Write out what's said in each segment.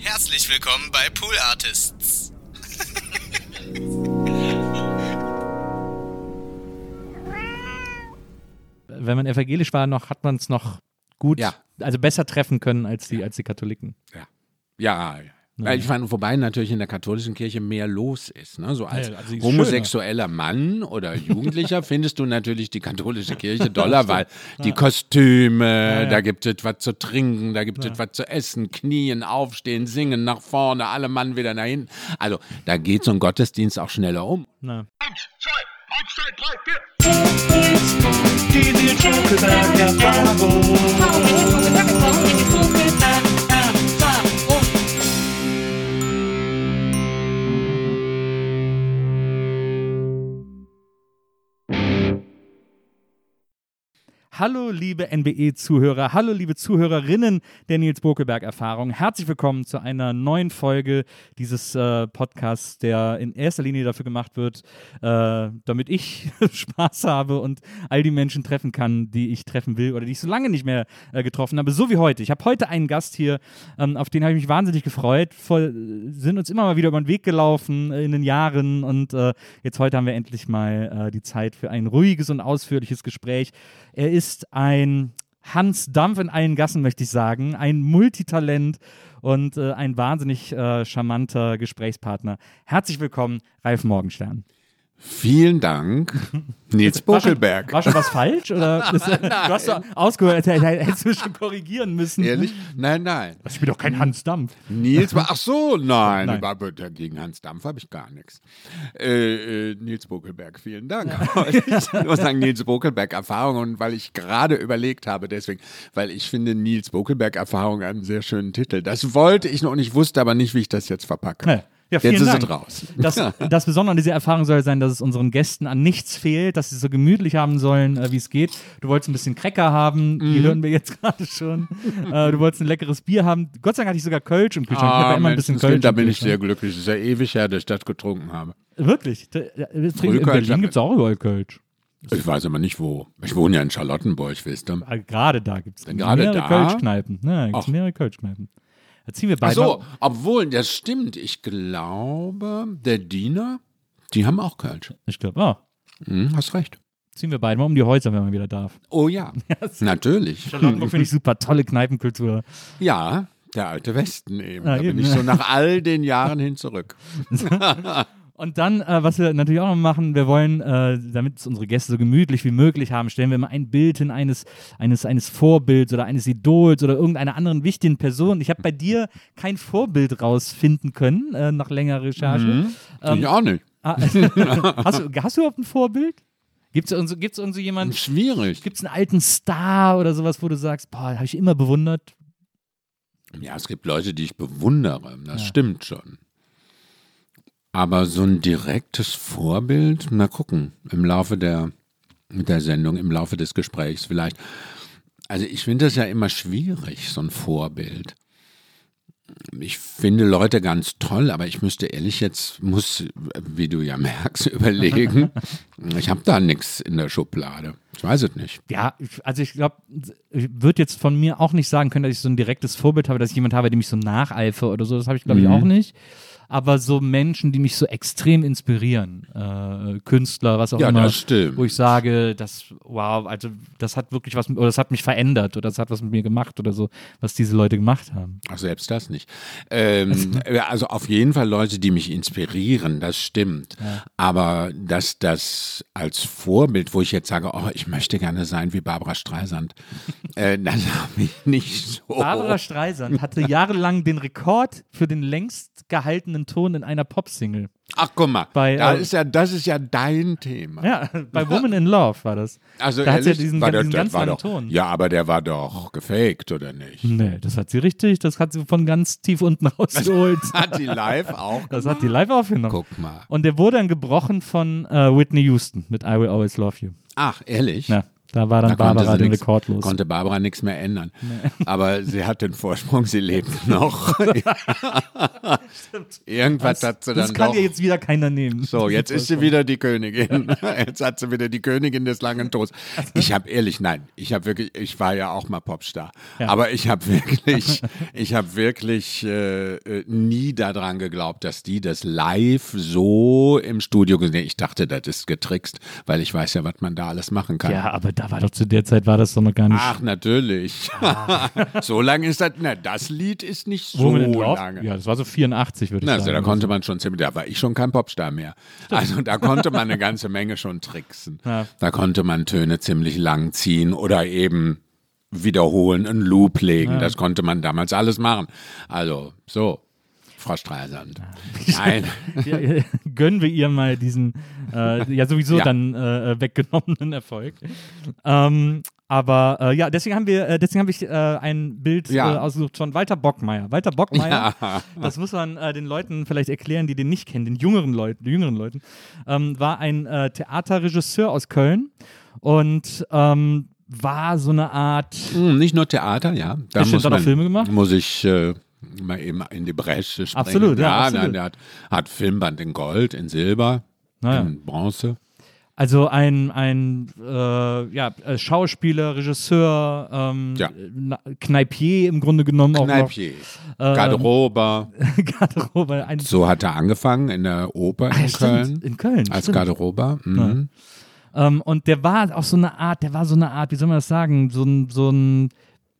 Herzlich willkommen bei Pool Artists. Wenn man evangelisch war, noch hat man es noch gut, Ja. also besser treffen können als die, als die Katholiken. Ja. Ja, ja. Weil Ich meine, wobei natürlich in der katholischen Kirche mehr los ist. Ne? So als Ja, also homosexueller Mann oder Jugendlicher findest du natürlich die katholische Kirche doller, weil die Kostüme, da gibt es was zu trinken, da gibt es was zu essen, knien, aufstehen, singen, nach vorne, alle Mann wieder nach hinten. Also da geht so ein Gottesdienst auch schneller um. Na. Die Schokolade-Erfahrung. Hallo, liebe NBE-Zuhörer, hallo, liebe Zuhörerinnen der Nils Bokelberg-Erfahrung. Herzlich willkommen zu einer neuen Folge dieses äh, Podcasts, der in erster Linie dafür gemacht wird, äh, damit ich Spaß habe und all die Menschen treffen kann, die ich treffen will oder die ich so lange nicht mehr äh, getroffen habe. So wie heute. Ich habe heute einen Gast hier, ähm, auf den habe ich mich wahnsinnig gefreut. Voll, äh, sind uns immer mal wieder über den Weg gelaufen äh, in den Jahren und äh, jetzt heute haben wir endlich mal die Zeit für ein ruhiges und ausführliches Gespräch. Er ist ein Hans Dampf in allen Gassen, möchte ich sagen. Ein Multitalent und äh, ein wahnsinnig äh, charmanter Gesprächspartner. Herzlich willkommen, Ralf Morgenstern. Vielen Dank, Nils War schon, Buckelberg. war schon was falsch? Oder ist, du hast doch ausgehört, hättest du schon korrigieren müssen. Ehrlich? Nein, nein. Ich bin doch kein Hans Dampf. Nils, ach so, nein, Nein. gegen Hans Dampf habe ich gar nichts. Äh, äh, Nils Bokelberg, vielen Dank. Ich muss sagen, Nils Bokelberg Erfahrung und weil ich gerade überlegt habe, deswegen, weil ich finde Nils Bokelberg Erfahrung einen sehr schönen Titel. Das wollte ich noch und ich wusste aber nicht, wie ich das jetzt verpacke. Ja. Ja, vielen jetzt ist Dank. es raus. Das, das Besondere an dieser Erfahrung soll sein, dass es unseren Gästen an nichts fehlt, dass sie so gemütlich haben sollen, äh, wie es geht. Du wolltest ein bisschen Cracker haben, Mhm. die hören wir jetzt gerade schon. Äh, du wolltest ein leckeres Bier haben. Gott sei Dank hatte ich sogar Kölsch im Kühlschrank. ich habe ja immer ein bisschen Kölsch da bin ich sehr glücklich. Es ist ja ewig her, dass ich das getrunken habe. Wirklich? In Berlin gibt es auch überall Kölsch. Ich weiß aber nicht wo. Ich wohne ja in Charlottenburg, weißt du. Ah, Gerade da gibt es mehrere da? Kölschkneipen. Ja, da gibt es Ach. mehrere Kölschkneipen. Da ziehen wir Ach beide. so, mal- obwohl, das stimmt. Ich glaube, der Diener, die haben auch Kölsch. Ich glaube, oh, Hm, hast recht. ziehen wir beide mal um die Häuser, wenn man wieder darf. Oh ja, natürlich. Charlottenburg finde ich super, tolle Kneipenkultur. Ja, der alte Westen eben. Ah, da bin eben, ich ja. so nach all den Jahren hin zurück. Und dann, äh, was wir natürlich auch noch machen, wir wollen, äh, damit es unsere Gäste so gemütlich wie möglich haben, stellen wir immer ein Bild hin eines, eines, eines Vorbilds oder eines Idols oder irgendeiner anderen wichtigen Person. Ich habe bei dir kein Vorbild rausfinden können, äh, nach längerer Recherche. Mhm. ich auch nicht. Hast, du, hast du überhaupt ein Vorbild? Gibt es gibt's irgend so jemanden, Schwierig. gibt es einen alten Star oder sowas, wo du sagst, boah, habe ich immer bewundert? Ja, es gibt Leute, die ich bewundere. Das Ja. stimmt schon. Aber so ein direktes Vorbild, na gucken, im Laufe der, der Sendung, im Laufe des Gesprächs vielleicht. Also ich finde das ja immer schwierig, so ein Vorbild. Ich finde Leute ganz toll, aber ich müsste ehrlich jetzt, muss, wie du ja merkst, überlegen. Ich habe da nichts in der Schublade. Ich weiß es nicht. Ja, also ich glaube, ich würde jetzt von mir auch nicht sagen können, dass ich so ein direktes Vorbild habe, dass ich jemand habe, dem ich so nacheifere oder so. Das habe ich, glaube ich, Mhm. auch nicht. Aber so Menschen, die mich so extrem inspirieren, äh, Künstler, was auch Ja, immer, das stimmt. wo ich sage, das, wow, also das hat wirklich was, oder das hat mich verändert oder das hat was mit mir gemacht oder so, was diese Leute gemacht haben. Ach, selbst das nicht. Ähm, also auf jeden Fall Leute, die mich inspirieren, das stimmt. Aber dass das als Vorbild, wo ich jetzt sage, oh, ich möchte gerne sein wie Barbara Streisand, äh, das habe ich nicht so. Barbara Streisand hatte jahrelang den Rekord für den längst gehaltenen Ton in einer Popsingle. Ach, guck mal, Bei, da äh, ist ja, das ist ja dein Thema. Ja, bei Woman in Love war das. Also da hat sie ja diesen, war diesen ganz langen doch, Ton. Ja, aber der war doch gefaked, oder nicht? Nee, das hat sie richtig, das hat sie von ganz tief unten rausgeholt. Hat die live auch Das hat die live aufgenommen. Guck mal. Und der wurde dann gebrochen von äh, Whitney Houston mit I Will Always Love You. Ach, ehrlich? Ja. Da war dann Da Barbara den nix- Rekord los. Konnte Barbara nichts mehr ändern. Aber sie hat den Vorsprung, sie lebt noch. Irgendwas hat sie das dann kann doch. dir jetzt wieder keiner nehmen. So, jetzt ist sie wieder die Königin. Jetzt hat sie wieder die Königin des langen Todes. Ich habe ehrlich, nein, ich habe wirklich, ich war ja auch mal Popstar, Ja. aber ich habe wirklich, ich habe wirklich äh, äh, nie daran geglaubt, dass die das live so im Studio gesehen. Ich dachte, das ist getrickst, weil ich weiß ja, was man da alles machen kann. Ja, aber da war doch zu der Zeit war das doch noch gar nicht. Ach, natürlich. so lange ist das, na, das Lied ist nicht so lange. Ja, das war so 84, würde ich Na, also sagen. da konnte man schon ziemlich, da war ich schon kein Popstar mehr. Also da konnte man eine ganze Menge schon tricksen. Ja. Da konnte man Töne ziemlich lang ziehen oder eben wiederholen, einen Loop legen. Das konnte man damals alles machen. Also, so. Frau Streisand. Nein. gönnen wir ihr mal diesen, äh, ja sowieso Ja. dann äh, weggenommenen Erfolg. Ähm, aber äh, ja, deswegen haben wir, äh, deswegen habe ich äh, ein Bild Ja. äh, ausgesucht von Walter Bockmeier. Walter Bockmeier, Ja. das muss man äh, den Leuten vielleicht erklären, die den nicht kennen, den jüngeren Leuten, den jüngeren Leuten, ähm, war ein äh, Theaterregisseur aus Köln und ähm, war so eine Art Hm, Nicht nur Theater, ja. Da Hat schon muss dann auch Filme gemacht? Muss ich äh, mal eben in die Bresche springen. Absolut, ja, absolut. Nein, der hat, hat Filmband in Gold, in Silber, Naja. in Bronze. Also ein, ein äh, ja, äh, Schauspieler, Regisseur, ähm, Ja. Kneipier im Grunde genommen auch Kneipier, Ähm, Garderober. noch. Garderobe. Ein, So hat er angefangen in der Oper Ah, ja, in stimmt, Köln. In Köln. Als stimmt. Garderober. Mhm. Ähm, und der war auch so eine Art, der war so eine Art, wie soll man das sagen, so ein, so ein,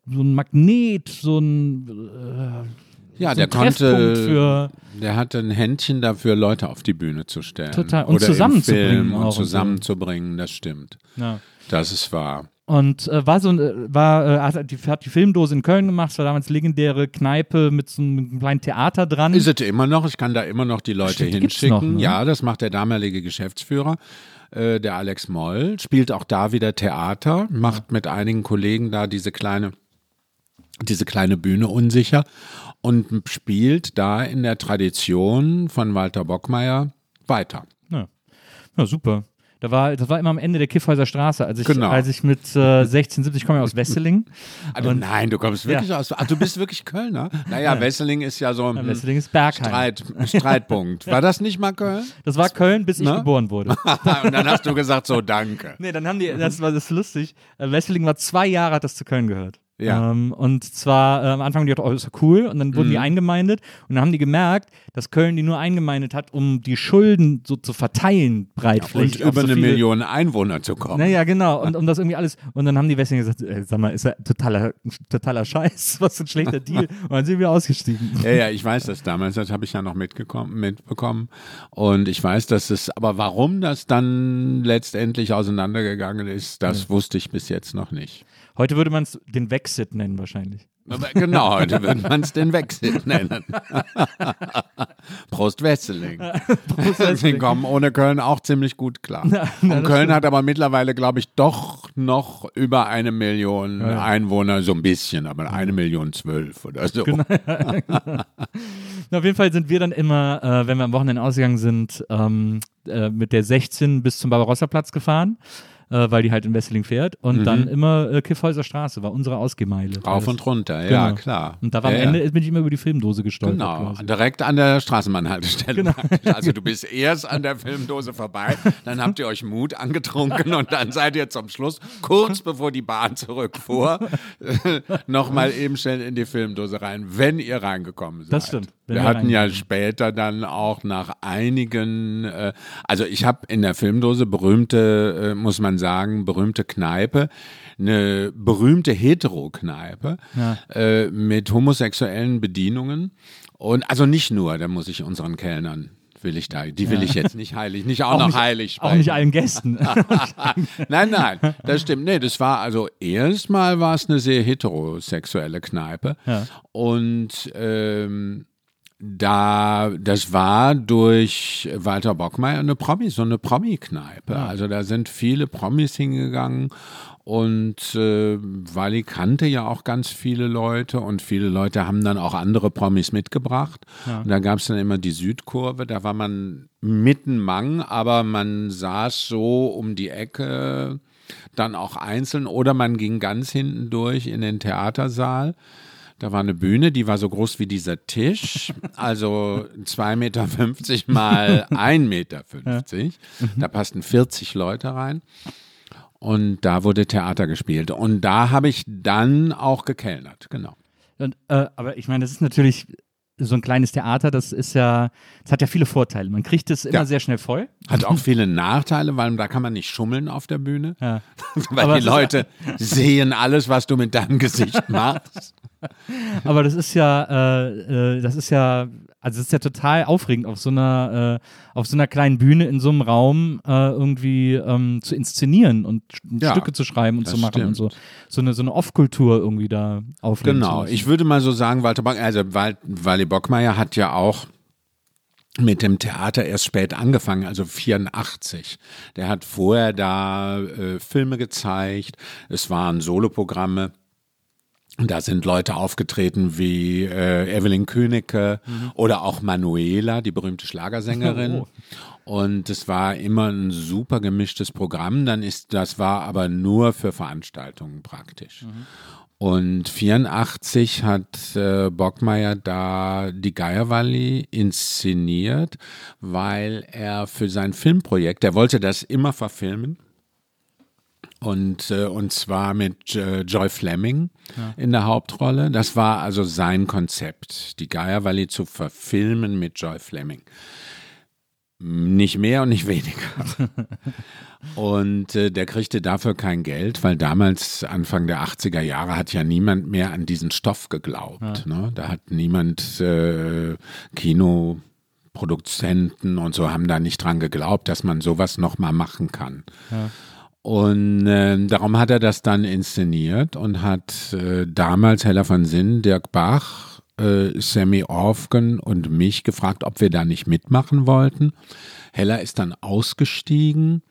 so ein Magnet, so ein, äh, Ja, so der konnte, der hatte ein Händchen dafür, Leute auf die Bühne zu stellen. Total. Und zusammenzubringen Und zusammenzubringen, das stimmt. ja. Das ist wahr. Und äh, war so ein, äh, war, äh, hat, die, hat die Filmdose in Köln gemacht, es war damals legendäre Kneipe mit so einem kleinen Theater dran. Ist es immer noch? Ich kann da immer noch die Leute Stimmt, hinschicken. noch, ne? Ja, das macht der damalige Geschäftsführer, äh, der Alex Moll. Spielt auch da wieder Theater, macht mit einigen Kollegen da diese kleine, diese kleine Bühne unsicher und spielt da in der Tradition von Walter Bockmeier weiter. Ja, ja super. Da war, das war immer am Ende der Kiffhäuser Straße, als ich, Genau. als ich mit äh, 16, 17, ich komme ja aus Wesseling. Also, nein, du kommst wirklich aus. Ach, du bist wirklich Kölner? Naja, Wesseling ist ja so ein Wesseling ist Bergheim. Streit, Streitpunkt. War das nicht mal Köln? Das war Köln, bis ich Ne? geboren wurde. Und dann hast du gesagt, so danke. nee, dann haben die, das war das ist lustig. Äh, Wesseling war zwei Jahre, hat das zu Köln gehört. Ja. Ähm, und zwar äh, am Anfang haben die gedacht, oh, das ist ja cool. Und dann wurden Mhm. die eingemeindet. Und dann haben die gemerkt, dass Köln die nur eingemeindet hat, um die Schulden so zu verteilen, Und breitflächig. auf über so eine Million Einwohner zu kommen. Naja, genau. Und um das irgendwie alles. Und dann haben die Wesseling gesagt, äh, sag mal, ist ja totaler, totaler Scheiß, was für ein schlechter Deal. Und dann sind wir ausgestiegen. Ja, ja, ich weiß das damals, das habe ich ja noch mitgekommen, mitbekommen. Und ich weiß, dass es, aber warum das dann letztendlich auseinandergegangen ist, das wusste ich bis jetzt noch nicht. Heute würde man es den Wexit nennen, wahrscheinlich. Genau, heute würde man es den Wechsel nennen. Prost Wesseling. Wir kommen ohne Köln auch ziemlich gut klar. Und Köln hat aber mittlerweile, glaube ich, doch noch über eine Million Einwohner, so ein bisschen, aber eine Million zwölf oder so. Na, auf jeden Fall sind wir dann immer, äh, wenn wir am Wochenende ausgegangen sind, ähm, äh, mit der 16 bis zum Barbarossa-Platz gefahren, äh, weil die halt in Wesseling fährt. Und dann immer äh, Kiffhäuser Straße war unsere Ausgehmeile. Mhm. Rauf und runter, ja, Genau. klar. Und da war am ja, Ende bin ich immer über die Filmdose gestolpert. Genau, quasi. direkt an der Straßenbahnhaltestelle. praktisch. Also du bist erst an der Filmdose vorbei, dann habt ihr euch Mut angetrunken und dann seid ihr zum Schluss, kurz bevor die Bahn zurückfuhr, nochmal eben schnell in die Filmdose rein, wenn ihr reingekommen seid. Das stimmt, wenn Wir hatten ja später dann auch nach einigen, äh, also ich habe in der Filmdose berühmte, äh, muss man sagen, berühmte Kneipe, eine berühmte Hetero-Kneipe äh, mit homosexuellen Bedienungen. Und also nicht nur, da muss ich unseren Kellnern, will ich da, die will ich jetzt nicht heilig, nicht auch, noch nicht, heilig sprechen. Auch nicht allen Gästen. Nein, nein, das stimmt. Nee, das war also erstmal war es eine sehr heterosexuelle Kneipe. Ja. Und ähm, da, das war durch Walter Bockmeier eine Promi, so eine Promi-Kneipe. Also da sind viele Promis hingegangen und äh, Wally kannte ja auch ganz viele Leute und viele Leute haben dann auch andere Promis mitgebracht. Und da gab es dann immer die Südkurve, da war man mitten Mang, aber man saß so um die Ecke dann auch einzeln oder man ging ganz hinten durch in den Theatersaal. Da war eine Bühne, die war so groß wie dieser Tisch, also 2,50 Meter mal 1,50 Meter. Da passten 40 Leute rein. Und da wurde Theater gespielt. Und da habe ich dann auch gekellnert, genau. Und, äh, aber ich meine, das ist natürlich so ein kleines Theater, das ist ja, das hat ja viele Vorteile. Man kriegt es immer Ja. sehr schnell voll. Hat auch viele Nachteile, weil da kann man nicht schummeln auf der Bühne. Ja. Weil Aber die Leute sehen alles, was du mit deinem Gesicht machst. Aber das ist ja, äh, äh, das ist ja, also es ist ja total aufregend, auf so einer, äh, auf so einer kleinen Bühne in so einem Raum äh, irgendwie ähm, zu inszenieren und Ja, Stücke zu schreiben und zu machen und so. stimmt. So eine, so eine Off-Kultur irgendwie da aufregend. Genau. Ich würde mal so sagen, Walter Bock, also Wal Wally Bockmeier hat ja auch mit dem Theater erst spät angefangen, also 84. Der hat vorher da äh, Filme gezeigt, es waren Soloprogramme. Da sind Leute aufgetreten wie äh, Evelyn Königke oder auch Manuela, die berühmte Schlagersängerin. Oh. Und es war immer ein super gemischtes Programm. Dann ist, das war aber nur für Veranstaltungen praktisch. Und 84 hat äh, Bockmeier da die Geierwalli inszeniert, weil er für sein Filmprojekt, er wollte das immer verfilmen. Und, äh, und zwar mit äh, Joy Fleming in der Hauptrolle. Das war also sein Konzept, die Geierwalli zu verfilmen mit Joy Fleming. Nicht mehr und nicht weniger. Und äh, der kriegte dafür kein Geld, weil damals, Anfang der 80er Jahre, hat ja niemand mehr an diesen Stoff geglaubt. Ne? Da hat niemand äh, Kinoproduzenten und so haben da nicht dran geglaubt, dass man sowas nochmal machen kann. Und äh, darum hat er das dann inszeniert und hat äh, damals Hella von Sinn, Dirk Bach, äh, Sammy Orfgen und mich gefragt, ob wir da nicht mitmachen wollten. Hella ist dann ausgestiegen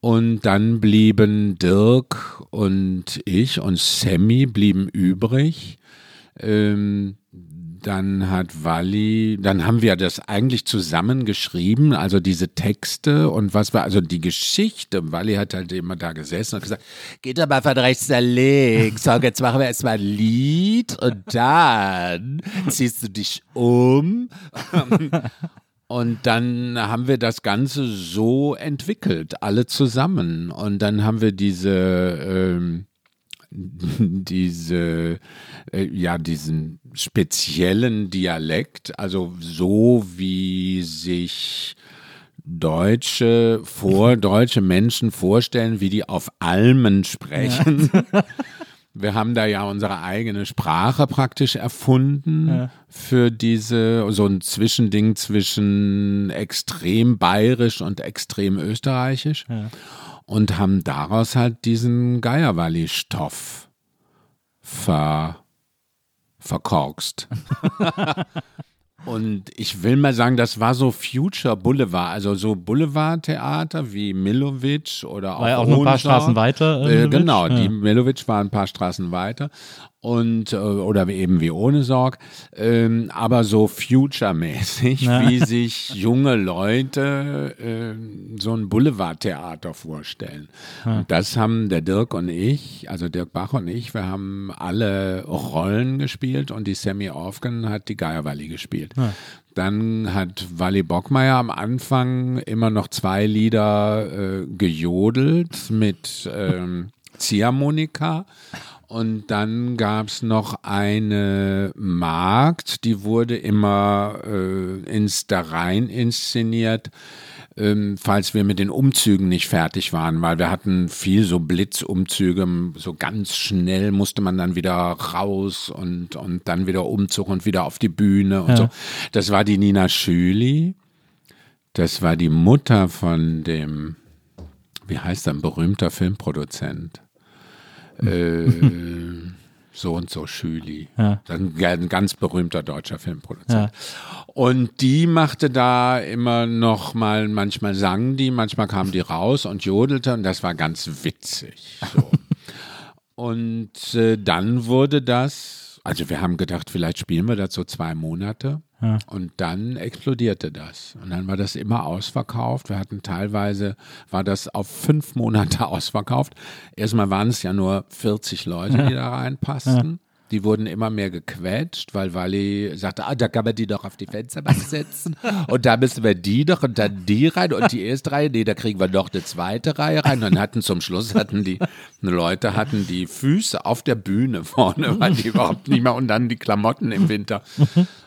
und dann blieben Dirk und ich und Sammy blieben übrig. Ähm, dann hat Wally, dann haben wir das eigentlich zusammen geschrieben, also diese Texte und was war, also die Geschichte. Wally hat halt immer da gesessen und gesagt, geht mal von rechts nach links. So, jetzt machen wir erstmal ein Lied und dann ziehst du dich um. Und dann haben wir das Ganze so entwickelt, alle zusammen. Und dann haben wir diese, ähm, diese, äh, ja, diesen speziellen Dialekt, also so wie sich deutsche, vor, deutsche Menschen vorstellen, wie die auf Almen sprechen. Wir haben da ja unsere eigene Sprache praktisch erfunden für diese, so ein Zwischending zwischen extrem bayerisch und extrem österreichisch. Und haben daraus halt diesen Geierwalli-Stoff ver, verkorkst. Und ich will mal sagen, das war so Future Boulevard, also so Boulevardtheater wie Milovic oder auch War ja auch noch ein paar Hohenschau. Straßen weiter. Äh, Milovic. genau, Ja. die Milovic war ein paar Straßen weiter und äh, oder eben wie ohne Sorg, ähm, aber so future-mäßig, Ja. wie sich junge Leute äh, so ein Boulevardtheater vorstellen. Und das haben der Dirk und ich, also Dirk Bach und ich, wir haben alle Rollen gespielt und die Sammy Orfgen hat die Geierwalli gespielt. Dann hat Wally Bockmeier am Anfang immer noch zwei Lieder äh, gejodelt mit ähm, Ziehharmonika. Und dann gab es noch eine Magd, die wurde immer äh, ins Darein inszeniert, ähm, falls wir mit den Umzügen nicht fertig waren, weil wir hatten viel so Blitzumzüge, so ganz schnell musste man dann wieder raus und, und dann wieder Umzug und wieder auf die Bühne und Ja. so. Das war die Nina Schüli. Das war die Mutter von dem, wie heißt er, ein berühmter Filmproduzent. Äh, so und so Schüli. Ja. Ein, ganz berühmter deutscher Filmproduzent. Und die machte da immer noch mal, manchmal sang die, manchmal kam die raus und jodelte und das war ganz witzig. So. und äh, dann wurde das, also wir haben gedacht, vielleicht spielen wir das so zwei Monate. Ja. Und dann explodierte das. Und dann war das immer ausverkauft. Wir hatten teilweise, war das auf fünf Monate ausverkauft. Erstmal waren es ja nur 40 Leute, die da reinpassten. Die wurden immer mehr gequetscht, weil Wally sagte, ah, da kann man die doch auf die Fensterbank setzen. und da müssen wir die doch und dann die rein und die erste Reihe, nee, da kriegen wir noch eine zweite Reihe rein. Und dann hatten zum Schluss hatten die Leute hatten die Füße auf der Bühne vorne, weil die überhaupt nicht mehr und dann die Klamotten im Winter.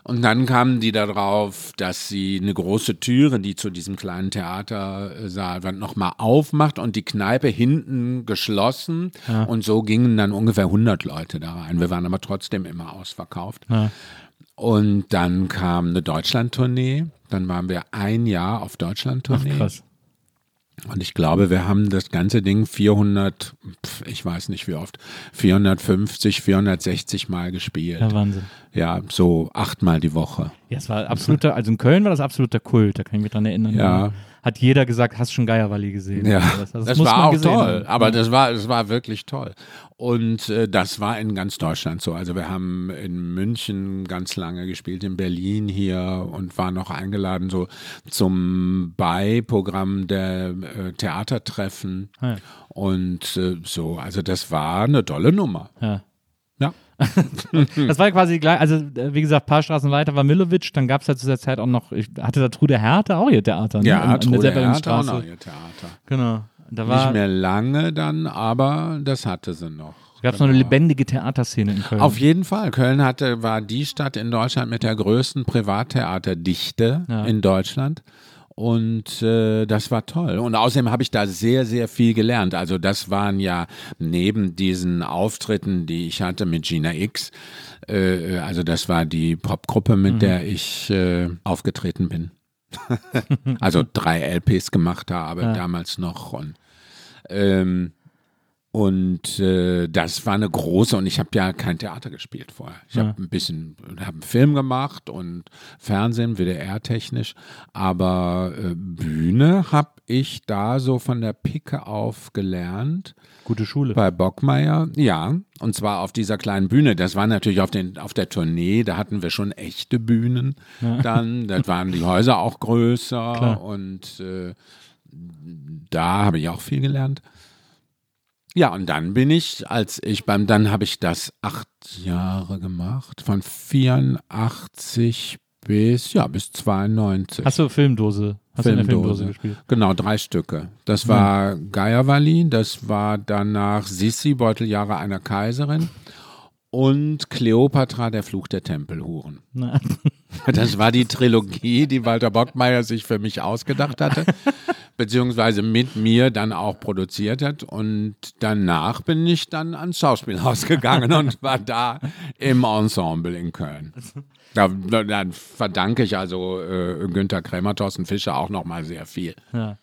Und dann kamen die darauf, dass sie eine große Türe, die zu diesem kleinen Theatersaal nochmal aufmacht und die Kneipe hinten geschlossen. Und so gingen dann ungefähr 100 Leute da rein. Wir waren aber trotzdem immer ausverkauft. Ja. Und dann kam eine Deutschlandtournee. Dann waren wir ein Jahr auf Deutschlandtournee. Krass. Und ich glaube, wir haben das ganze Ding 400, pf, ich weiß nicht wie oft, 450, 460 Mal gespielt. Ja, Wahnsinn. Ja, so achtmal die Woche. Ja, es war absoluter, also in Köln war das absoluter Kult, da kann ich mich dran erinnern. Ja. Hat jeder gesagt, hast schon Geierwalli gesehen. Ja, Also das, das war auch toll. haben. Aber das war, das war wirklich toll. Und äh, das war in ganz Deutschland so. Also wir haben in München ganz lange gespielt, in Berlin hier und waren noch eingeladen so zum Beiprogramm der äh, Theatertreffen. Ja. Und äh, so, also das war eine tolle Nummer. Ja. Das war quasi gleich, also äh, wie gesagt, ein paar Straßen weiter war Millowitsch, dann gab es ja zu der Zeit auch noch, ich, hatte da Trude Härte auch ihr Theater, ne? Ja, Trude. Hertha auch noch ihr Theater. Genau. Da war, Nicht mehr lange dann, aber das hatte sie noch. gab es noch eine lebendige Theaterszene in Köln. Auf jeden Fall. Köln hatte, war die Stadt in Deutschland mit der größten Privattheaterdichte Ja. in Deutschland. Und äh, das war toll. Und außerdem habe ich da sehr, sehr viel gelernt. Also das waren ja neben diesen Auftritten, die ich hatte mit Gina X, äh, also das war die Popgruppe, mit der ich äh, aufgetreten bin. also drei LPs gemacht habe Ja. damals noch. Und ähm, und äh, das war eine große, und ich habe ja kein Theater gespielt vorher. Ich Ja. habe ein bisschen, habe einen Film gemacht und Fernsehen, WDR-technisch, aber äh, Bühne habe ich da so von der Picke auf gelernt. Gute Schule. Bei Bockmeier, ja. Und zwar auf dieser kleinen Bühne. Das war natürlich auf, den, auf der Tournee, da hatten wir schon echte Bühnen. Dann, da waren die Häuser auch größer Klar. und äh, da habe ich auch viel gelernt. Ja, und dann bin ich, als ich beim, dann habe ich das acht Jahre gemacht, von 84 bis, ja, bis 92. Hast du Filmdose? Hast du in der Filmdose gespielt? Genau, drei Stücke. Das war Geierwalli, das war danach Sissi, Beuteljahre einer Kaiserin und Kleopatra, der Fluch der Tempelhuren. Na, Das war die Trilogie, die Walter Bockmeier sich für mich ausgedacht hatte, beziehungsweise mit mir dann auch produziert hat. Und danach bin ich dann ans Schauspielhaus gegangen und war da im Ensemble in Köln. Da, da, da verdanke ich also äh, Günther Krämer, Thorsten Fischer auch nochmal sehr viel. ja.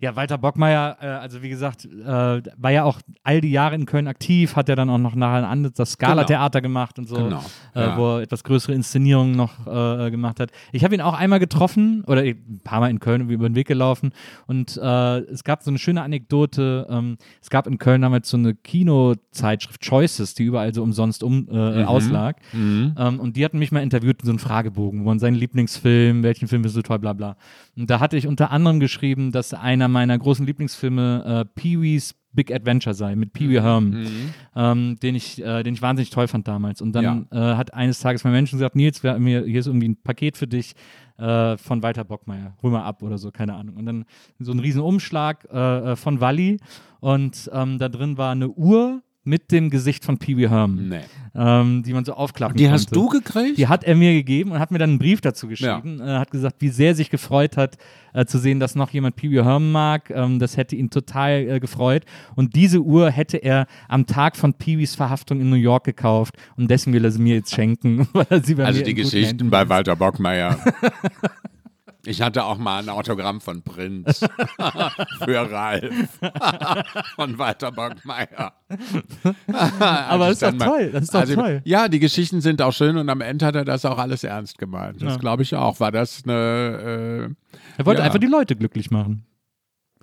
Ja, Walter Bockmeier, äh, also wie gesagt, äh, war ja auch all die Jahre in Köln aktiv, hat ja dann auch noch nachher ein anderes, das Scala-Theater gemacht und so, Genau, äh, ja. wo er etwas größere Inszenierungen noch äh, gemacht hat. Ich habe ihn auch einmal getroffen oder ein paar Mal in Köln über den Weg gelaufen und äh, es gab so eine schöne Anekdote. Ähm, es gab in Köln damals so eine Kinozeitschrift Choices, die überall so umsonst um, äh, auslag. Ähm, und die hatten mich mal interviewt in so einem Fragebogen, wo man seinen Lieblingsfilm, welchen Film findest du toll, bla bla. Und da hatte ich unter anderem geschrieben, dass einer meiner großen Lieblingsfilme äh, Pee-wee's Big Adventure sei, mit Pee Wee Herman, ähm, den, ich, äh, den ich wahnsinnig toll fand damals. Und dann äh, hat eines Tages mein Mensch gesagt, Nils, wir, mir, hier ist irgendwie ein Paket für dich äh, von Walter Bockmeier, hol mal ab oder so, keine Ahnung. Und dann so ein riesen Umschlag äh, äh, von Walli und ähm, da drin war eine Uhr mit dem Gesicht von Pee Wee Herman, Nee. ähm, die man so aufklappen Die konnte. hast du gekriegt? Die hat er mir gegeben und hat mir dann einen Brief dazu geschrieben. Äh, hat gesagt, wie sehr er sich gefreut hat, äh, zu sehen, dass noch jemand Pee Wee Herman mag. Ähm, das hätte ihn total äh, gefreut. Und diese Uhr hätte er am Tag von Pee Wees Verhaftung in New York gekauft. Und deswegen will er sie mir jetzt schenken. Also die Geschichten bei. Walter Bockmeier. Ich hatte auch mal ein Autogramm von Prinz für Ralf von Walter Bockmeier. Aber das ist doch mal- toll. Das ist doch also, toll. Ja, die Geschichten sind auch schön und am Ende hat er das auch alles ernst gemeint. Das Ja. glaube ich auch. War das eine. Er wollte ja. einfach die Leute glücklich machen.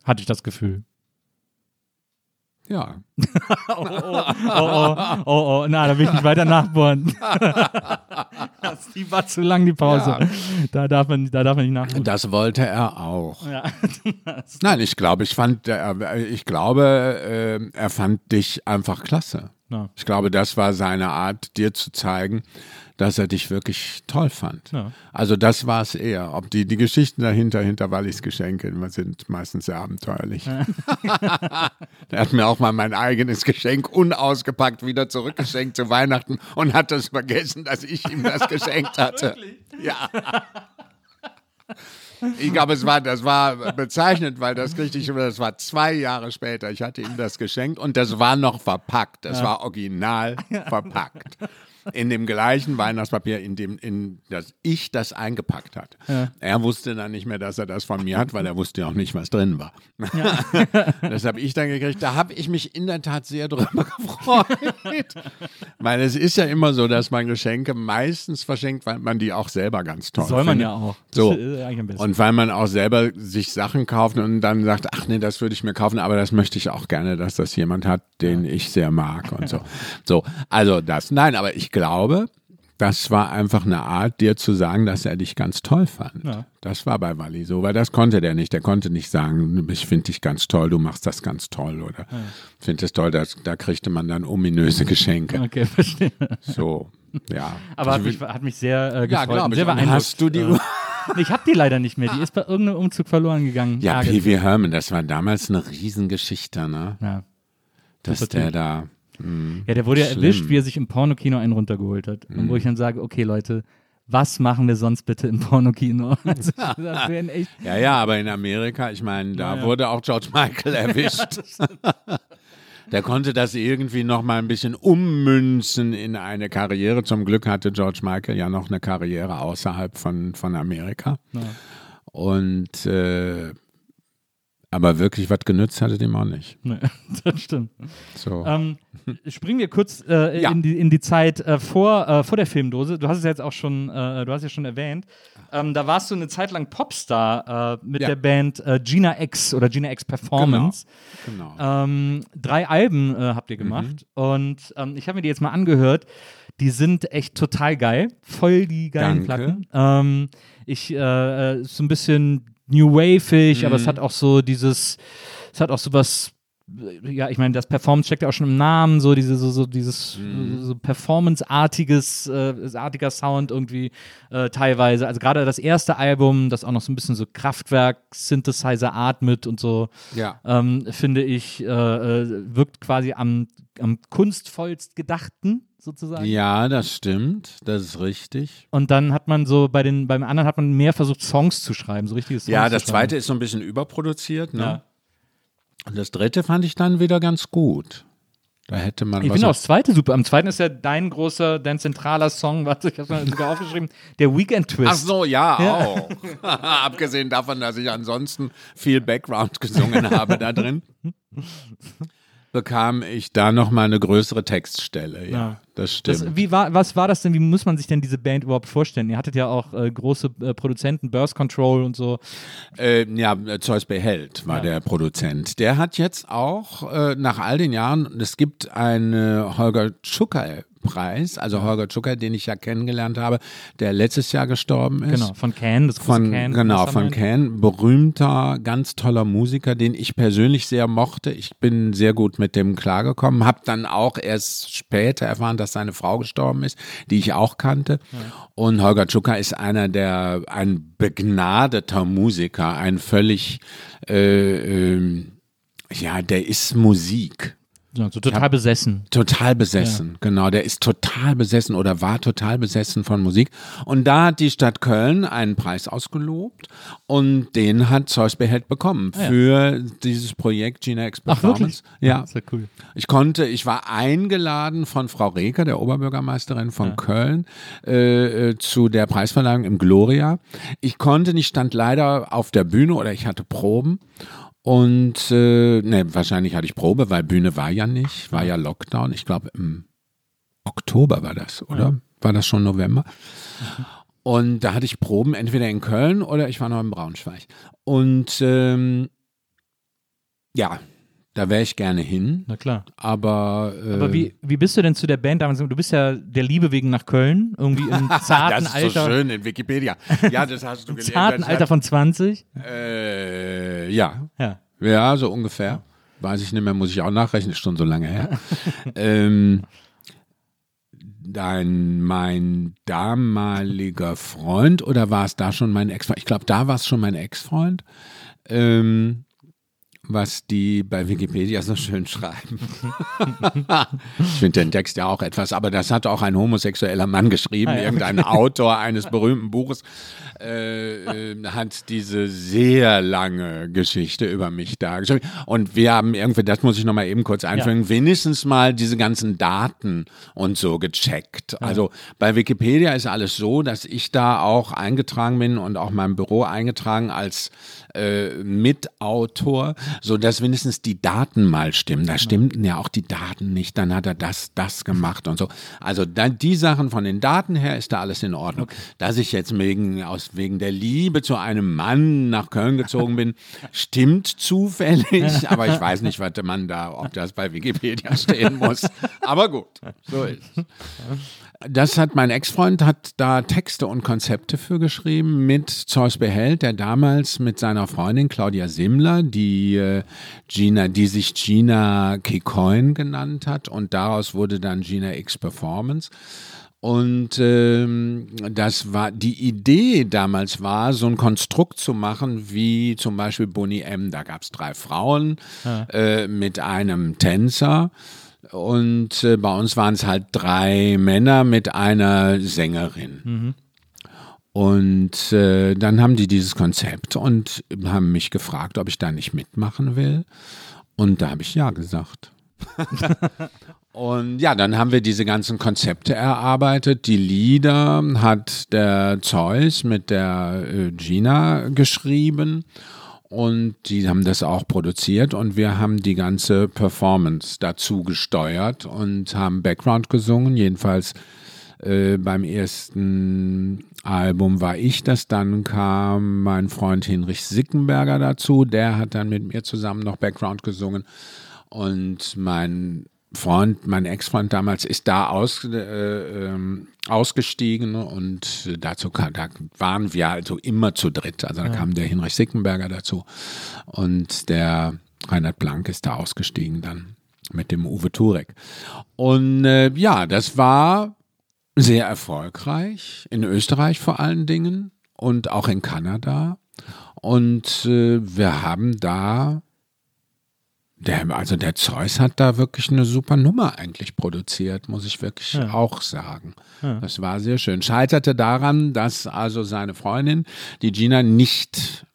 Hatte ich das Gefühl. Ja. Oh, oh, oh, oh, oh, oh, na, da will ich nicht weiter nachbohren. Das- die war zu lang, die Pause. Ja. Da, darf man, da darf man nicht nachbohren. Das wollte er auch. Ja. Nein, ich glaube, ich fand, äh, ich glaube, äh, er fand dich einfach klasse. Ja. Ich glaube, das war seine Art, dir zu zeigen, dass er dich wirklich toll fand. Ja. Also das war es eher. Ob die, die Geschichten dahinter, hinter Wallis Geschenke, sind meistens sehr abenteuerlich. er hat mir auch mal mein eigenes Geschenk unausgepackt wieder zurückgeschenkt zu Weihnachten und hat das vergessen, dass ich ihm das geschenkt hatte. Ja. Ich glaube, es war, das war bezeichnet, weil das ich, das war zwei Jahre später. Ich hatte ihm das geschenkt und das war noch verpackt. Das war original verpackt. In dem gleichen Weihnachtspapier, in dem in das ich das eingepackt hatte. Er wusste dann nicht mehr, dass er das von mir hat, weil er wusste ja auch nicht, was drin war. das habe ich dann gekriegt. Da habe ich mich in der Tat sehr drüber gefreut. weil es ist ja immer so, dass man Geschenke meistens verschenkt, weil man die auch selber ganz toll Soll man findet. ja auch. So. Und weil man auch selber sich Sachen kauft und dann sagt, ach nee, das würde ich mir kaufen, aber das möchte ich auch gerne, dass das jemand hat, den ich sehr mag und so. So, also das, nein, aber ich glaube, das war einfach eine Art, dir zu sagen, dass er dich ganz toll fand. Ja. Das war bei Wally so, weil das konnte der nicht. Der konnte nicht sagen, ich finde dich ganz toll, du machst das ganz toll oder finde es toll, das, da kriegte man dann ominöse Geschenke. okay, verstehe. So, ja. Aber hat Also, mich, hat mich sehr äh, ja, gefreut. glaub sehr Und beeindruckt. hast du die Uhr? Ich habe die leider nicht mehr. Die ist bei irgendeinem Umzug verloren gegangen. Ja, Wee Herman, das war damals eine Riesengeschichte, ne? Ja. Dass Super der da. Ja, der wurde ja Schlimm. erwischt, wie er sich im Pornokino einen runtergeholt hat. Und Mhm. wo ich dann sage, okay, Leute, was machen wir sonst bitte im Pornokino? Also, das wären echt. Ja, ja, aber in Amerika, ich meine, da Ja, ja. wurde auch George Michael erwischt. Der konnte das irgendwie noch mal ein bisschen ummünzen in eine Karriere. Zum Glück hatte George Michael ja noch eine Karriere außerhalb von, von Amerika. Ja. Und äh, aber wirklich was genützt hatte dem auch nicht. Nee, das stimmt. So. Ähm, springen wir kurz äh, Ja. in, die, in die Zeit äh, vor, äh, vor der Filmdose. Du hast es ja jetzt auch schon, äh, du hast ja schon erwähnt. Ähm, da warst du eine Zeit lang Popstar äh, mit Ja. der Band äh, Gina X oder Gina X Performance. genau. Ähm, drei Alben habt ihr gemacht und ähm, ich habe mir die jetzt mal angehört. Die sind echt total geil. Voll die geilen Danke. Platten. Ähm, ich, so ein bisschen New Wave-ig, aber Mhm. es hat auch so dieses, es hat auch so was, ja, ich meine, das Performance steckt ja auch schon im Namen, so diese, so, so dieses Mhm. so Performance-artiges, äh, artiger Sound irgendwie äh, teilweise. Also gerade das erste Album, das auch noch so ein bisschen so Kraftwerk-Synthesizer atmet und so ja. ähm, finde ich, äh, äh, wirkt quasi am, am kunstvollst gedachten sozusagen. ja, das stimmt. Das ist richtig. Und dann hat man so bei den, beim anderen hat man mehr versucht, Songs zu schreiben, so richtige Songs Ja, das zweite ist so ein bisschen überproduziert. Ne? Ja. Und das dritte fand ich dann wieder ganz gut. Da hätte man Ich finde auch das zweite super. Am zweiten ist ja dein großer, dein zentraler Song, warte, ich habe mal sogar aufgeschrieben, der Weekend Twist. Ach so, ja, Ja. auch. Abgesehen davon, dass ich ansonsten viel Background gesungen habe da drin, bekam ich da noch mal eine größere Textstelle. Ja, Ja. das stimmt. Das, wie war, was war das denn? Wie muss man sich denn diese Band überhaupt vorstellen? Ihr hattet ja auch äh, große äh, Produzenten, Burst Control und so. Äh, ja, Zeus Beheld war Ja. der Produzent. Der hat jetzt auch äh, nach all den Jahren, es gibt einen Holger Tschucker Preis, also Holger Tschucker, den ich ja kennengelernt habe, der letztes Jahr gestorben ist. Genau, von Can, das Von, Can. genau, von. Can. Berühmter, ganz toller Musiker, den ich persönlich sehr mochte. Ich bin sehr gut mit dem klargekommen. Hab dann auch erst später erfahren, dass seine Frau gestorben ist, die ich auch kannte. Und Holger Tschucker ist einer der, ein begnadeter Musiker, ein völlig, äh, ähm, ja, der ist Musik. Ja, so total besessen. Total besessen, genau. Der ist total besessen oder war total besessen von Musik. Und da hat die Stadt Köln einen Preis ausgelobt und den hat Zeus Beheld bekommen Ah, ja. für dieses Projekt Gina X Ach, Performance. wirklich? Ja. Das ist ja cool. Ich konnte, ich war eingeladen von Frau Reker, der Oberbürgermeisterin von Köln, äh, äh, zu der Preisverleihung im Gloria. Ich konnte nicht, stand leider auf der Bühne oder ich hatte Proben. Und äh, ne, wahrscheinlich hatte ich Probe, weil Bühne war ja nicht, war ja Lockdown. Ich glaube im Oktober war das, oder? War das schon November? Und da hatte ich Proben entweder in Köln oder ich war noch in Braunschweig. Und ähm, ja, Da wäre ich gerne hin. Na klar. Aber, äh, Aber wie, wie bist du denn zu der Band damals? Du bist ja der Liebe wegen nach Köln, irgendwie im zarten das ist Alter. so schön in Wikipedia. Ja, das hast du Im gelesen. zarten Das Alter von 20. Äh, ja. Ja. Ja, so ungefähr. Weiß ich nicht mehr, muss ich auch nachrechnen, ist schon so lange her. ähm, dein, mein damaliger Freund, oder war es da schon mein Ex-Freund? Ich glaube, da war es schon mein Ex-Freund. Ähm, was die bei Wikipedia so schön schreiben. ich finde den Text ja auch etwas, aber das hat auch ein homosexueller Mann geschrieben, Ah, ja. irgendein Autor eines berühmten Buches, äh, äh, hat diese sehr lange Geschichte über mich dargestellt. Und wir haben irgendwie, das muss ich nochmal eben kurz einfügen, wenigstens mal diese ganzen Daten und so gecheckt. Also bei Wikipedia ist alles so, dass ich da auch eingetragen bin und auch mein Büro eingetragen als äh, Mitautor, so dass wenigstens die Daten mal stimmen. Da stimmten ja auch die Daten nicht. Dann hat er das, das gemacht und so. Also dann die Sachen von den Daten her ist da alles in Ordnung. Dass ich jetzt wegen aus wegen der Liebe zu einem Mann nach Köln gezogen bin, stimmt zufällig. Aber ich weiß nicht, was man da, ob das bei Wikipedia stehen muss. Aber gut, so ist. es. Das hat mein Ex-Freund hat da Texte und Konzepte für geschrieben mit Zeus Behält, der damals mit seiner Freundin Claudia Simmler, die äh, Gina, die sich Gina Kikoin genannt hat und daraus wurde dann Gina X Performance. Und ähm, das war die Idee damals war, so ein Konstrukt zu machen wie zum Beispiel Bonnie M. Da gab es drei Frauen äh, mit einem Tänzer. Und äh, bei uns waren es halt drei Männer mit einer Sängerin. Und äh, dann haben die dieses Konzept und haben mich gefragt, ob ich da nicht mitmachen will. Und da habe ich ja gesagt. Und ja, dann haben wir diese ganzen Konzepte erarbeitet. Die Lieder hat der Zeus mit der äh, Gina geschrieben und die haben das auch produziert und wir haben die ganze Performance dazu gesteuert und haben Background gesungen. Jedenfalls äh, beim ersten Album war ich das, dann kam mein Freund Hinrich Sickenberger dazu, der hat dann mit mir zusammen noch Background gesungen und mein Freund, mein Ex-Freund damals ist da aus, äh, ähm, ausgestiegen und dazu kam, da waren wir also immer zu dritt. Also da kam der Hinrich Sickenberger dazu und der Reinhard Blank ist da ausgestiegen dann mit dem Uwe Turek. Und äh, ja, das war sehr erfolgreich, in Österreich vor allen Dingen und auch in Kanada. Und äh, wir haben da der, also der Zeus hat da wirklich eine super Nummer eigentlich produziert, muss ich wirklich Ja. auch sagen. Das war sehr schön. Scheiterte daran, dass also seine Freundin, die Gina, nicht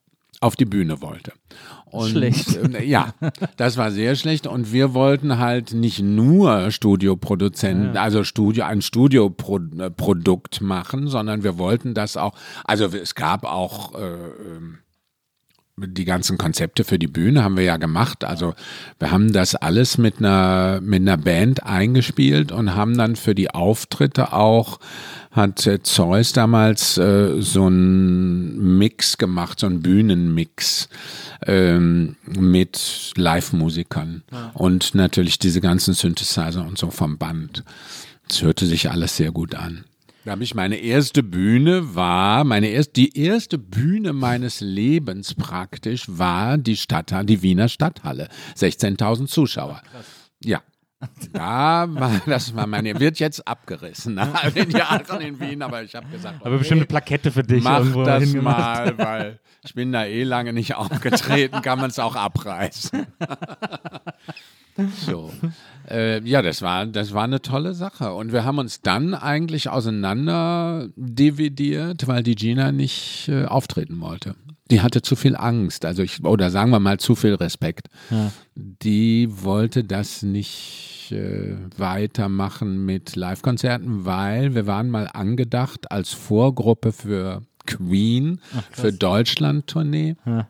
auf die Bühne wollte. Und, Schlecht. äh, Ja, das war sehr schlecht. Und wir wollten halt nicht nur Studioproduzenten, also Studio, ein Studioprodukt machen, sondern wir wollten das auch, also es gab auch äh, ähm, die ganzen Konzepte für die Bühne haben wir ja gemacht. Also wir haben das alles mit einer, mit einer Band eingespielt und haben dann für die Auftritte auch, hat Zeus damals äh, so einen Mix gemacht, so einen Bühnenmix ähm, mit Live-Musikern und natürlich diese ganzen Synthesizer und so vom Band. Es hörte sich alles sehr gut an. Da habe ich meine erste Bühne war, meine erst, die erste Bühne meines Lebens praktisch war die Stadthalle, die Wiener Stadthalle. 16.000 Zuschauer. Ja. Da war, das war meine, wird jetzt abgerissen all den Jahren in Wien, aber ich habe gesagt, Aber bestimmt eine Plakette für dich mach das hingemacht. mal, weil ich bin da eh lange nicht aufgetreten, kann man es auch abreißen. so. Äh, ja, das war, das war eine tolle Sache. Und wir haben uns dann eigentlich auseinander dividiert, weil die Gina nicht äh, auftreten wollte. Die hatte zu viel Angst, also ich, oder sagen wir mal zu viel Respekt. Die wollte das nicht äh, weitermachen mit Live-Konzerten, weil wir waren mal angedacht als Vorgruppe für Queen, für Deutschland-Tournee. Ja.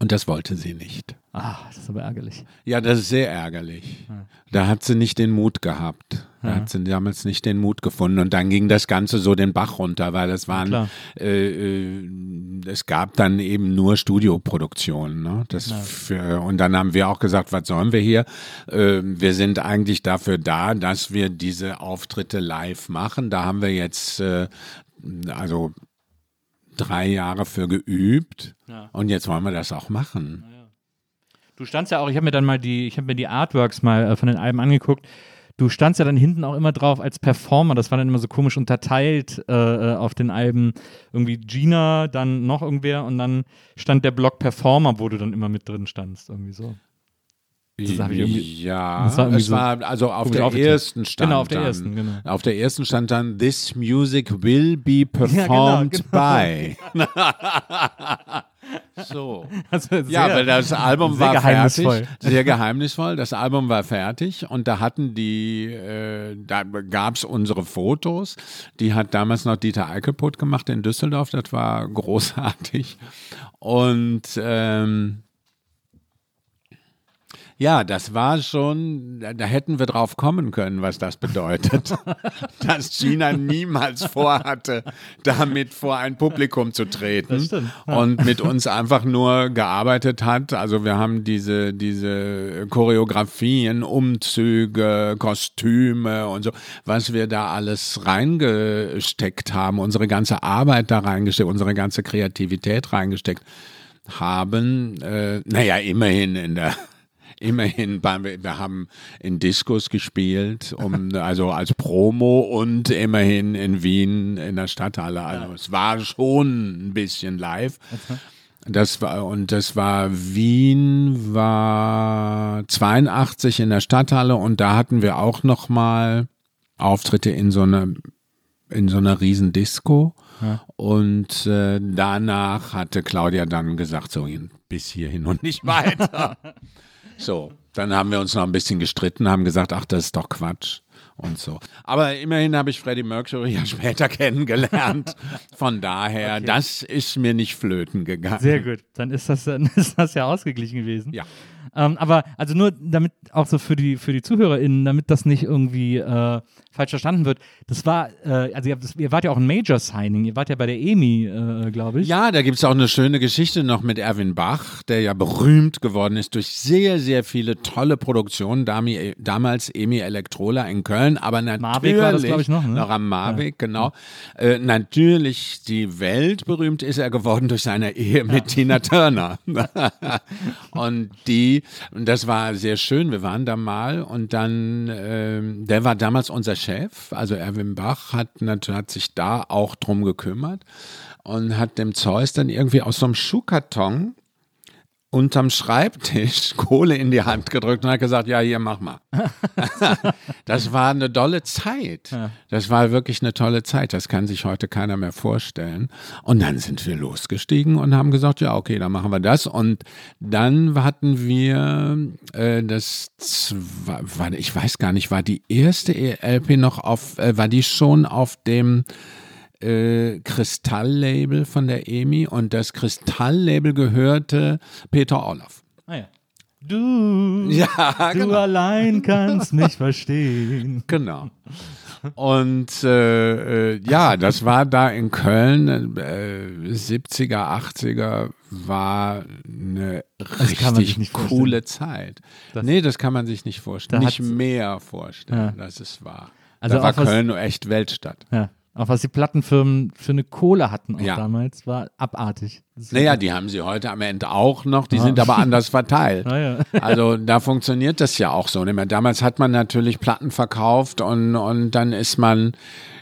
Und das wollte sie nicht. Ah, das ist aber ärgerlich. Ja, das ist sehr ärgerlich. Da hat sie nicht den Mut gehabt. Da Ja. hat sie damals nicht den Mut gefunden. Und dann ging das Ganze so den Bach runter, weil es waren, äh, äh, es gab dann eben nur Studioproduktionen. Ne? Das für, und dann haben wir auch gesagt, was sollen wir hier? Äh, wir sind eigentlich dafür da, dass wir diese Auftritte live machen. Da haben wir jetzt, äh, also drei Jahre für geübt. Ja. Und jetzt wollen wir das auch machen. Du standst ja auch, ich habe mir dann mal die, ich habe mir die Artworks mal äh, von den Alben angeguckt. Du standst ja dann hinten auch immer drauf als Performer. Das war dann immer so komisch unterteilt äh, äh, auf den Alben. Irgendwie Gina, dann noch irgendwer und dann stand der Block Performer, wo du dann immer mit drin standst. Irgendwie so. Das hab ich irgendwie- ja, das war irgendwie es so war also auf der ersten stand Genau, auf der dann, ersten, genau. Auf der ersten stand dann This music will be performed genau. by. so. Also sehr, Ja, weil das Album war fertig. Sehr geheimnisvoll. Das Album war fertig und da hatten die, äh, da gab es unsere Fotos. Die hat damals noch Dieter Eickelput gemacht in Düsseldorf. Das war großartig. Und ähm, ja, das war schon, da, hätten wir drauf kommen können, was das bedeutet. dass China niemals vorhatte, damit vor ein Publikum zu treten. Stimmt, Und mit uns einfach nur gearbeitet hat. Also wir haben diese, diese Choreografien, Umzüge, Kostüme und so, was wir da alles reingesteckt haben, unsere ganze Arbeit da reingesteckt, unsere ganze Kreativität reingesteckt haben. Äh, naja, immerhin in der Immerhin, beim, wir haben in Discos gespielt, um, also als Promo und immerhin in Wien in der Stadthalle. Also es war schon ein bisschen live. Das war, und das war Wien, war 82 in der Stadthalle und da hatten wir auch noch mal Auftritte in so einer, in so einer riesen Disco. Und äh, danach hatte Claudia dann gesagt, so bis hierhin und nicht weiter. So, dann haben wir uns noch ein bisschen gestritten, haben gesagt, ach, das ist doch Quatsch und so. Aber immerhin habe ich Freddie Mercury ja später kennengelernt. Von daher, das ist mir nicht flöten gegangen. Sehr gut. Dann ist das, dann ist das ja ausgeglichen gewesen. Ja. Ähm, aber also nur damit auch so für die für die ZuhörerInnen, damit das nicht irgendwie äh, falsch verstanden wird. Das war, äh, also ihr, das, ihr wart ja auch ein Major Signing. Ihr wart ja bei der EMI, äh, glaube ich. Ja, da gibt es auch eine schöne Geschichte noch mit Erwin Bach, der ja berühmt geworden ist durch sehr, sehr viele tolle Produktionen. Dami, damals Emi Elektrola in Köln, aber natürlich Marbeck war das, ich, noch, ne? noch am Marbeck, genau. Äh, natürlich die Welt berühmt ist er geworden durch seine Ehe mit Tina Turner. und die, und das war sehr schön. Wir waren da mal und dann, ähm, der war damals unser Chef, also Erwin Bach hat, hat sich da auch drum gekümmert und hat dem Zeus dann irgendwie aus so einem Schuhkarton unterm Schreibtisch Kohle in die Hand gedrückt und hat gesagt, ja, hier, mach mal. das war eine tolle Zeit. Das war wirklich eine tolle Zeit. Das kann sich heute keiner mehr vorstellen. Und dann sind wir losgestiegen und haben gesagt, ja, okay, dann machen wir das. Und dann hatten wir äh, das, zwa- war, ich weiß gar nicht, war die erste LP noch auf, äh, war die schon auf dem äh, Kristalllabel von der EMI und das Kristalllabel gehörte Peter Orloff. Ah, ja. Du, Ja, du allein kannst mich verstehen. Genau. Und äh, äh, ja, das war da in Köln, äh, 70er, 80er, war eine sich richtig nicht coole Zeit. Das- nee, das kann man sich nicht vorstellen. Nicht mehr vorstellen, Ja. das ist wahr. Also da war Köln echt Weltstadt. Ja. Auch was die Plattenfirmen für eine Kohle hatten auch Ja. damals, war abartig. Naja, die haben sie heute am Ende auch noch, die Ja. sind aber anders verteilt. Ah, ja. Also da funktioniert das ja auch so nicht mehr. Damals hat man natürlich Platten verkauft und, und dann ist man,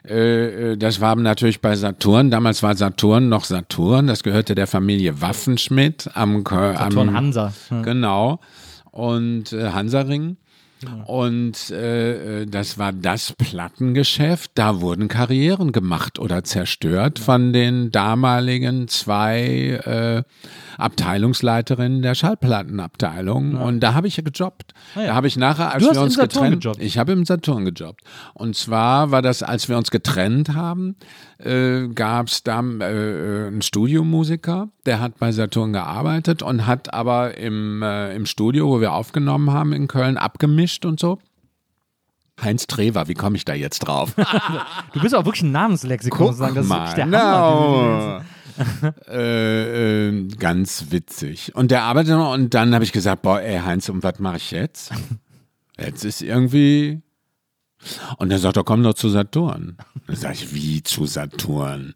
äh, äh, das war natürlich bei Saturn, damals war Saturn noch Saturn, das gehörte der Familie Waffenschmidt am, Saturn am Hansa. Genau. Und äh, Hansaring. Und äh, äh, das war das Plattengeschäft. Da wurden Karrieren gemacht oder zerstört von den damaligen zwei äh, Abteilungsleiterinnen der Schallplattenabteilung. Und da habe ich ja gejobbt. Ah, ja. Da habe ich nachher, als Du wir uns getrennt, gejobbt? ich habe im Saturn gejobbt. Und zwar war das, als wir uns getrennt haben, äh, gab es da äh, einen Studiomusiker, der hat bei Saturn gearbeitet und hat aber im, äh, im Studio, wo wir aufgenommen haben in Köln, abgemischt und so. Heinz Trever, wie komme ich da jetzt drauf? Du bist auch wirklich ein Namenslexikon, muss ich sagen. Das ist wirklich der Hammer. no. äh, äh, ganz witzig. Und der arbeitet noch und dann habe ich gesagt, boah, ey Heinz, und was mache ich jetzt? Jetzt ist irgendwie. Und dann sagt er, komm doch zu Saturn. Dann sage ich, wie zu Saturn?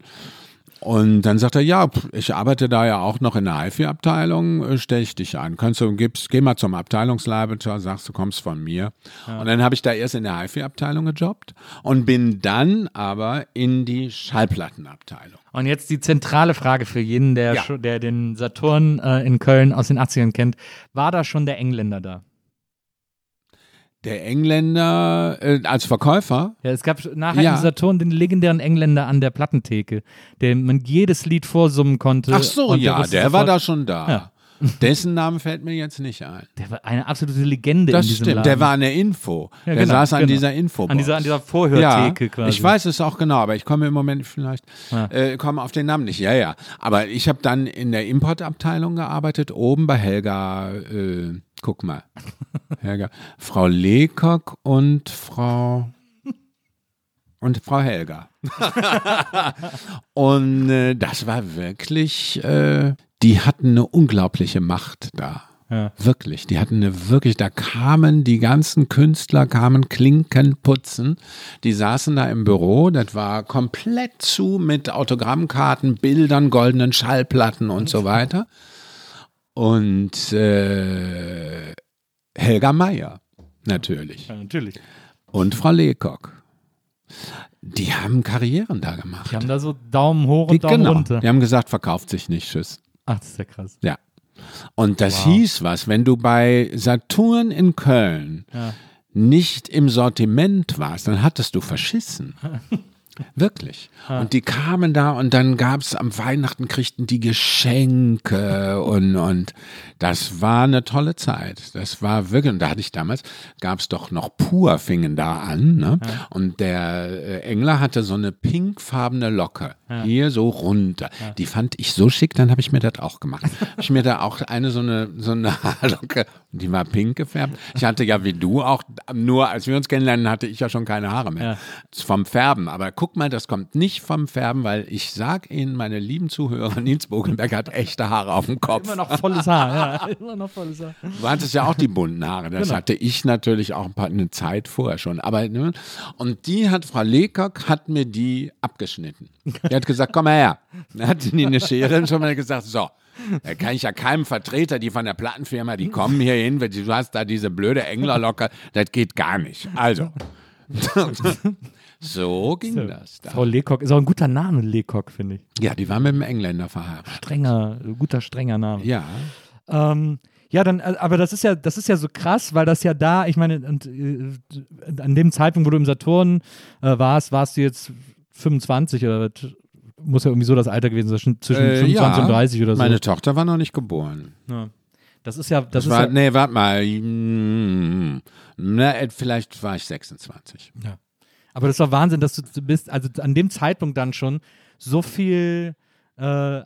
Und dann sagt er, ja, ich arbeite da ja auch noch in der HIFI-Abteilung, äh, stell ich dich an. Kannst du, gibst, geh mal zum Abteilungsleiter, sagst du kommst von mir. Und dann habe ich da erst in der HIFI-Abteilung gejobbt und bin dann aber in die Schallplattenabteilung. Und jetzt die zentrale Frage für jeden, der, Ja. der den Saturn äh, in Köln aus den 80ern kennt. War da schon der Engländer da? Der Engländer äh, als Verkäufer, Ja, es gab nachher Ja. im Saturn den legendären Engländer an der Plattentheke, dem man jedes Lied vorsummen konnte. ach so, und ja, wusste der war da schon da. Ja. Dessen Name fällt mir jetzt nicht ein. Der war eine absolute Legende Das in diesem stimmt, Laden. der war an der Info. Ja, der genau, saß an genau. dieser Info. an dieser, an dieser Vorhörtheke ja, quasi. Ich weiß es auch genau, aber ich komme im Moment vielleicht, Ja. äh, komme auf den Namen nicht. Ja, ja. Aber ich habe dann in der Importabteilung gearbeitet, oben bei Helga, äh, guck mal. Helga, Frau Lecock und Frau und Frau Helga. und äh, das war wirklich, äh, die hatten eine unglaubliche Macht da. Ja. Wirklich, die hatten eine wirklich, da kamen die ganzen Künstler, kamen Klinken putzen. Die saßen da im Büro, das war komplett zu mit Autogrammkarten, Bildern, goldenen Schallplatten und so weiter. Und äh, Helga Meier, natürlich. Ja, natürlich. Und Frau Lecock. Die haben Karrieren da gemacht. Die haben da so Daumen hoch und Die, Daumen genau, runter. die haben gesagt, verkauft sich nicht, tschüss. Ach, das ist ja krass. Ja. Und das Wow. hieß was, wenn du bei Saturn in Köln Ja. nicht im Sortiment warst, dann hattest du verschissen. Wirklich. Und die kamen da und dann gab es am Weihnachten kriegten die Geschenke und, und das war eine tolle Zeit. Das war wirklich, und da hatte ich damals, gab es doch noch Pur, fingen da an. Ne? Und der äh, Engler hatte so eine pinkfarbene Locke. Hier so runter. Die fand ich so schick, dann habe ich mir das auch gemacht. Ich mir da auch eine so eine, so eine Haarlocke, die war pink gefärbt. Ich hatte ja wie du auch, nur als wir uns kennenlernen, hatte ich ja schon keine Haare mehr. Ja. Vom Färben. Aber guck mal, das kommt nicht vom Färben, weil ich sag Ihnen, meine lieben Zuhörer, Nils Bogenberg hat echte Haare auf dem Kopf. Immer noch volles Haar, ja. Immer noch volles Haar. Du hattest ja auch die bunten Haare. Das Genau. hatte ich natürlich auch ein paar, eine Zeit vorher schon. Aber, ne? Und die hat, Frau Lecock hat mir die abgeschnitten. Die hat gesagt, komm mal her. Dann hat die eine Schere schon mal gesagt, so. Da kann ich ja keinem Vertreter, die von der Plattenfirma, die kommen hier hin, weil du hast da diese blöde Englerlocke, das geht gar nicht. Also. so ging das da. Frau Lecoq ist auch ein guter Name, Lecoq, finde ich. Ja, die war mit dem Engländer verheiratet. Strenger, guter, strenger Name. Ja. Ähm, ja, dann, äh, aber das ist ja, das ist ja so krass, weil das ja da, ich meine, und, äh, an dem Zeitpunkt, wo du im Saturn äh, warst, warst du jetzt 25 oder was? Muss ja irgendwie so das Alter gewesen sein, zwischen Äh, 25 ja. und 30 oder so. Meine Tochter war noch nicht geboren. ja. Das ist ja, das, Das ist war, ja, nee, warte mal. Mm, Na, vielleicht war ich 26. ja. Aber das doch Wahnsinn, dass du du bist, also an dem Zeitpunkt dann schon so viel äh,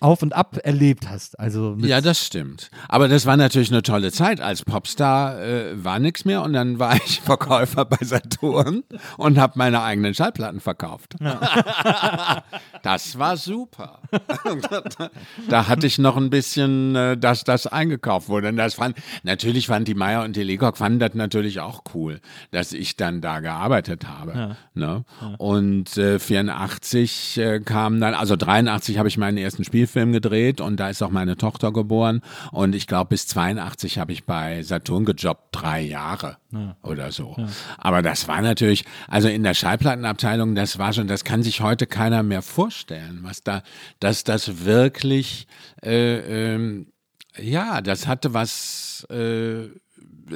auf und ab erlebt hast. Also Ja, das stimmt. Aber das war natürlich eine tolle Zeit. Als Popstar äh, war nichts mehr und dann war ich Verkäufer bei Saturn und habe meine eigenen Schallplatten verkauft. das war super. da hatte ich noch ein bisschen, äh, dass das eingekauft wurde. Und das fand, natürlich fand die Meier und die Lecoq fanden das natürlich auch cool, dass ich dann da gearbeitet habe. Ne? Und äh, 84 äh, kam dann, also 83 habe ich meinen ersten Spielfilm gedreht und da ist auch meine Tochter geboren. Und ich glaube, bis 82 habe ich bei Saturn gejobbt, drei Jahre oder so. Aber das war natürlich, also in der Schallplattenabteilung, das war schon, das kann sich heute keiner mehr vorstellen, was da, dass das wirklich, äh, ähm, ja, das hatte was, äh,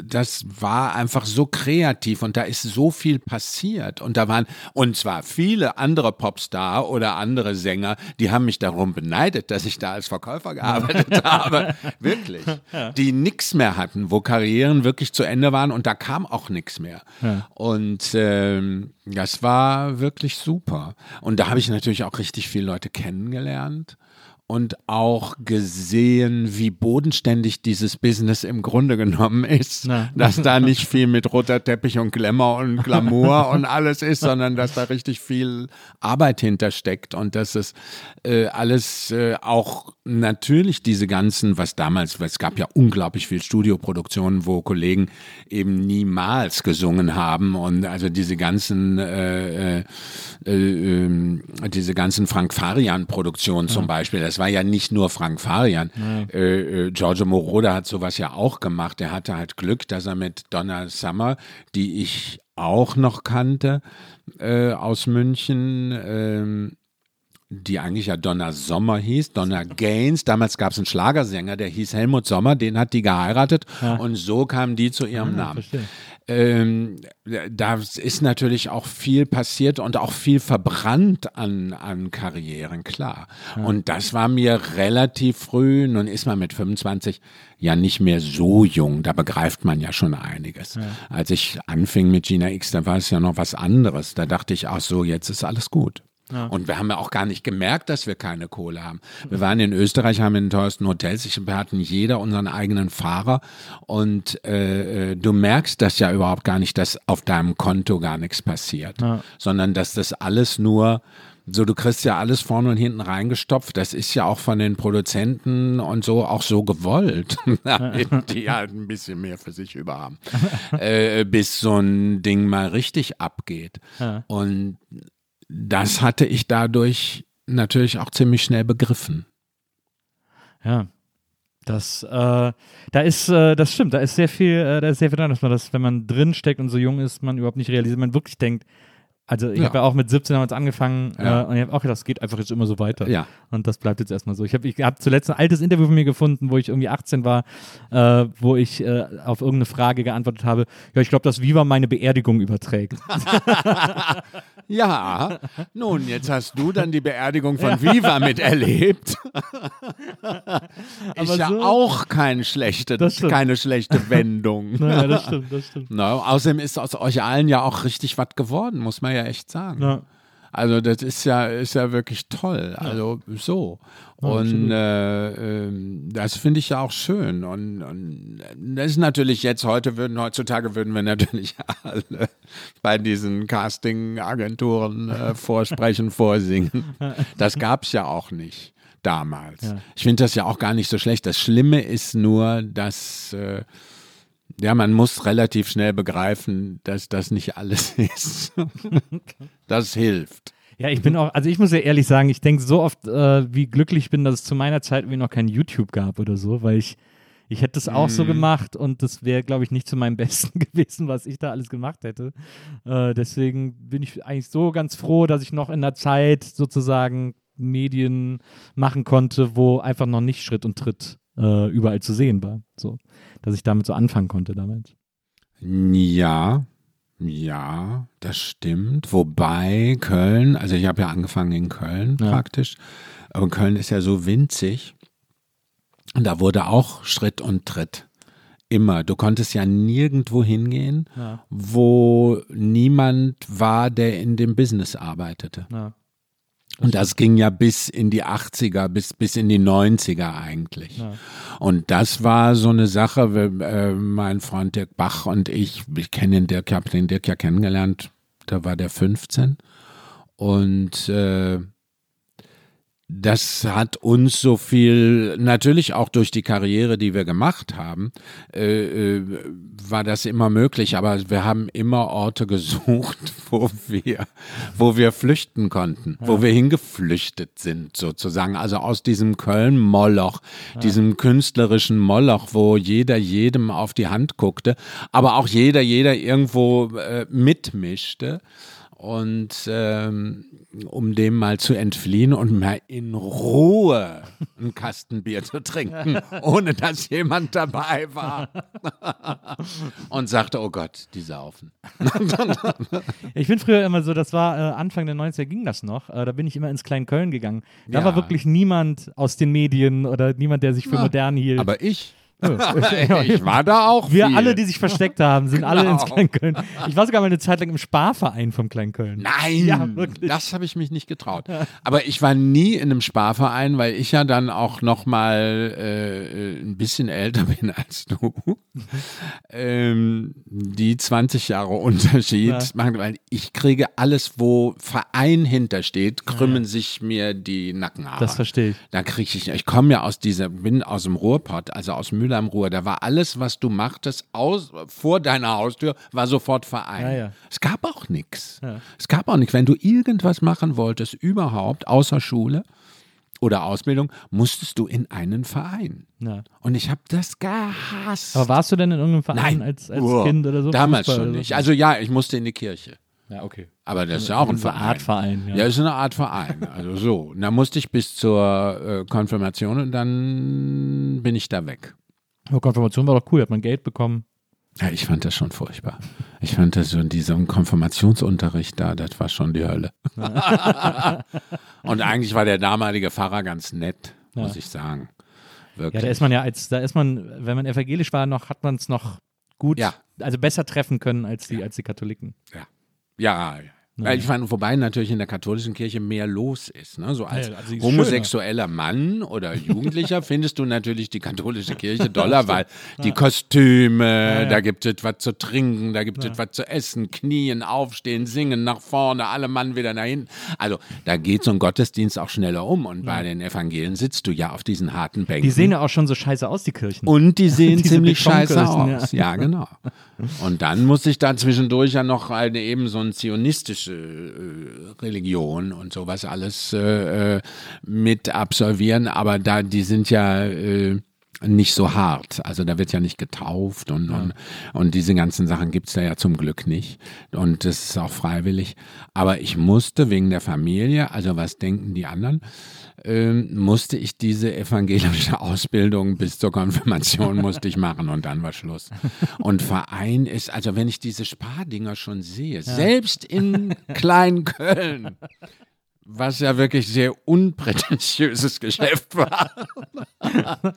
das war einfach so kreativ und da ist so viel passiert. Und da waren und zwar viele andere Popstar oder andere Sänger, die haben mich darum beneidet, dass ich da als Verkäufer gearbeitet habe, wirklich, die nichts mehr hatten, wo Karrieren wirklich zu Ende waren und da kam auch nichts mehr. Und ähm, das war wirklich super. Und da habe ich natürlich auch richtig viele Leute kennengelernt und auch gesehen, wie bodenständig dieses Business im Grunde genommen ist. Na. Dass da nicht viel mit roter Teppich und Glamour und Glamour und alles ist, sondern dass da richtig viel Arbeit hintersteckt und dass es äh, alles äh, auch natürlich diese ganzen, was damals, weil es gab ja unglaublich viel Studioproduktionen, wo Kollegen eben niemals gesungen haben und also diese ganzen äh, äh, äh, ähm, diese ganzen Frank Farian Produktionen zum Beispiel, das war ja nicht nur Frank Farian. Äh, äh, Giorgio Moroder hat sowas ja auch gemacht. Er hatte halt Glück, dass er mit Donna Summer, die ich auch noch kannte äh, aus München, ähm, die eigentlich ja Donna Sommer hieß, Donna Gaines. Damals gab es einen Schlagersänger, der hieß Helmut Sommer, den hat die geheiratet und so kamen die zu ihrem Namen. verstehe. Ähm, da ist natürlich auch viel passiert und auch viel verbrannt an, an Karrieren, klar. Und das war mir relativ früh, nun ist man mit 25 ja nicht mehr so jung, da begreift man ja schon einiges. Als ich anfing mit Gina X, da war es ja noch was anderes. Da dachte ich, ach so, jetzt ist alles gut. Und wir haben ja auch gar nicht gemerkt, dass wir keine Kohle haben. Wir waren in Österreich, haben in den teuersten Hotels, ich, wir hatten jeder unseren eigenen Fahrer. Und äh, äh, du merkst das ja überhaupt gar nicht, dass auf deinem Konto gar nichts passiert, sondern dass das alles nur so, du kriegst ja alles vorne und hinten reingestopft. Das ist ja auch von den Produzenten und so auch so gewollt, damit die halt ein bisschen mehr für sich über haben, äh, bis so ein Ding mal richtig abgeht. Und das hatte ich dadurch natürlich auch ziemlich schnell begriffen. Ja. Das, äh, da ist, äh, das stimmt, da ist sehr viel, äh, da ist sehr viel dran, dass man das, wenn man drin steckt und so jung ist, man überhaupt nicht realisiert, man wirklich denkt, also ich Ja. habe ja auch mit 17 damals angefangen Ja. äh, und ich habe auch gedacht, das geht einfach jetzt immer so weiter. Ja. Und das bleibt jetzt erstmal so. Ich habe ich hab zuletzt ein altes Interview von mir gefunden, wo ich irgendwie 18 war, äh, wo ich äh, auf irgendeine Frage geantwortet habe, ja, ich glaube, dass Viva meine Beerdigung überträgt. Ja, nun, jetzt hast du dann die Beerdigung von Viva miterlebt. ist ja so- auch kein schlechte, keine schlechte Wendung. naja, das stimmt, das stimmt. Na, außerdem ist aus euch allen ja auch richtig was geworden, muss man ja echt sagen. Ja. Also das ist ja, ist ja wirklich toll. Also so. Und äh, ähm, das finde ich ja auch schön. Und, und das ist natürlich jetzt, heute würden, heutzutage würden wir natürlich alle bei diesen Casting-Agenturen äh, vorsprechen, vorsingen. Das gab es ja auch nicht damals. Ich finde das ja auch gar nicht so schlecht. Das Schlimme ist nur, dass äh, ja, man muss relativ schnell begreifen, dass das nicht alles ist. das hilft. Ja, ich bin auch, also ich muss ja ehrlich sagen, ich denke so oft, äh, wie glücklich ich bin, dass es zu meiner Zeit irgendwie noch kein YouTube gab oder so, weil ich, ich hätte es auch so gemacht und das wäre, glaube ich, nicht zu meinem Besten gewesen, was ich da alles gemacht hätte. Äh, deswegen bin ich eigentlich so ganz froh, dass ich noch in der Zeit sozusagen Medien machen konnte, wo einfach noch nicht Schritt und Tritt äh, überall zu sehen war. So, dass ich damit so anfangen konnte damals. Ja, ja, das stimmt. Wobei Köln, also ich habe ja angefangen in Köln Ja. praktisch, aber Köln ist ja so winzig. Und da wurde auch Schritt und Tritt. Immer. Du konntest ja nirgendwo hingehen, Ja. wo niemand war, der in dem Business arbeitete. Ja. Und das ging ja bis in die 80er, bis, bis in die 90er eigentlich. Ja. Und das war so eine Sache, wir, äh, mein Freund Dirk Bach und ich, ich kenne den Dirk, ich habe den Dirk ja kennengelernt, da war der 15. Und äh, das hat uns so viel, natürlich auch durch die Karriere, die wir gemacht haben, äh, äh, war das immer möglich. Aber wir haben immer Orte gesucht, wo wir, wo wir flüchten konnten, wo wir hingeflüchtet sind, sozusagen. Also aus diesem Köln-Moloch, diesem künstlerischen Moloch, wo jeder jedem auf die Hand guckte, aber auch jeder, jeder irgendwo äh, mitmischte. Und ähm, um dem mal zu entfliehen und mal in Ruhe einen Kasten Bier zu trinken, ohne dass jemand dabei war. und sagte, oh Gott, die saufen. Ich bin früher immer so, das war äh, Anfang der 90er ging das noch. Äh, da bin ich immer ins Köln gegangen. Da Ja. war wirklich niemand aus den Medien oder niemand, der sich für Ja, modern hielt. Aber ich, ich war da auch Wir viel. alle, die sich versteckt haben, sind alle ins Genau. Kleinköln. Ich war sogar mal eine Zeit lang im Sparverein vom Kleinköln. Nein, Ja, das habe ich mich nicht getraut. Aber ich war nie in einem Sparverein, weil ich ja dann auch noch mal äh, ein bisschen älter bin als du. ähm, die 20 Jahre Unterschied Ja. machen, weil ich kriege alles, wo Verein hintersteht, krümmen sich mir die Nackenhaare. Das verstehe ich. Da kriege ich, ich komme ja aus dieser, bin aus dem Ruhrpott, also aus Mühl am Ruhr. Da war alles, was du machtest, aus, vor deiner Haustür, war sofort Verein. Ja, ja. Es gab auch nichts. Es gab auch nichts. Wenn du irgendwas machen wolltest, überhaupt, außer Schule oder Ausbildung, musstest du in einen Verein. Ja. Und ich habe das gehasst. Aber warst du denn in irgendeinem Verein Nein, als, als Uah. Kind oder so? Damals Fußball schon nicht. so? Also ja, ich musste in die Kirche. ja, okay. Aber das ist ja auch ein Verein. Art Verein, ja. Ja, ist eine Art Verein. Also so. Und da musste ich bis zur äh, Konfirmation und dann bin ich da weg. Aber Konfirmation war doch cool, hat man Geld bekommen. Ja, ich fand das schon furchtbar. Ich fand das so in diesem Konfirmationsunterricht da, das war schon die Hölle. und eigentlich war der damalige Pfarrer ganz nett, muss ich sagen. Ja, Wirklich. da ist man ja als, da ist man, wenn man evangelisch war, noch, hat man es noch gut, Ja. also besser treffen können als die, als die Katholiken. Ja, weil ich fand, wobei natürlich in der katholischen Kirche mehr los ist. Ne? So als Ja, also homosexueller Mann oder Jugendlicher findest du natürlich die katholische Kirche doller, weil die Kostüme, da gibt es was zu trinken, da gibt es was zu essen, knien, aufstehen, singen, nach vorne, alle Mann wieder nach hinten. Also da geht so ein Gottesdienst auch schneller um. Und bei den Evangelien sitzt du ja auf diesen harten Bänken. Die sehen ja auch schon so scheiße aus, die Kirchen. Und die sehen ziemlich scheiße aus. Ja. genau. Und dann musste ich da zwischendurch ja noch eine eben so eine äh, Religion und sowas alles äh, äh, mit absolvieren. Aber da, die sind ja äh, nicht so hart. Also da wird ja nicht getauft und, und, und diese ganzen Sachen gibt's da ja zum Glück nicht. Und das ist auch freiwillig. Aber ich musste wegen der Familie, also was denken die anderen, ähm, musste ich diese evangelische Ausbildung bis zur Konfirmation musste ich machen und dann war Schluss. Und Verein ist, also wenn ich diese Spardinger schon sehe, selbst in Kleinköln, was ja wirklich sehr unprätentiöses Geschäft war.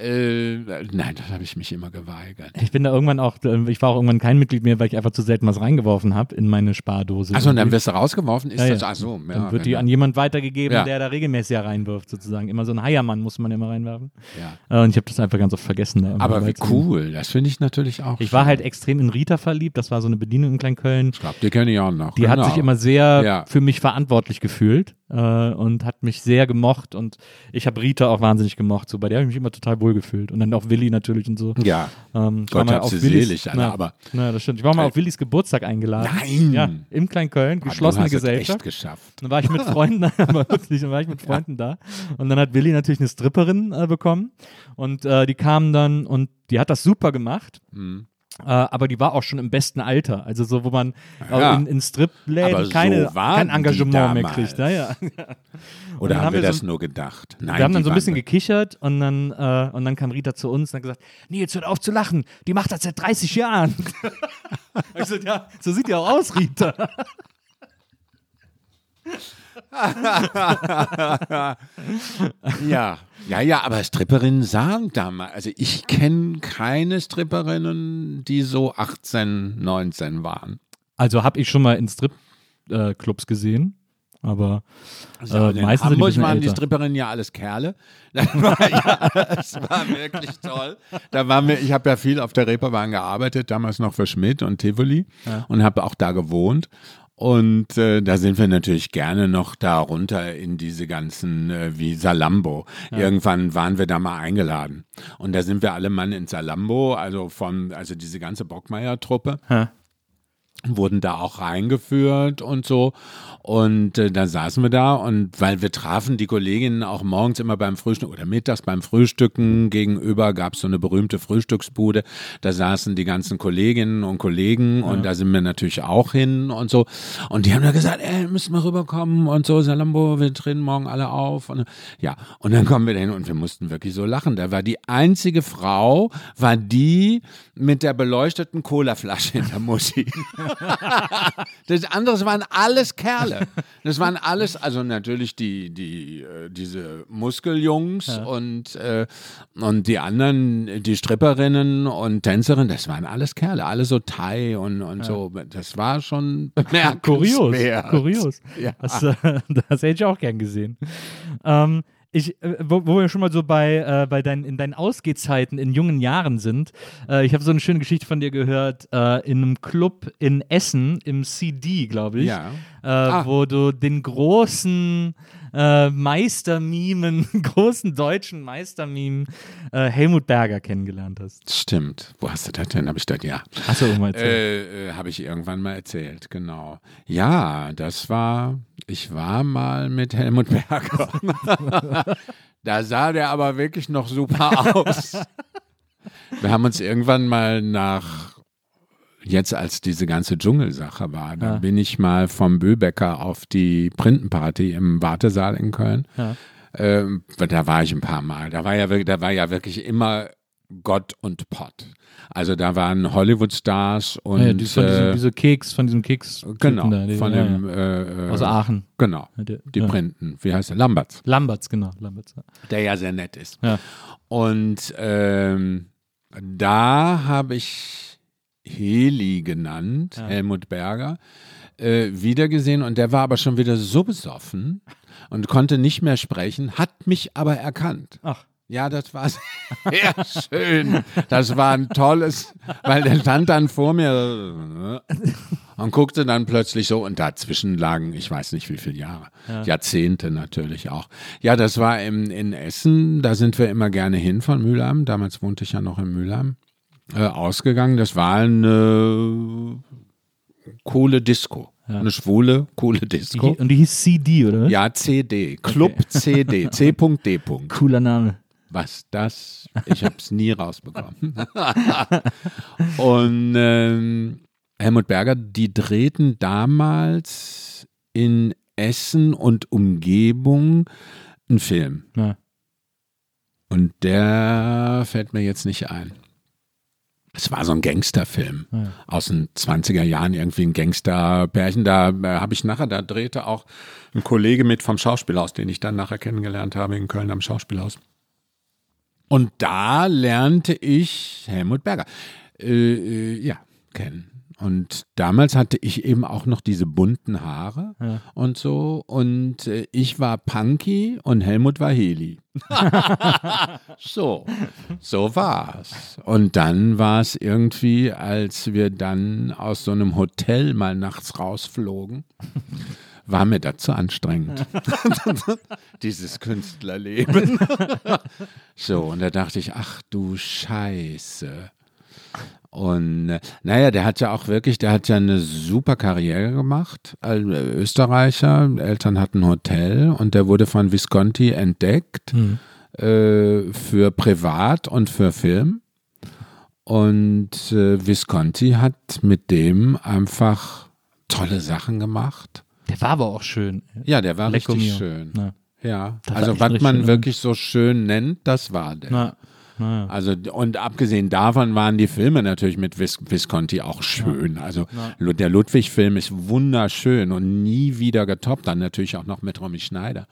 äh, nein, das habe ich mich immer geweigert. Ich bin da irgendwann auch, äh, ich war auch irgendwann kein Mitglied mehr, weil ich einfach zu selten was reingeworfen habe in meine Spardose. Achso, und dann wirst du rausgeworfen? Ist Ja, das, ach so, ja, dann wird die an jemand weitergegeben, Ja. der da regelmäßig reinwirft, sozusagen. Immer so ein Heiermann muss man immer reinwerfen. ja. Äh, Und ich habe das einfach ganz oft vergessen. Da Aber wie cool, das finde ich natürlich auch. Ich war schön. halt extrem in Rita verliebt. Das war so eine Bedienung in Kleinköln. Ich glaube, die kenne ich auch noch. Die hat genau. sich immer sehr für mich verantwortlich gefühlt äh, und hat mich sehr gemocht. Und ich habe Rita auch wahnsinnig gemocht. So, bei der habe ich mich immer total wohl gefühlt. Und dann auch Willi natürlich und so. Ja. Ähm, ich Gott war mal hab auf sie Willis- selig, Alter, na, aber- Na, das stimmt. Ich war mal Äh, auf Willis Geburtstag eingeladen. Nein! Ja, im Kleinköln, Ah, geschlossene du hast es Gesellschaft. echt geschafft. Dann war ich mit Freunden, aber wirklich, dann war ich mit Freunden da. Und dann hat Willi natürlich eine Stripperin äh, bekommen. Und äh, die kam dann und die hat das super gemacht. Mhm. Äh, aber die war auch schon im besten Alter. Also so, wo man Ja. in, in Stripläden so keine, waren kein Engagement mehr kriegt. Ja, ja. Oder haben haben wir wir das so- nur gedacht? Nein, Wir haben dann so ein bisschen gekichert und dann, äh, und dann kam Rita zu uns und hat gesagt, Nils, hört auf zu lachen, die macht das seit 30 Jahren. ich so, ja, so sieht die auch aus, Rita. Ja, ja, ja, aber Stripperinnen sagen damals, also ich kenne keine Stripperinnen, die so 18, 19 waren. Also habe ich schon mal in Strip-Clubs gesehen, aber Also in äh, meistens sind die ein Hamburg waren die älter. Stripperinnen ja alles Kerle. Das war, ja, das war wirklich toll. Da waren wir, ich habe ja viel auf der Reeperbahn gearbeitet, damals noch für Schmidt und Tivoli und habe auch da gewohnt. Und äh, da sind wir natürlich gerne noch da runter in diese ganzen, äh, wie Salambo. Irgendwann waren wir da mal eingeladen. Und da sind wir alle Mann in Salambo, also von, also diese ganze Bockmeier-Truppe Hä? Wurden da auch reingeführt und so. Und äh, da saßen wir da und weil wir trafen die Kolleginnen auch morgens immer beim Frühstück oder mittags beim Frühstücken gegenüber gab es so eine berühmte Frühstücksbude. Da saßen die ganzen Kolleginnen und Kollegen und da sind wir natürlich auch hin und so. Und die haben da gesagt, ey, müssen wir rüberkommen und so, Salambo, wir treten morgen alle auf. Und, ja, und dann kommen wir dahin und wir mussten wirklich so lachen. Da war die einzige Frau, war die mit der beleuchteten Colaflasche in der Mutti. das andere waren alles Kerle. Das waren alles, also natürlich die, die, äh, diese Muskeljungs Ja. und, äh, und die anderen, die Stripperinnen und Tänzerinnen, das waren alles Kerle, alle so Thai und, und so. Das war schon Kurios, bemerkenswert. kurios. Ja. Das, äh, das hätte ich auch gern gesehen. Ähm, ich, äh, wo, wo wir schon mal so bei, äh, bei deinen, in deinen Ausgehzeiten in jungen Jahren sind, äh, ich habe so eine schöne Geschichte von dir gehört, äh, in einem Club in Essen, im CD, glaube ich, Ja. Äh, Ah. wo du den großen äh, Meistermimen, großen deutschen Meistermimen äh, Helmut Berger kennengelernt hast. Stimmt. Wo hast du das denn? Habe ich das, ja. Achso, um mal Äh, äh, Habe ich irgendwann mal erzählt, genau. Ja, das war, ich war mal mit Helmut Berger. da sah der aber wirklich noch super aus. Wir haben uns irgendwann mal nach, jetzt als diese ganze Dschungelsache war, da Ja. bin ich mal vom Böbecker auf die Printenparty im Wartesaal in Köln. Ja. Ähm, da war ich ein paar Mal. Da war ja wirklich, da war ja wirklich immer Gott und Pott. Also da waren Hollywood-Stars und ja, die, von diesem, äh, diese Keks, von diesem Keks. genau, da, die, von ja, dem ja. äh, äh, Aus Aachen. genau, der- die ja. Printen. Wie heißt er? Lamberts, Lamberts, genau. Lamberts. der ja sehr nett ist. Und ähm, da habe ich Heli genannt, Ja. Helmut Berger, äh, wiedergesehen und der war aber schon wieder so besoffen und konnte nicht mehr sprechen, hat mich aber erkannt. Ach. Ja, das war sehr schön. Das war ein tolles, weil der stand dann vor mir und guckte dann plötzlich so und dazwischen lagen, ich weiß nicht wie viele Jahre, Jahrzehnte natürlich auch. Ja, das war im, in Essen, da sind wir immer gerne hin von Mülheim. Damals wohnte ich ja noch in Mülheim. Äh, ausgegangen, das war eine coole Disco. Eine schwule, coole Die, Disco. und die hieß CD, oder? Ja, CD, Club CD, C.D. Cooler Name. Was das? Ich habe es nie rausbekommen. Und ähm, Helmut Berger, die drehten damals in Essen und Umgebung einen Film. Ja. Und der fällt mir jetzt nicht ein. Es war so ein Gangsterfilm Ja. aus den 20er Jahren, irgendwie ein Gangsterpärchen. Da äh, habe ich nachher, da drehte auch ein Kollege mit vom Schauspielhaus, den ich dann nachher kennengelernt habe in Köln am Schauspielhaus. Und da lernte ich Helmut Berger, äh, äh, ja, kennen. Und damals hatte ich eben auch noch diese bunten Haare Ja. und so. Und äh, ich war Punky und Helmut war Heli. so, so war's. Und dann war es irgendwie, als wir dann aus so einem Hotel mal nachts rausflogen, war mir das zu anstrengend. Dieses Künstlerleben. so, und da dachte ich, ach du Scheiße. Und äh, naja, der hat ja auch wirklich, der hat ja eine super Karriere gemacht als Österreicher. Eltern hatten ein Hotel und der wurde von Visconti entdeckt äh, für Privat und für Film. Und äh, Visconti hat mit dem einfach tolle Sachen gemacht. Der war aber auch schön. Ja, der war Lecco richtig mio. schön. Na, Ja, Das also was man schön. wirklich so schön nennt, das war der. na, na, ja. Also und abgesehen davon waren die Filme natürlich mit Vis Visconti auch schön. Also Lu- der Ludwig-Film ist wunderschön und nie wieder getoppt. Dann natürlich auch noch mit Romy Schneider.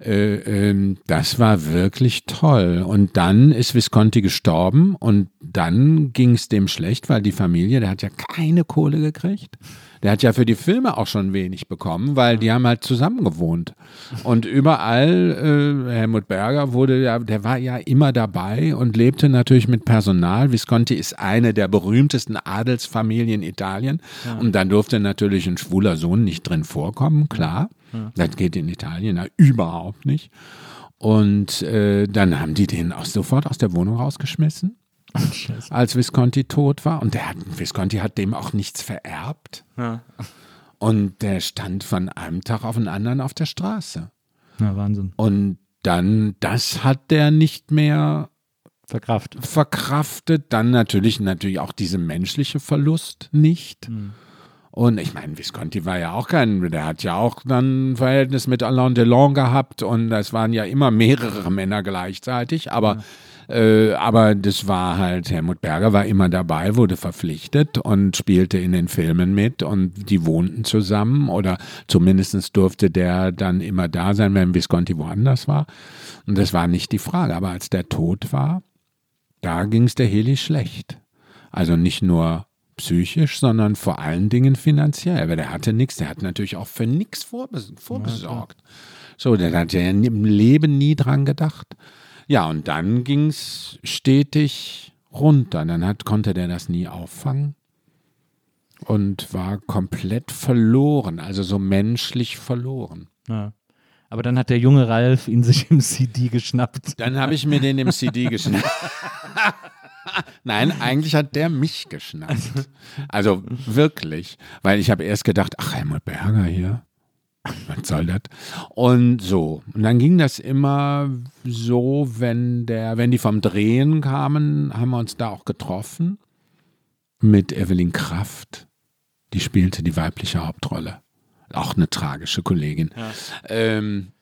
Äh, ähm, das war wirklich toll. Und dann ist Visconti gestorben und dann ging es dem schlecht, weil die Familie, der hat ja keine Kohle gekriegt. Der hat ja für die Filme auch schon wenig bekommen, weil die haben halt zusammen gewohnt. Und überall, äh, Helmut Berger wurde ja, der war ja immer dabei und lebte natürlich mit Personal. Visconti ist eine der berühmtesten Adelsfamilien Italien. Und dann durfte natürlich ein schwuler Sohn nicht drin vorkommen, klar. Das geht in Italien ja überhaupt nicht. Und äh, dann haben die den auch sofort aus der Wohnung rausgeschmissen. Als Visconti tot war. Und der hat, Visconti hat dem auch nichts vererbt. Ja. Und der stand von einem Tag auf den anderen auf der Straße. Na, Wahnsinn. Und dann, das hat der nicht mehr Verkraft. verkraftet. Dann natürlich, natürlich auch diese menschliche Verlust nicht. Und ich meine, Visconti war ja auch kein, der hat ja auch dann ein Verhältnis mit Alain Delon gehabt und das waren ja immer mehrere Männer gleichzeitig, aber Äh, aber das war halt, Helmut Berger war immer dabei, wurde verpflichtet und spielte in den Filmen mit und die wohnten zusammen oder zumindest durfte der dann immer da sein, wenn Visconti woanders war. Und das war nicht die Frage. Aber als der tot war, da ging es der Heli schlecht. Also nicht nur psychisch, sondern vor allen Dingen finanziell. Aber der hatte nichts, der hat natürlich auch für nichts vorbes vorbesorgt. So, der hat ja im Leben nie dran gedacht. Ja, und dann ging es stetig runter. Dann hat, konnte der das nie auffangen und war komplett verloren, also so menschlich verloren. Ja. Aber dann hat der junge Ralf ihn sich im CD geschnappt. Dann habe ich mir den im CD geschnappt. Nein, eigentlich hat der mich geschnappt. Also wirklich, weil ich habe erst gedacht, ach Helmut Berger hier, was soll das? Und so. Und dann ging das immer so, wenn der, wenn die vom Drehen kamen, haben wir uns da auch getroffen mit Evelyn Kraft. Die spielte die weibliche Hauptrolle. Auch eine tragische Kollegin. Ja. Ähm,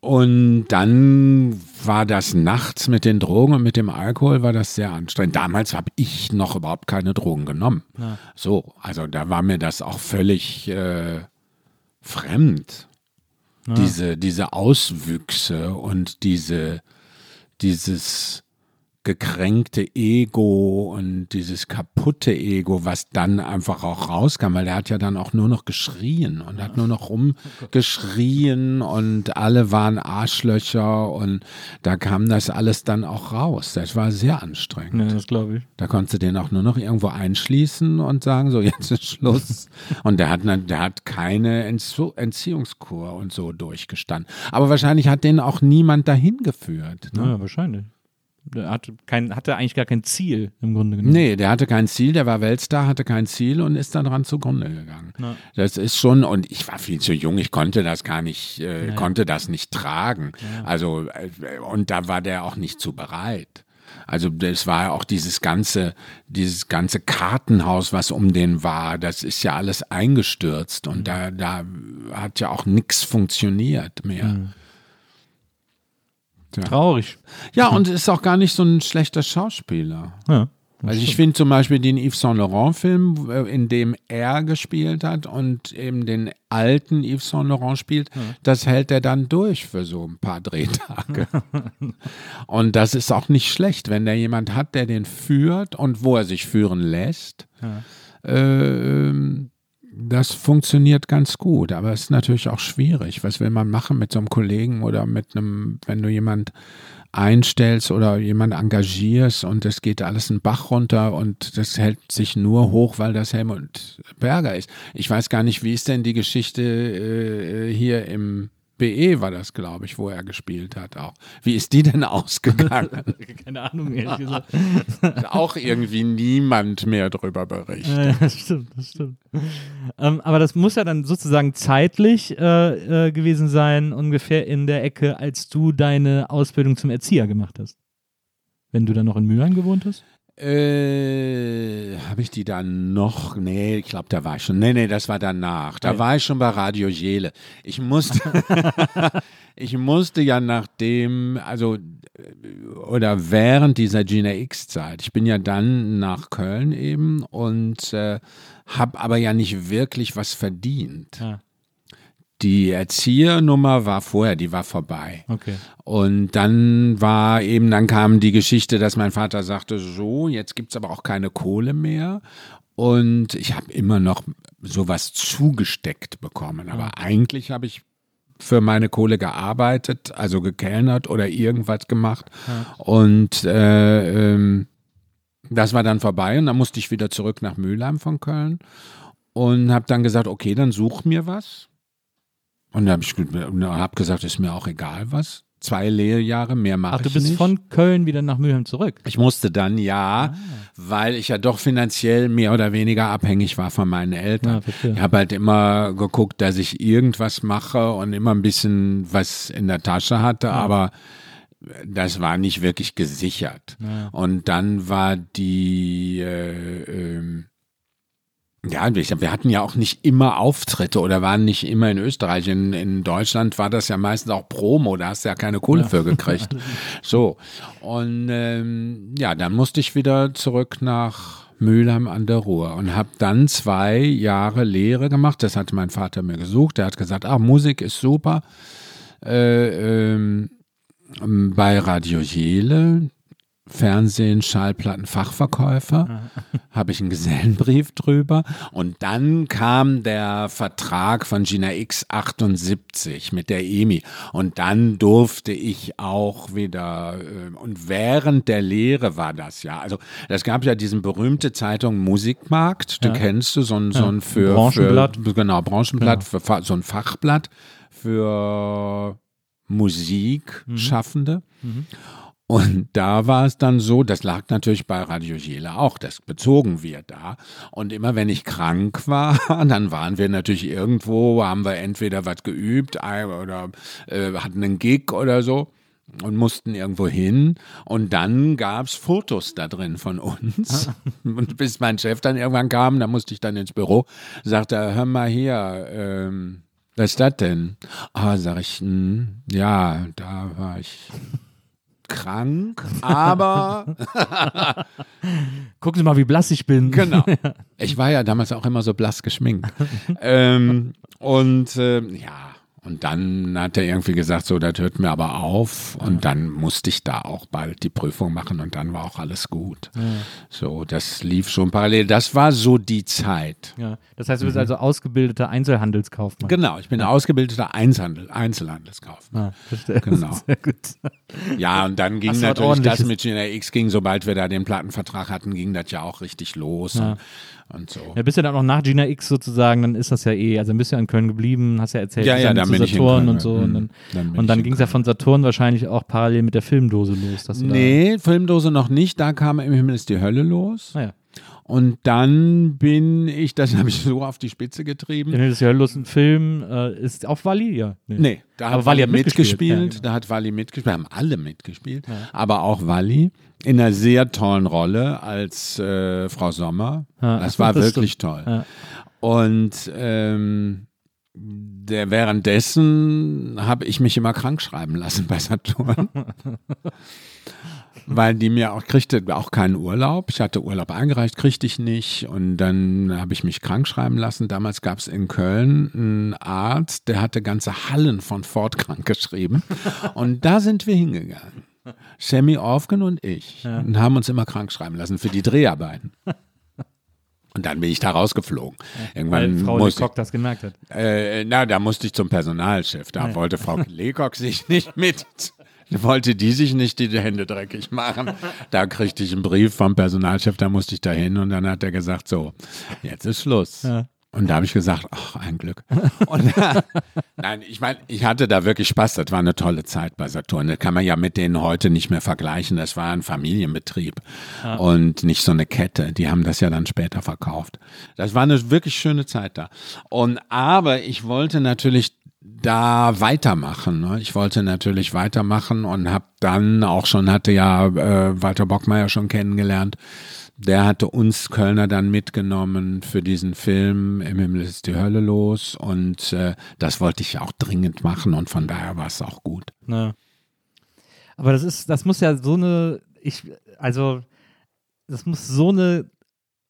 und dann war das nachts mit den Drogen und mit dem Alkohol war das sehr anstrengend. Damals habe ich noch überhaupt keine Drogen genommen. Ja. So, also da war mir das auch völlig äh, fremd. Ja. Diese, diese Auswüchse und diese, dieses gekränkte Ego und dieses kaputte Ego, was dann einfach auch rauskam, weil der hat ja dann auch nur noch geschrien und hat nur noch rumgeschrien und alle waren Arschlöcher und da kam das alles dann auch raus. Das war sehr anstrengend. Ja, das glaube ich. Da konntest du den auch nur noch irgendwo einschließen und sagen, so jetzt ist Schluss. und der hat, der hat keine Entziehungskur und so durchgestanden. Aber wahrscheinlich hat den auch niemand dahin geführt. Ne? Ja, wahrscheinlich. Der hatte, kein, hatte eigentlich gar kein Ziel im Grunde genommen. Nee, der hatte kein Ziel, der war Weltstar, hatte kein Ziel und ist dann dran zugrunde gegangen. Ja. Das ist schon, und ich war viel zu jung, ich konnte das gar nicht, äh, ja. konnte das nicht tragen. Ja. Also, äh, und da war der auch nicht zu bereit. Also das war ja auch dieses ganze, dieses ganze Kartenhaus, was um den war, das ist ja alles eingestürzt und mhm. da, da hat ja auch nichts funktioniert mehr. Mhm. Ja. Traurig. Ja, und ist auch gar nicht so ein schlechter Schauspieler. Ja. Also ich finde zum Beispiel den Yves Saint Laurent Film, äh, in dem er gespielt hat und eben den alten Yves Saint Laurent spielt, ja. das hält er dann durch für so ein paar Drehtage. und das ist auch nicht schlecht, wenn der jemand hat, der den führt und wo er sich führen lässt. Ja. Äh, das funktioniert ganz gut, aber es ist natürlich auch schwierig. Was will man machen mit so einem Kollegen oder mit einem, wenn du jemand einstellst oder jemand engagierst und es geht alles einen Bach runter und das hält sich nur hoch, weil das Helmut Berger ist. Ich weiß gar nicht, wie ist denn die Geschichte äh, hier im BE war das, glaube ich, wo er gespielt hat auch. Wie ist die denn ausgegangen? Keine Ahnung, ehrlich gesagt. auch irgendwie niemand mehr darüber berichtet. Ja, das stimmt, das stimmt. Ähm, aber das muss ja dann sozusagen zeitlich äh, äh, gewesen sein, ungefähr in der Ecke, als du deine Ausbildung zum Erzieher gemacht hast. Wenn du dann noch in Mülheim gewohnt hast? Äh, habe ich die dann noch? Nee, ich glaube, da war ich schon. Nee, nee, das war danach. Da ja. war ich schon bei Radio Jele. Ich musste, ich musste ja nachdem, also, oder während dieser Gina X-Zeit, ich bin ja dann nach Köln eben und äh, habe aber ja nicht wirklich was verdient. Ja. Die Erziehernummer war vorher, die war vorbei. Okay. Und dann war eben, dann kam die Geschichte, dass mein Vater sagte, so, jetzt gibt es aber auch keine Kohle mehr. Und ich habe immer noch sowas zugesteckt bekommen. Aber ja. eigentlich habe ich für meine Kohle gearbeitet, also gekellnert oder irgendwas gemacht. Ja. Und äh, ähm, das war dann vorbei und dann musste ich wieder zurück nach Mülheim von Köln und habe dann gesagt, okay, dann such mir was. Und dann habe ich hab gesagt, ist mir auch egal was. Zwei Lehrjahre, mehr mache ich nicht. Ach, du bist nicht. von Köln wieder nach Mülheim zurück? Ich musste dann, ja, ah. weil ich ja doch finanziell mehr oder weniger abhängig war von meinen Eltern. Ja, ich habe halt immer geguckt, dass ich irgendwas mache und immer ein bisschen was in der Tasche hatte, ja. aber das war nicht wirklich gesichert. Ja. Und dann war die äh, äh, Ja, wir, hatten ja auch nicht immer Auftritte oder waren nicht immer in Österreich. In, in Deutschland war das ja meistens auch Promo, da hast du ja keine Kohle für gekriegt. So. Und ähm, ja, dann musste ich wieder zurück nach Mülheim an der Ruhr und habe dann zwei Jahre Lehre gemacht. Das hatte mein Vater mir gesucht. Der hat gesagt, ah, Musik ist super. Äh, ähm, bei Radio Jele, Fernsehen, Schallplatten, Fachverkäufer, habe ich einen Gesellenbrief drüber. Und dann kam der Vertrag von Gina X 78 mit der EMI. Und dann durfte ich auch wieder, äh, und während der Lehre war das ja. Also, es gab ja diesen berühmte Zeitung Musikmarkt, du Ja. kennst du, so ein, so Ja, ein für, Branchenblatt. Für, genau, Branchenblatt, Genau. Für, so ein Fachblatt für Musikschaffende. Und da war es dann so, das lag natürlich bei Radio Jela auch, das bezogen wir da. Und immer wenn ich krank war, dann waren wir natürlich irgendwo, haben wir entweder was geübt oder äh, hatten einen Gig oder so und mussten irgendwo hin. Und dann gab es Fotos da drin von uns. Und bis mein Chef dann irgendwann kam, da musste ich dann ins Büro, sagte er, hör mal hier, ähm, was ist das denn? Ah, sag ich, hm, ja, da war ich krank, aber Gucken Sie mal, wie blass ich bin. genau. Ich war ja damals auch immer so blass geschminkt. ähm, und äh, ja, und dann hat er irgendwie gesagt, so, das hört mir aber auf. Und dann musste ich da auch bald die Prüfung machen und dann war auch alles gut. So, das lief schon parallel. Das war so die Zeit. Ja. Das heißt, du bist also ausgebildeter Einzelhandelskaufmann. Genau, ich bin ausgebildeter Einzelhandel, Einzelhandelskaufmann. Ah, verstehe. Genau. Sehr gut. Ja, und dann ging natürlich das mit Gina X, ging, sobald wir da den Plattenvertrag hatten, ging das ja auch richtig los Ja. und, und so. Ja, bist ja dann auch nach Gina X sozusagen, dann ist das ja eh, also dann bist du ja in Köln geblieben, hast ja erzählt, Ja, ja, dann dann in Saturn und so. ja. Und dann, Dann und dann in ging es ja von Saturn wahrscheinlich auch parallel mit der Filmdose los. Dass Nee, Filmdose noch nicht, da kam im Himmel ist die Hölle los. Da, naja, Und dann bin ich, das habe ich so auf die Spitze getrieben. das ist ja los, ein Film, äh, ist auf Wally? Ja. Nee, da hat Wally mitgespielt. mitgespielt. Ja, genau. Da hat Wally mitgespielt. Haben alle mitgespielt. Aber auch Wally in einer sehr tollen Rolle als äh, Frau Sommer. Ja, das war das wirklich stimmt. toll. Ja. Und ähm, der, währenddessen habe ich mich immer krank schreiben lassen bei Saturn. Weil die mir auch kriegte auch keinen Urlaub. Ich hatte Urlaub eingereicht, kriegte ich nicht. Und dann habe ich mich krank schreiben lassen. Damals gab es in Köln einen Arzt, der hatte ganze Hallen von Ford krank geschrieben. Und da sind wir hingegangen. Sammy Orfgen und ich. Und haben uns immer krank schreiben lassen für die Dreharbeiten. Und dann bin ich da rausgeflogen. Weil Irgendwann Frau musste Lecoq das gemerkt hat. äh, na, da musste ich zum Personalchef. Da Ja. wollte Frau Lecoq sich nicht mit. Wollte die sich nicht die Hände dreckig machen. Da kriegte ich einen Brief vom Personalchef, da musste ich da hin und dann hat er gesagt, so, jetzt ist Schluss. Ja. Und da habe ich gesagt, ach, ein Glück. Und, nein, ich meine, ich hatte da wirklich Spaß. Das war eine tolle Zeit bei Saturn. Das kann man ja mit denen heute nicht mehr vergleichen. Das war ein Familienbetrieb und nicht so eine Kette. Die haben das ja dann später verkauft. Das war eine wirklich schöne Zeit da. Und aber ich wollte natürlich da weitermachen. Ne? Ich wollte natürlich weitermachen und habe dann auch schon, hatte ja äh, Walter Bockmeier schon kennengelernt. Der hatte uns Kölner dann mitgenommen für diesen Film Im Himmel ist die Hölle los und äh, das wollte ich auch dringend machen und von daher war es auch gut. Ja. Aber das ist, das muss ja so eine, ich, also, das muss so eine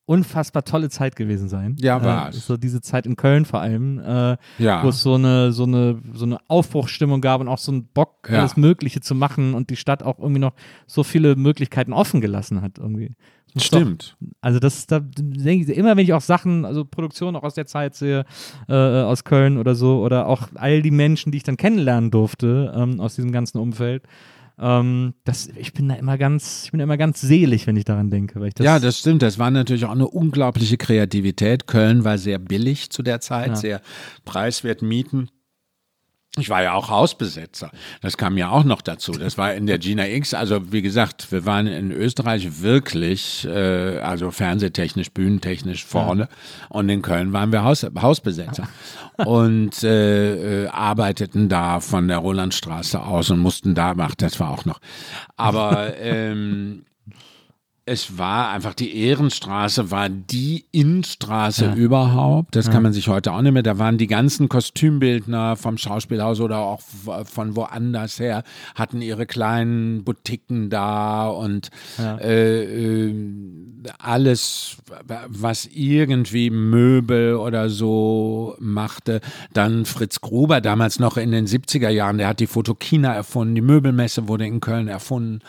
unfassbar tolle Zeit gewesen sein. Ja. Äh, so diese Zeit in Köln vor allem, äh, Ja. wo es so eine, so eine, so eine Aufbruchsstimmung gab und auch so einen Bock, Ja. alles Mögliche zu machen und die Stadt auch irgendwie noch so viele Möglichkeiten offen gelassen hat irgendwie. Stimmt. Doch, also das, da denke ich, immer wenn ich auch Sachen, also Produktionen auch aus der Zeit sehe, äh, aus Köln oder so, oder auch all die Menschen, die ich dann kennenlernen durfte ähm, aus diesem ganzen Umfeld, ähm, das, ich bin da immer ganz, ich bin da immer ganz selig, wenn ich daran denke, weil das, ja, das stimmt. Das war natürlich auch eine unglaubliche Kreativität. Köln war sehr billig zu der Zeit, Ja. sehr preiswert Mieten. Ich war ja auch Hausbesetzer. Das kam ja auch noch dazu. Das war in der Gina X. Also wie gesagt, wir waren in Österreich wirklich, äh, also fernsehtechnisch, bühnentechnisch vorne. Und in Köln waren wir Haus, Hausbesetzer. und äh, äh, arbeiteten da von der Rolandstraße aus und mussten da machen. Das war auch noch. Aber ähm, es war einfach die Ehrenstraße, war die Innenstraße ja. überhaupt. Das ja. kann man sich heute auch nicht mehr. Da waren die ganzen Kostümbildner vom Schauspielhaus oder auch von woanders her, hatten ihre kleinen Boutiquen da und ja. äh, äh, alles, was irgendwie Möbel oder so machte. Dann Fritz Gruber, damals noch in den 70er Jahren, der hat die Fotokina erfunden. Die Möbelmesse wurde in Köln erfunden.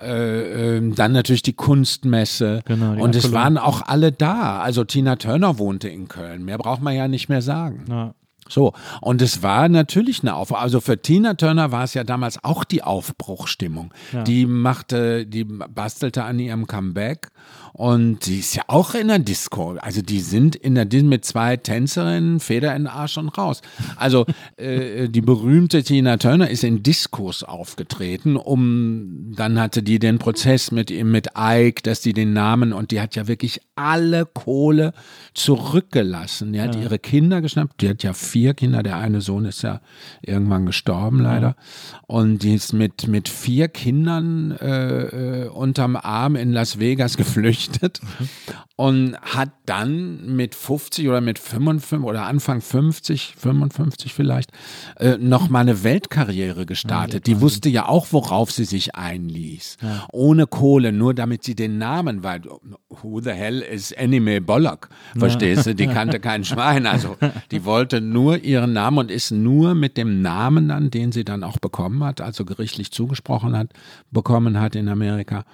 Äh, ähm, dann natürlich die Kunst Kunstmesse. Genau, und es waren auch alle da. Also Tina Turner wohnte in Köln. Mehr braucht man ja nicht mehr sagen. Ja. So, und es war natürlich eine Aufbruch. Also für Tina Turner war es ja damals auch die Aufbruchstimmung. Ja. Die machte, die bastelte an ihrem Comeback und die ist ja auch in der Disco. Also die sind in der Disco mit zwei Tänzerinnen, Feder in den Arsch und raus. Also äh, die berühmte Tina Turner ist in Diskos aufgetreten, um dann hatte die den Prozess mit ihm, mit Ike, dass die den Namen und die hat ja wirklich alle Kohle zurückgelassen. Die hat ja. ihre Kinder geschnappt. Die hat ja vier Kinder. Der eine Sohn ist ja irgendwann gestorben leider. Ja. Und die ist mit, mit vier Kindern äh, äh unterm Arm in Las Vegas geflüchtet und hat dann mit 50 oder mit 55 oder Anfang 50, 55 vielleicht, äh, noch mal eine Weltkarriere gestartet. Die wusste ja auch, worauf sie sich einließ. Ja. Ohne Kohle, nur damit sie den Namen, weil who the hell is Anime Bollock? Verstehst du? Die kannte kein Schwein. Also die wollte nur ihren Namen und ist nur mit dem Namen dann, den sie dann auch bekommen hat, also gerichtlich zugesprochen hat, bekommen hat in Amerika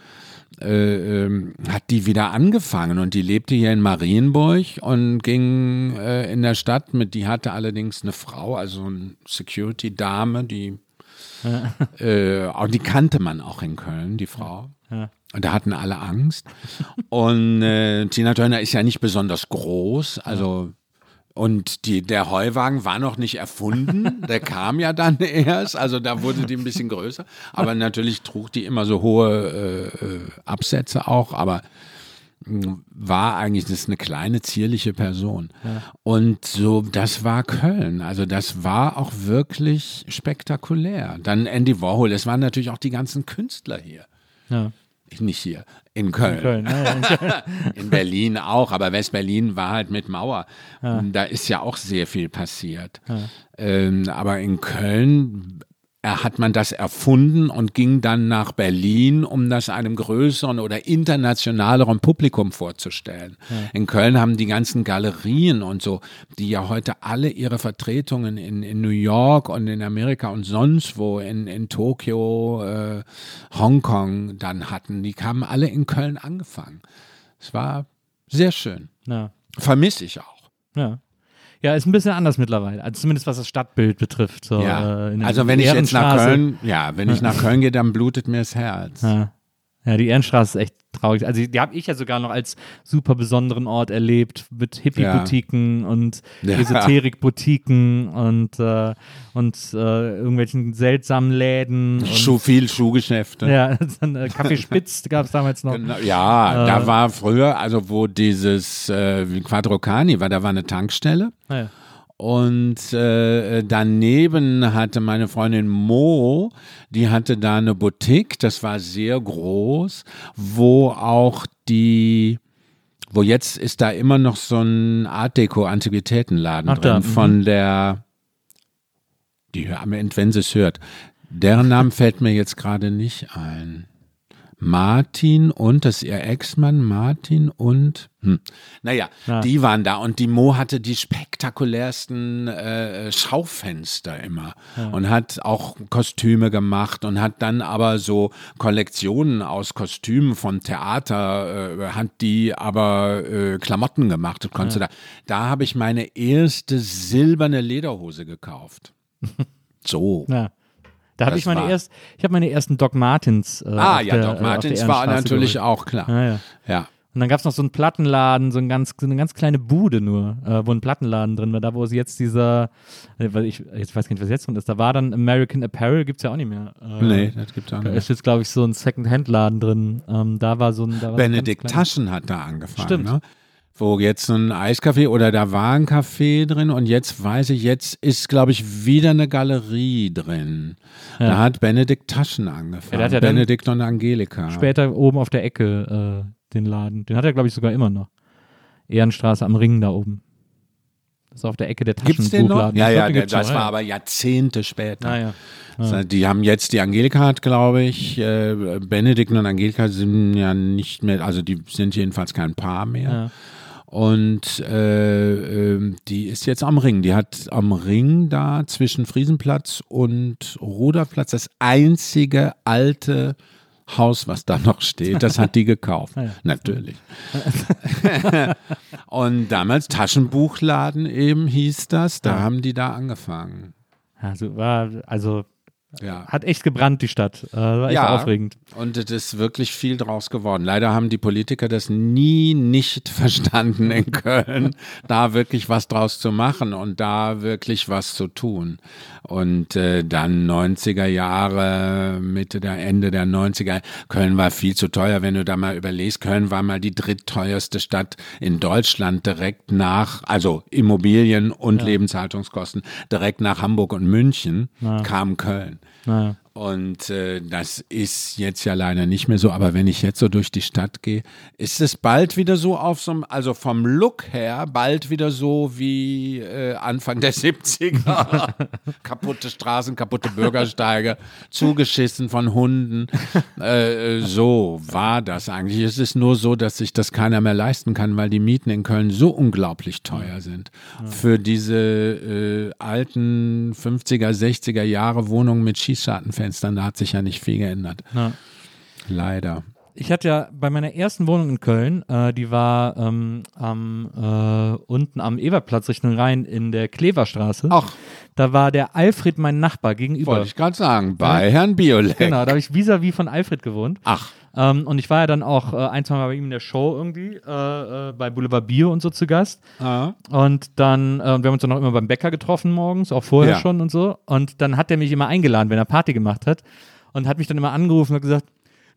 äh, äh, hat die wieder angefangen und die lebte hier in Marienburg und ging äh, in der Stadt mit, die hatte allerdings eine Frau, also eine Security-Dame, die, äh, die kannte man auch in Köln, die Frau. Ja. Und da hatten alle Angst. Und äh, Tina Turner ist ja nicht besonders groß, also und die, der Heuwagen war noch nicht erfunden, der kam ja dann erst, also da wurde die ein bisschen größer. Aber natürlich trug die immer so hohe äh, äh Absätze auch, aber hm, war eigentlich das eine kleine zierliche Person. Ja. und so das war Köln. Also das war auch wirklich spektakulär. Dann Andy Warhol es waren natürlich auch die ganzen Künstler hier. Ja nicht hier, in Köln. In, Köln, ne? in Berlin auch, aber West-Berlin war halt mit Mauer. Ja. Da ist ja auch sehr viel passiert. Ja. Ähm, aber in Köln hat man das erfunden und ging dann nach Berlin, um das einem größeren oder internationaleren Publikum vorzustellen. Ja. In Köln haben die ganzen Galerien und so, die ja heute alle ihre Vertretungen in, in New York und in Amerika und sonst wo, in, in Tokio, äh, Hongkong dann hatten, die kamen alle in Köln angefangen. Es war sehr schön. Ja. Vermisse ich auch. Ja. Ja, ist ein bisschen anders mittlerweile. Also zumindest was das Stadtbild betrifft. So, ja. Äh, also wenn ich jetzt nach Köln, ja, wenn ich nach Köln gehe, dann blutet mir das Herz. Ja. Ja, die Ehrenstraße ist echt traurig. Also die habe ich ja sogar noch als super besonderen Ort erlebt mit Hippie-Boutiquen ja. und ja. Esoterik-Boutiquen und, äh, und äh, irgendwelchen seltsamen Läden. Schuh, viel Schuhgeschäfte. Ja, dann, äh, Kaffee Spitz gab es damals noch. Genau, ja, da äh. war früher, also wo dieses äh, Quadrocani war, da war eine Tankstelle. Ah, ja. Und äh, daneben hatte meine Freundin Mo, die hatte da eine Boutique, das war sehr groß, wo auch die, wo jetzt ist da immer noch so ein Art Deco Antiquitätenladen drin da, von mhm. der, die am Ende, wenn sie es hört, deren Namen fällt mir jetzt gerade nicht ein. Martin und, das ist ihr Ex-Mann, Martin und, hm. naja, ja. die waren da und die Mo hatte die spektakulärsten äh, Schaufenster immer ja. und hat auch Kostüme gemacht und hat dann aber so Kollektionen aus Kostümen vom Theater, äh, hat die aber äh, Klamotten gemacht. Ja. Da, da habe ich meine erste silberne Lederhose gekauft. So. Ja. Da habe ich meine erst, ich habe meine ersten Doc Martens. Äh, ah ja, der, Doc Martens war natürlich geholt. auch klar. Ah, ja. ja. Und dann gab es noch so einen Plattenladen, so, ein ganz, so eine ganz kleine Bude nur, äh, wo ein Plattenladen drin war, da wo es jetzt dieser, äh, weil ich jetzt weiß gar nicht, was jetzt drin ist, da war dann American Apparel, gibt es ja auch nicht mehr. Äh, nee, das gibt es auch nicht. Da ist jetzt, glaube ich, so ein Second-Hand-Laden drin. Ähm, da war so ein. Da Benedikt Taschen hat da angefangen. Stimmt. Ne? Wo jetzt ein Eiscafé oder da war ein Café drin und jetzt weiß ich, jetzt ist, glaube ich, wieder eine Galerie drin. Ja. Da hat Benedikt Taschen angefangen. Ja, ja Benedikt und Angelika. Später oben auf der Ecke äh, den Laden. Den hat er, glaube ich, sogar immer noch. Ehrenstraße am Ring da oben. Das ist auf der Ecke der Gibt's den noch? Taschenbuchladen. Ja, glaub, ja, gibt's das noch, war ja. aber Jahrzehnte später. Naja. So, Die haben jetzt, die Angelika hat, glaube ich, äh, Benedikt und Angelika sind ja nicht mehr, also die sind jedenfalls kein Paar mehr. Und äh, ähm, die ist jetzt am Ring. Die hat am Ring da zwischen Friesenplatz und Ruderplatz das einzige alte Haus, was da noch steht, das hat die gekauft. Ja. Natürlich. und damals Taschenbuchladen eben hieß das, da Ja. haben die da angefangen. Also, war, also Ja. hat echt gebrannt, die Stadt. Äh, war echt Ja. aufregend. Und es ist wirklich viel draus geworden. Leider haben die Politiker das nie nicht verstanden in Köln, da wirklich was draus zu machen und da wirklich was zu tun. Und äh, dann 90er Jahre, Mitte der Ende der 90er, Köln war viel zu teuer, wenn du da mal überlegst. Köln war mal die drittteuerste Stadt in Deutschland direkt nach, also Immobilien und Lebenshaltungskosten, direkt nach Hamburg und München kam Köln. Naja. Und äh, das ist jetzt ja leider nicht mehr so, aber wenn ich jetzt so durch die Stadt gehe, ist es bald wieder so auf so einem, also vom Look her, bald wieder so wie äh, Anfang der 70er. kaputte Straßen, kaputte Bürgersteige, zugeschissen von Hunden. Äh, äh, so war das eigentlich. Es ist nur so, dass sich das keiner mehr leisten kann, weil die Mieten in Köln so unglaublich teuer sind. Für diese äh, alten 50er, 60er Jahre Wohnungen mit Schießschartenfenstern, da hat sich ja nicht viel geändert. Ja. Leider. Ich hatte ja bei meiner ersten Wohnung in Köln, äh, die war ähm, am, äh, unten am Eberplatz Richtung Rhein in der Kleverstraße. Ach, Da war der Alfred mein Nachbar gegenüber. wollte ich gerade sagen, bei Herrn Biolek. Genau, da habe ich vis-à-vis von Alfred gewohnt. Ach, Ähm, und ich war ja dann auch äh, ein, zwei Mal bei ihm in der Show irgendwie, äh, äh, bei Boulevard Bio und so zu Gast. ah, Und dann, äh, wir haben uns dann auch immer beim Bäcker getroffen morgens, auch vorher Ja. schon und so. Und dann hat er mich immer eingeladen, wenn er Party gemacht hat. Und hat mich dann immer angerufen und hat gesagt,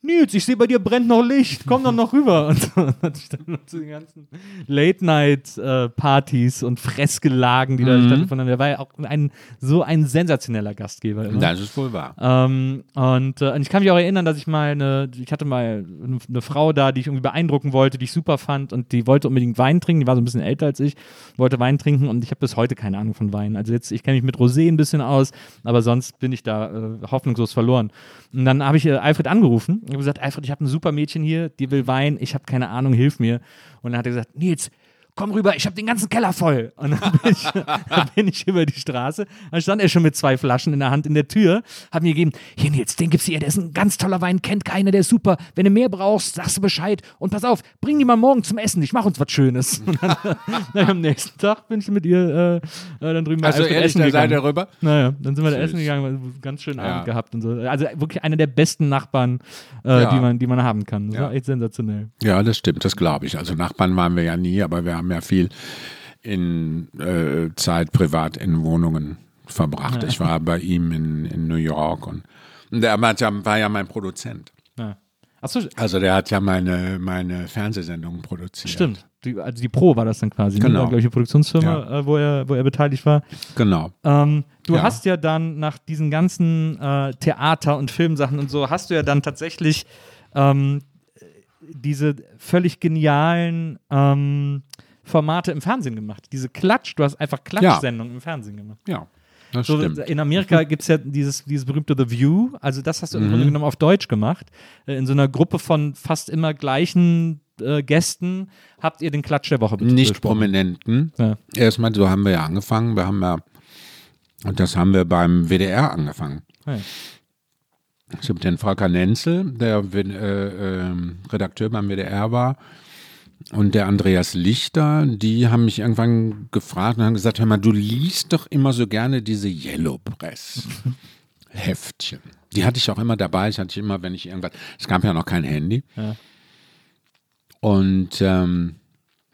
Nils, ich sehe bei dir brennt noch Licht, komm doch noch rüber. Und so hatte ich dann noch zu den ganzen Late-Night-Partys und Fressgelagen, die da Mhm. stattgefunden haben. Der war ja auch ein, so ein sensationeller Gastgeber. Immer. das ist wohl wahr. Ähm, und, äh, und ich kann mich auch erinnern, dass ich mal eine, ich hatte mal eine, eine Frau da, die ich irgendwie beeindrucken wollte, die ich super fand und die wollte unbedingt Wein trinken, die war so ein bisschen älter als ich, wollte Wein trinken und ich habe bis heute keine Ahnung von Wein. Also jetzt, ich kenne mich mit Rosé ein bisschen aus, aber sonst bin ich da äh, hoffnungslos verloren. Und dann habe ich äh, Alfred angerufen und habe gesagt, Alfred, ich habe ein super Mädchen hier, die will Wein, ich habe keine Ahnung, hilf mir. Und dann hat er gesagt, Nils, komm rüber, ich habe den ganzen Keller voll. Und dann bin, ich, dann bin ich über die Straße. Dann stand er schon mit zwei Flaschen in der Hand in der Tür, hat mir gegeben, hier Nils, den gibt's hier, der ist ein ganz toller Wein, kennt keiner, der ist super. Wenn du mehr brauchst, sagst du Bescheid. Und pass auf, bring die mal morgen zum Essen, ich mach uns was Schönes. Und dann, dann am nächsten Tag bin ich mit ihr äh, äh, dann drüben Also ehrlich, essen da seid gegangen. ihr rüber? Naja, dann sind wir da essen gegangen, ganz schönen Ja. Abend gehabt und so. Also wirklich einer der besten Nachbarn, äh, Ja. die, man, die man haben kann. Das Ja. war echt sensationell. Ja, das stimmt, das glaube ich. Also Nachbarn waren wir ja nie, aber wir haben ja viel in äh, Zeit privat in Wohnungen verbracht. Ich war bei ihm in, in New York und, und der war ja, war ja mein Produzent. Ja. Achso, Also der hat ja meine, meine Fernsehsendungen produziert. Stimmt. Die, also die Pro war das dann quasi. Genau. Ne? Glaube ich, die Produktionsfirma, äh, wo, er, wo er beteiligt war. Genau. Ähm, du Ja. hast ja dann nach diesen ganzen äh, Theater- und Filmsachen und so, hast du ja dann tatsächlich ähm, diese völlig genialen ähm, Formate im Fernsehen gemacht. Diese Klatsch, du hast einfach Klatschsendungen im Fernsehen gemacht. Ja, das So, stimmt. in Amerika gibt es ja dieses, dieses berühmte The View, also das hast du im Mhm. Grunde genommen auf Deutsch gemacht. Äh, In so einer Gruppe von fast immer gleichen äh, Gästen habt ihr den Klatsch der Woche be- Nicht besprochen. Prominenten. Ja. Erstmal, so haben wir ja angefangen. Wir haben ja, und das haben wir beim WDR angefangen. Ja. Es gibt den Volker Nenzel, der äh, äh, Redakteur beim WDR war, und der Andreas Lichter, die haben mich irgendwann gefragt und haben gesagt, hör mal, du liest doch immer so gerne diese Yellow Press Heftchen. Die hatte ich auch immer dabei. Ich hatte immer, wenn ich irgendwas, es gab ja noch kein Handy. Ja. Und ähm,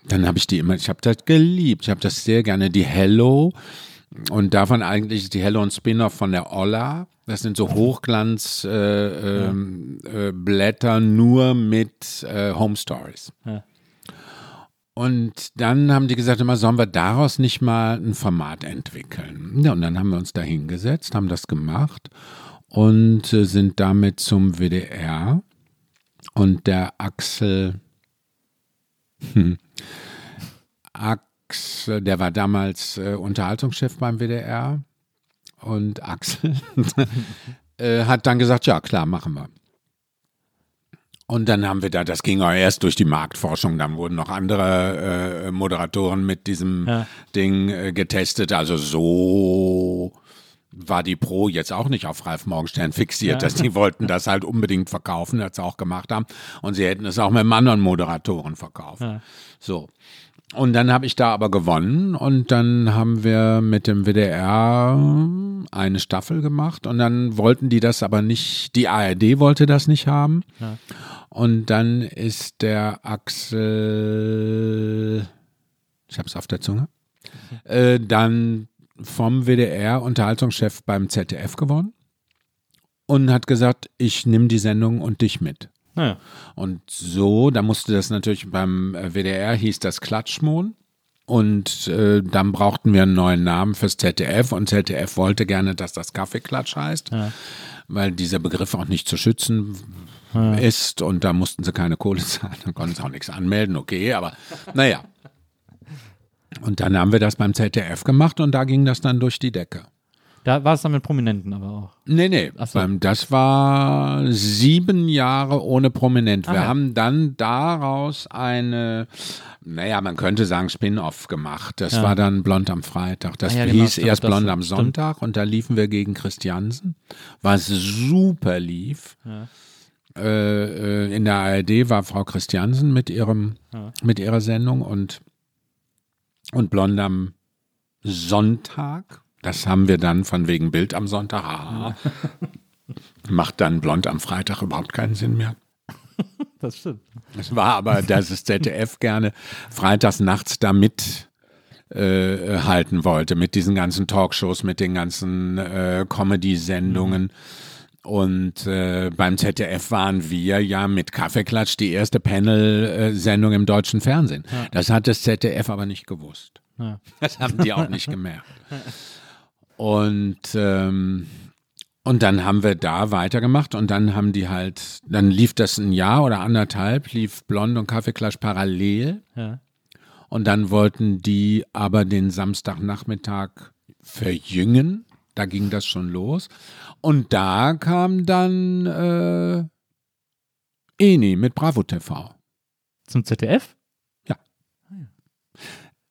dann habe ich die immer, ich habe das geliebt. Ich habe das sehr gerne. Die Hello und davon eigentlich ist die Hello und Spin-off von der Olla. Das sind so Hochglanzblätter äh, ähm, äh, nur mit äh, Home Stories. Ja. Und dann haben die gesagt, immer sollen wir daraus nicht mal ein Format entwickeln. Ja, und dann haben wir uns da hingesetzt, haben das gemacht und äh, sind damit zum WDR. Und der Axel, hm, Axel, der war damals äh, Unterhaltungschef beim WDR. Und Axel äh, hat dann gesagt, ja klar, machen wir. Und dann haben wir da, das ging auch erst durch die Marktforschung, dann wurden noch andere äh, Moderatoren mit diesem ja. Ding äh, getestet. Also so war die Pro jetzt auch nicht auf Ralf Morgenstern fixiert, ja. dass die wollten das halt unbedingt verkaufen, das sie auch gemacht haben. Und sie hätten es auch mit anderen Moderatoren verkauft. Ja. So. Und dann habe ich da aber gewonnen und dann haben wir mit dem WDR eine Staffel gemacht und dann wollten die das aber nicht, die ARD wollte das nicht haben. Ja. Und dann ist der Axel, ich habe es auf der Zunge, äh, dann vom WDR Unterhaltungschef beim ZDF geworden und hat gesagt, ich nehme die Sendung und dich mit. Ja. Und so, da musste das natürlich beim äh, WDR hieß das Klatschmon. Und äh, dann brauchten wir einen neuen Namen fürs ZDF und ZDF wollte gerne, dass das Kaffeeklatsch heißt, ja. weil dieser Begriff auch nicht zu schützen ja. ist und da mussten sie keine Kohle zahlen, dann konnten sie auch nichts anmelden, okay, aber naja. Und dann haben wir das beim ZDF gemacht und da ging das dann durch die Decke. Da war es dann mit Prominenten aber auch. Nee, nee. So. Das war sieben Jahre ohne Prominent. Wir ah, ja. haben dann daraus eine, naja, man könnte sagen, Spin-off gemacht. Das ja. war dann Blond am Freitag. Das ah, ja, hieß genau, erst Blond am Sonntag stimmt. und da liefen wir gegen Christiansen, was super lief. Äh, äh, in der ARD war Frau Christiansen mit ihrem, mit ihrer Sendung und, und Blond am Sonntag das haben wir dann von wegen Bild am Sonntag. Ah, macht dann blond am Freitag überhaupt keinen Sinn mehr. Das stimmt. Es war aber, dass das ZDF gerne freitags nachts da mit äh, halten wollte, mit diesen ganzen Talkshows, mit den ganzen äh, Comedy-Sendungen. Mhm. Und äh, beim ZDF waren wir ja mit Kaffeeklatsch die erste Panel-Sendung im deutschen Fernsehen. Ja. Das hat das ZDF aber nicht gewusst. Ja. Das haben die auch nicht gemerkt. Und, ähm, und dann haben wir da weitergemacht und dann haben die halt, dann lief das ein Jahr oder anderthalb, lief Blond und Kaffeeklatsch parallel. Ja. Und dann wollten die aber den Samstagnachmittag verjüngen. Da ging das schon los. Und da kam dann äh, Eni mit Bravo TV. Zum ZDF?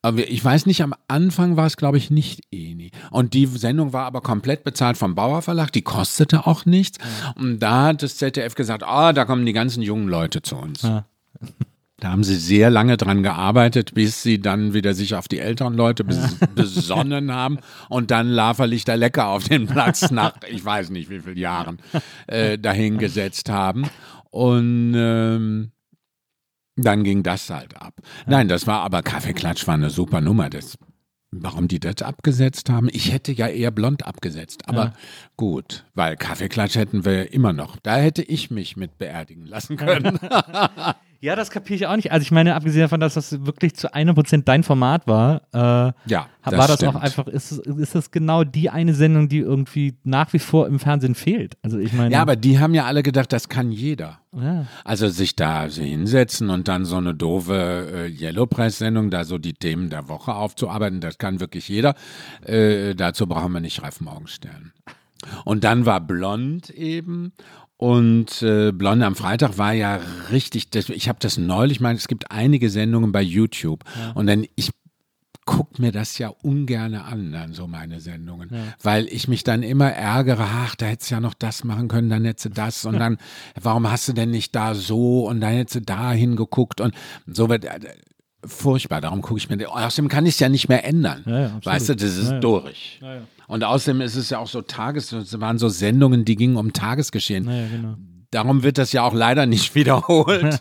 Aber ich weiß nicht, am Anfang war es, glaube ich, nicht Eni. Und die Sendung war aber komplett bezahlt vom Bauer Verlag, die kostete auch nichts. Ja. Und da hat das ZDF gesagt, ah, oh, da kommen die ganzen jungen Leute zu uns. Ja. Da haben sie sehr lange dran gearbeitet, bis sie dann wieder sich auf die älteren Leute bes besonnen haben und dann Laferlichter lecker auf den Platz nach, ich weiß nicht wie vielen Jahren, äh, dahingesetzt haben. Und ähm, dann ging das halt ab. Nein, das war aber Kaffeeklatsch war eine super Nummer. Das, warum die das abgesetzt haben? Ich hätte ja eher blond abgesetzt. Aber ja. Gut, weil Kaffeeklatsch hätten wir immer noch. Da hätte ich mich mit beerdigen lassen können. Ja, das kapiere ich auch nicht. Also ich meine, abgesehen davon, dass das wirklich zu einem Prozent dein Format war, äh, ja, das war das stimmt. auch einfach, ist, ist das genau die eine Sendung, die irgendwie nach wie vor im Fernsehen fehlt? Also ich meine. Ja, aber die haben ja alle gedacht, das kann jeder. Ja. Also sich da so hinsetzen und dann so eine doofe äh, Yellow Press-Sendung, da so die Themen der Woche aufzuarbeiten, das kann wirklich jeder. Äh, dazu brauchen wir nicht Ralf Morgenstern. Und dann war Blond eben. Und äh, Blonde am Freitag war ja richtig, das, ich habe das neulich, ich meine, es gibt einige Sendungen bei YouTube. Ja. und dann ich guck mir das ja ungern an, dann so meine Sendungen, ja. weil ich mich dann immer ärgere, ach, da hättest du ja noch das machen können, dann hättest du das. Und dann, warum hast du denn nicht da so? Und dann hättest du da hingeguckt. Und so wird, äh, furchtbar, darum gucke ich mir, außerdem kann ich es ja nicht mehr ändern, ja, weißt du, das ist durch. Und außerdem ist es ja auch so Tages, es waren so Sendungen, die gingen um Tagesgeschehen. Naja, genau. Darum wird das ja auch leider nicht wiederholt.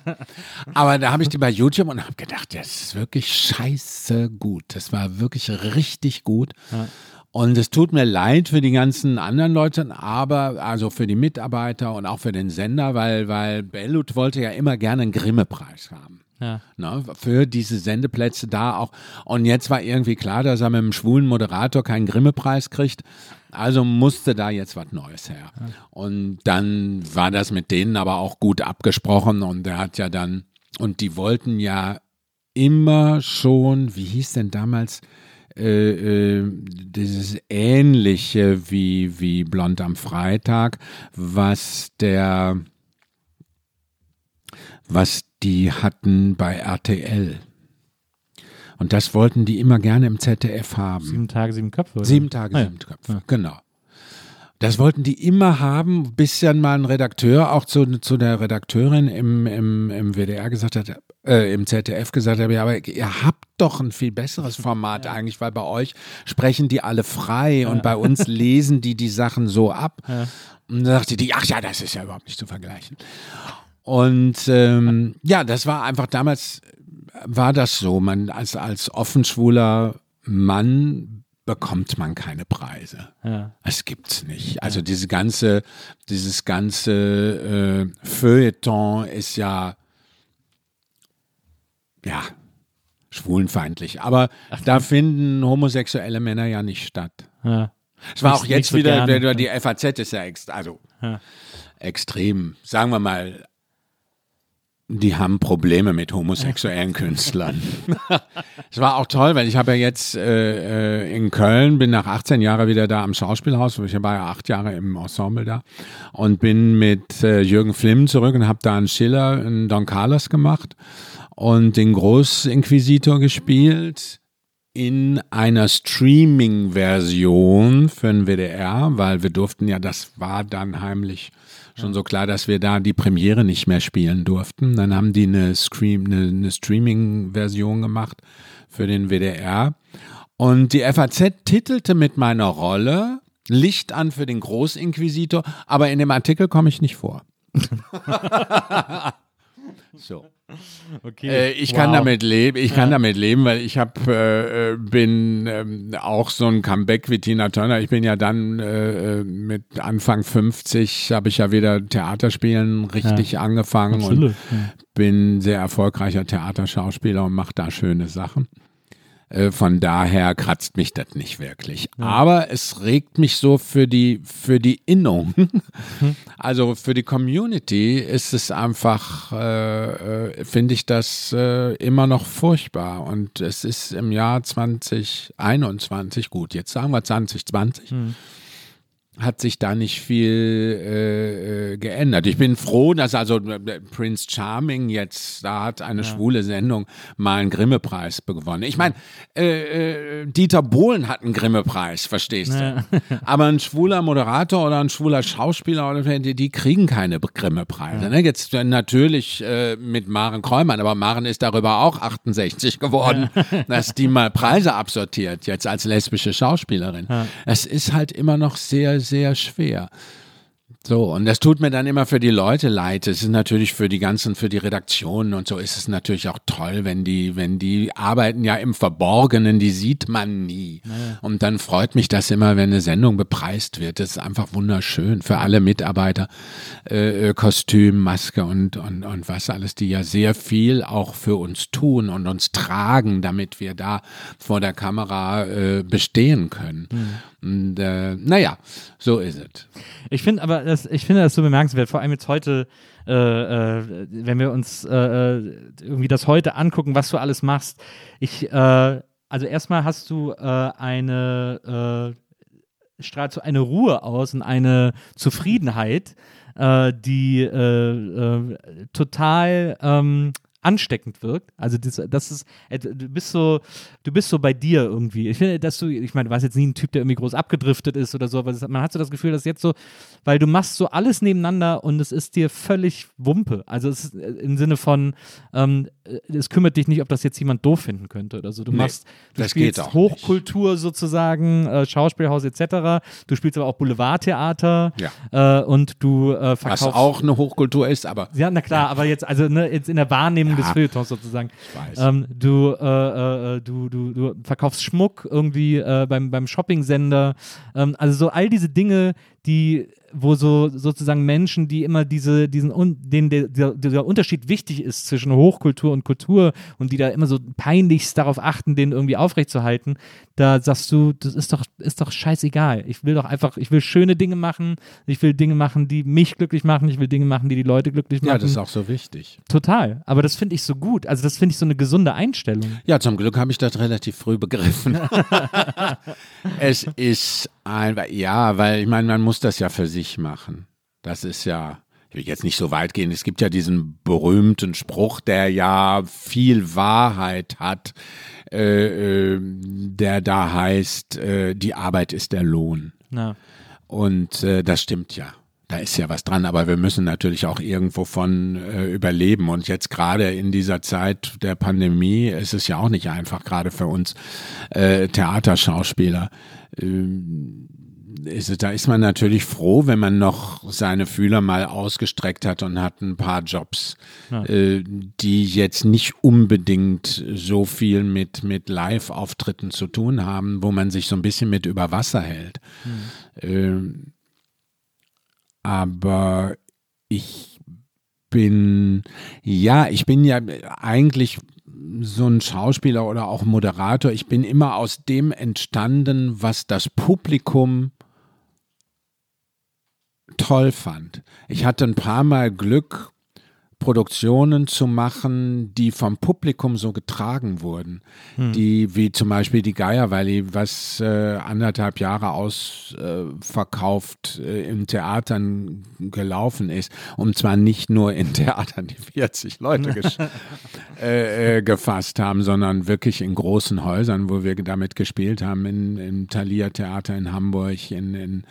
Aber da habe ich die bei YouTube und habe gedacht, das ist wirklich scheiße gut. Das war wirklich richtig gut. Ja. Und es tut mir leid für die ganzen anderen Leute, aber also für die Mitarbeiter und auch für den Sender, weil, weil Bellut wollte ja immer gerne einen Grimme-Preis haben. Ja. Ne, für diese Sendeplätze da auch. Und jetzt war irgendwie klar, dass er mit einem schwulen Moderator keinen Grimme-Preis kriegt. Also musste da jetzt was Neues her. Und dann war das mit denen aber auch gut abgesprochen und er hat ja dann, und die wollten ja immer schon, wie hieß denn damals, äh, äh, dieses ähnliche wie, wie Blond am Freitag, was der, was die hatten bei RTL. Und das wollten die immer gerne im ZDF haben. Sieben Tage, sieben Köpfe. Oder? Sieben Tage, Ah, ja. sieben Köpfe, genau. Das wollten die immer haben, bis dann mal ein Redakteur auch zu, zu der Redakteurin im, im, im WDR gesagt hat, äh, im ZDF gesagt hat, ja, aber ihr habt doch ein viel besseres Format eigentlich, weil bei euch sprechen die alle frei und bei uns lesen die die Sachen so ab. Und dann sagte die, ach ja, das ist ja überhaupt nicht zu vergleichen. Und ähm, ja, das war einfach damals, war das so. Man als, als offenschwuler Mann bekommt man keine Preise. Ja. Das gibt's nicht. Also diese ganze, dieses ganze äh, Feuilleton ist ja, ja, schwulenfeindlich. Aber da finden homosexuelle Männer ja nicht statt. Ja. Es war auch jetzt so wieder, gerne. die FAZ ist ja, ex, also Ja. extrem, sagen wir mal, die haben Probleme mit homosexuellen Künstlern. Es war auch toll, weil ich habe ja jetzt äh, äh, in Köln, bin nach 18 Jahren wieder da am Schauspielhaus, ich war ja acht Jahre im Ensemble da und bin mit äh, Jürgen Flimm zurück und habe da einen Schiller, einen Don Carlos gemacht und den Großinquisitor gespielt in einer Streaming-Version für den WDR, weil wir durften ja, das war dann heimlich schon so klar, dass wir da die Premiere nicht mehr spielen durften. Dann haben die eine, Scream, eine, eine Streaming-Version gemacht für den WDR. Und die FAZ titelte mit meiner Rolle Licht an für den Großinquisitor, aber in dem Artikel komme ich nicht vor. so. Okay. Äh, ich kann Wow. damit leben, ich kann damit leben, weil ich habe äh, äh, bin ähm, auch so ein Comeback wie Tina Turner. Ich bin ja dann äh, äh, mit Anfang 50 habe ich ja wieder Theaterspielen richtig angefangen Absolut. und bin sehr erfolgreicher Theaterschauspieler und mache da schöne Sachen. Äh, Von daher kratzt mich das nicht wirklich. Aber es regt mich so für die, für die Innung. Also für die Community ist es einfach, äh, äh, finde ich das äh, immer noch furchtbar. Und es ist im Jahr 2021, gut, jetzt sagen wir 2020, hat sich da nicht viel äh, äh, geändert. Ich bin froh, dass also äh, Prince Charming jetzt, da hat eine schwule Sendung mal einen Grimme-Preis gewonnen. Ich meine, äh, äh, Dieter Bohlen hat einen Grimme-Preis, verstehst du? Aber ein schwuler Moderator oder ein schwuler Schauspieler, oder die, die kriegen keine Grimme-Preise. Ne? Jetzt äh, natürlich mit Maren Kräumann, aber Maren ist darüber auch 68 geworden, dass die mal Preise absortiert, jetzt als lesbische Schauspielerin. Es ist halt immer noch sehr, sehr schwer. So, und das tut mir dann immer für die Leute leid. Es ist natürlich für die ganzen, für die Redaktionen und so ist es natürlich auch toll, wenn die, wenn die arbeiten ja im Verborgenen, die sieht man nie. Und dann freut mich das immer, wenn eine Sendung bepreist wird. Das ist einfach wunderschön für alle Mitarbeiter. Äh, äh, Kostüm, Maske und, und, und was alles, die ja sehr viel auch für uns tun und uns tragen, damit wir da vor der Kamera äh, bestehen können. Und äh, naja, so ist es. Ich finde aber, das, ich finde das so bemerkenswert, vor allem jetzt heute, äh, äh, wenn wir uns äh, äh, irgendwie das heute angucken, was du alles machst. Ich, äh, also erstmal hast du äh, eine, strahlt so eine Ruhe aus und eine Zufriedenheit, die total ähm, ansteckend wirkt. Also das, das ist, äh, du bist so, du bist so bei dir irgendwie. Ich finde, dass du, ich meine, du warst jetzt nie ein Typ, der irgendwie groß abgedriftet ist oder so, aber das, man hat so das Gefühl, dass jetzt so, weil du machst so alles nebeneinander und es ist dir völlig Wumpe. Also es ist äh, im Sinne von, ähm, äh, es kümmert dich nicht, ob das jetzt jemand doof finden könnte oder so. Du Nee, machst, du das spielst Hochkultur sozusagen, äh, Schauspielhaus etc. Du spielst aber auch Boulevardtheater äh, und du äh, Was verkaufst auch eine Hochkultur ist, aber ja, na klar, aber jetzt, also ne, jetzt in der Wahrnehmung des Ja. Feuilletons sozusagen. weiß. Ähm, du, äh, äh, du, du, du verkaufst Schmuck irgendwie äh, beim, beim Shopping-Sender. Ähm, also so all diese Dinge, die wo so sozusagen Menschen, die immer diese, diesen, denen der, der, der, Unterschied wichtig ist zwischen Hochkultur und Kultur und die da immer so peinlichst darauf achten, den irgendwie aufrechtzuerhalten, da sagst du, das ist doch, ist doch scheißegal. Ich will doch einfach, ich will schöne Dinge machen, ich will Dinge machen, die mich glücklich machen, ich will Dinge machen, die die Leute glücklich machen. Ja, das ist auch so wichtig. Total. Aber das finde ich so gut. Also das finde ich so eine gesunde Einstellung. Ja, zum Glück habe ich das relativ früh begriffen. es ist ein, ja, weil ich meine, man muss das ja für sich machen. Das ist ja, ich will jetzt nicht so weit gehen. Es gibt ja diesen berühmten Spruch, der ja viel Wahrheit hat, äh, äh, der da heißt, äh, die Arbeit ist der Lohn. Ja. Und äh, das stimmt ja. Da ist ja was dran, aber wir müssen natürlich auch irgendwo von äh, überleben. Und jetzt gerade in dieser Zeit der Pandemie ist es ja auch nicht einfach, gerade für uns äh, Theaterschauspieler. Ähm, ist, da ist man natürlich froh, wenn man noch seine Fühler mal ausgestreckt hat und hat ein paar Jobs, ja. äh, die jetzt nicht unbedingt so viel mit, mit Live-Auftritten zu tun haben, wo man sich so ein bisschen mit über Wasser hält. Mhm. Äh, aber ich bin, ja, ich bin ja eigentlich so ein Schauspieler oder auch Moderator. Ich bin immer aus dem entstanden, was das Publikum toll fand. Ich hatte ein paar Mal Glück, Produktionen zu machen, die vom Publikum so getragen wurden. Hm. Die, wie zum Beispiel die Geier Valley, was äh, anderthalb Jahre ausverkauft äh, äh, in Theatern gelaufen ist. Und zwar nicht nur in Theatern, die 40 Leute äh, äh, gefasst haben, sondern wirklich in großen Häusern, wo wir damit gespielt haben, in, im Thalia Theater in Hamburg, in, in,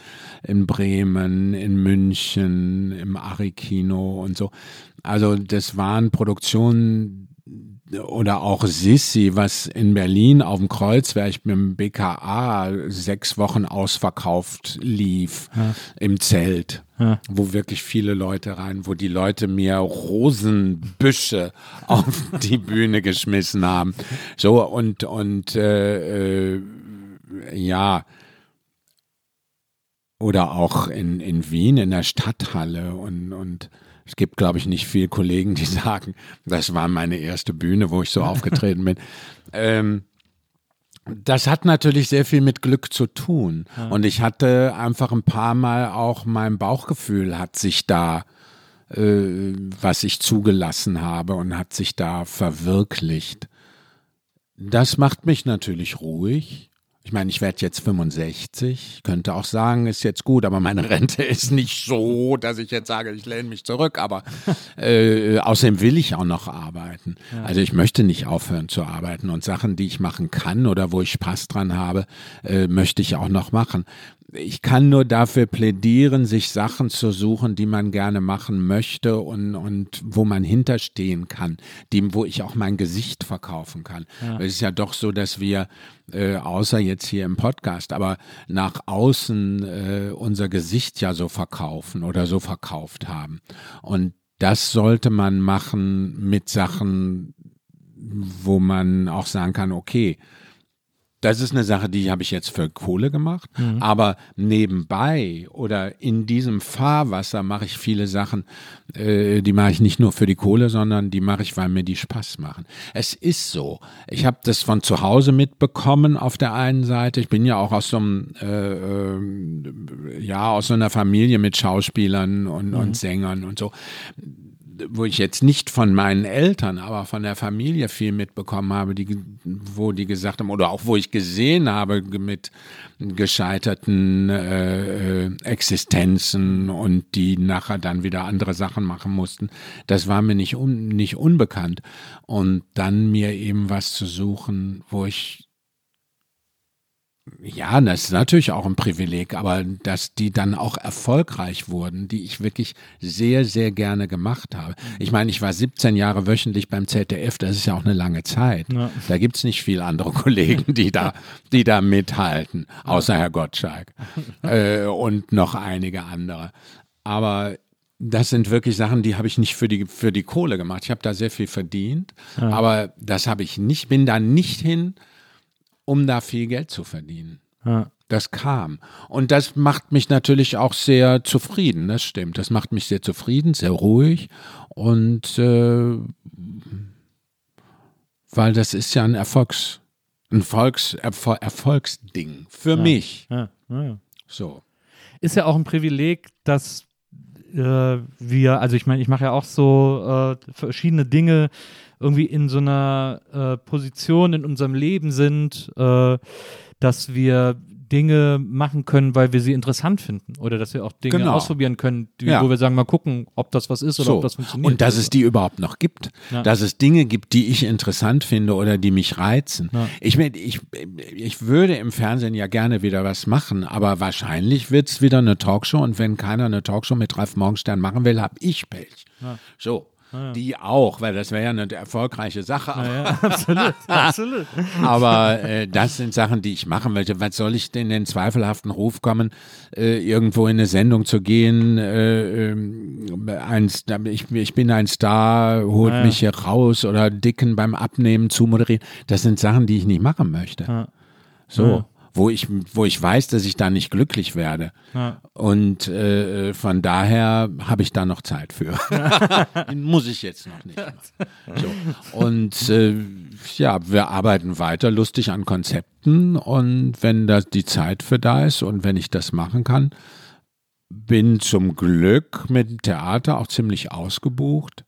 in Bremen, in München, im Ari-Kino und so. Also das waren Produktionen oder auch Sissi, was in Berlin auf dem Kreuzberg mit dem BKA sechs Wochen ausverkauft lief ja. im Zelt, ja. wo wirklich viele Leute rein, wo die Leute mir Rosenbüsche auf die Bühne geschmissen haben. So und und äh, äh, ja oder auch in in Wien in der Stadthalle und und es gibt, glaube ich, nicht viele Kollegen, die sagen, das war meine erste Bühne, wo ich so aufgetreten bin. Ähm, das hat natürlich sehr viel mit Glück zu tun. Ja. Und ich hatte einfach ein paar Mal auch mein Bauchgefühl hat sich da, äh, was ich zugelassen habe und hat sich da verwirklicht. Das macht mich natürlich ruhig. Ich meine, ich werde jetzt 65, könnte auch sagen, ist jetzt gut, aber meine Rente ist nicht so, dass ich jetzt sage, ich lehne mich zurück. Aber äh, außerdem will ich auch noch arbeiten. Ja. Also ich möchte nicht aufhören zu arbeiten und Sachen, die ich machen kann oder wo ich Spaß dran habe, äh, möchte ich auch noch machen ich kann nur dafür plädieren, sich Sachen zu suchen, die man gerne machen möchte und, und wo man hinterstehen kann, dem, wo ich auch mein Gesicht verkaufen kann. Ja. Es ist ja doch so, dass wir, äh, außer jetzt hier im Podcast, aber nach außen äh, unser Gesicht ja so verkaufen oder so verkauft haben. Und das sollte man machen mit Sachen, wo man auch sagen kann, okay, das ist eine Sache, die habe ich jetzt für Kohle gemacht. Mhm. Aber nebenbei oder in diesem Fahrwasser mache ich viele Sachen, äh, die mache ich nicht nur für die Kohle, sondern die mache ich, weil mir die Spaß machen. Es ist so. Ich habe das von zu Hause mitbekommen auf der einen Seite. Ich bin ja auch aus so einem, äh, äh, ja, aus so einer Familie mit Schauspielern und, mhm. und Sängern und so wo ich jetzt nicht von meinen Eltern, aber von der Familie viel mitbekommen habe, die, wo die gesagt haben, oder auch wo ich gesehen habe mit gescheiterten äh, äh, Existenzen und die nachher dann wieder andere Sachen machen mussten, das war mir nicht, un, nicht unbekannt. Und dann mir eben was zu suchen, wo ich ja, das ist natürlich auch ein Privileg, aber dass die dann auch erfolgreich wurden, die ich wirklich sehr, sehr gerne gemacht habe. Ich meine, ich war 17 Jahre wöchentlich beim ZDF, das ist ja auch eine lange Zeit. Ja. Da gibt's nicht viele andere Kollegen, die da, die da mithalten, außer Herr Gottschalk äh, und noch einige andere. Aber das sind wirklich Sachen, die habe ich nicht für die, für die Kohle gemacht. Ich habe da sehr viel verdient, ja. aber das habe ich nicht, bin da nicht hin um da viel Geld zu verdienen. Ja. Das kam. Und das macht mich natürlich auch sehr zufrieden, das stimmt. Das macht mich sehr zufrieden, sehr ruhig. Und äh, weil das ist ja ein Erfolgs, ein Volks, Erfol Erfolgsding für Ja. mich. Ja, ja. So. Ist ja auch ein Privileg, dass äh, wir, also ich meine, ich mache ja auch so äh, verschiedene Dinge irgendwie in so einer äh, Position in unserem Leben sind, äh, dass wir Dinge machen können, weil wir sie interessant finden oder dass wir auch Dinge Genau. ausprobieren können, die, Ja. wo wir sagen, mal gucken, ob das was ist oder So. ob das funktioniert. Und dass oder es die überhaupt noch gibt. Ja. Dass es Dinge gibt, die ich interessant finde oder die mich reizen. Ja. Ich, ich, ich würde im Fernsehen ja gerne wieder was machen, aber wahrscheinlich wird es wieder eine Talkshow und wenn keiner eine Talkshow mit Ralf Morgenstern machen will, habe ich Pech. So. Die auch, weil das wäre ja eine erfolgreiche Sache. Ja, ja, absolut, absolut. Aber äh, das sind Sachen, die ich machen möchte. Was soll ich denn in den zweifelhaften Ruf kommen, äh, irgendwo in eine Sendung zu gehen? Äh, ähm, ein, ich, ich bin ein Star, holt Ja, ja. mich hier raus oder Dicken beim Abnehmen zu moderieren. Das sind Sachen, die ich nicht machen möchte. Ja. So. Wo ich, wo ich weiß, dass ich da nicht glücklich werde. Ja. Und äh, von daher habe ich da noch Zeit für. Muss ich jetzt noch nicht. So. Und äh, ja, wir arbeiten weiter lustig an Konzepten und wenn da die Zeit für da ist und wenn ich das machen kann, bin zum Glück mit dem Theater auch ziemlich ausgebucht.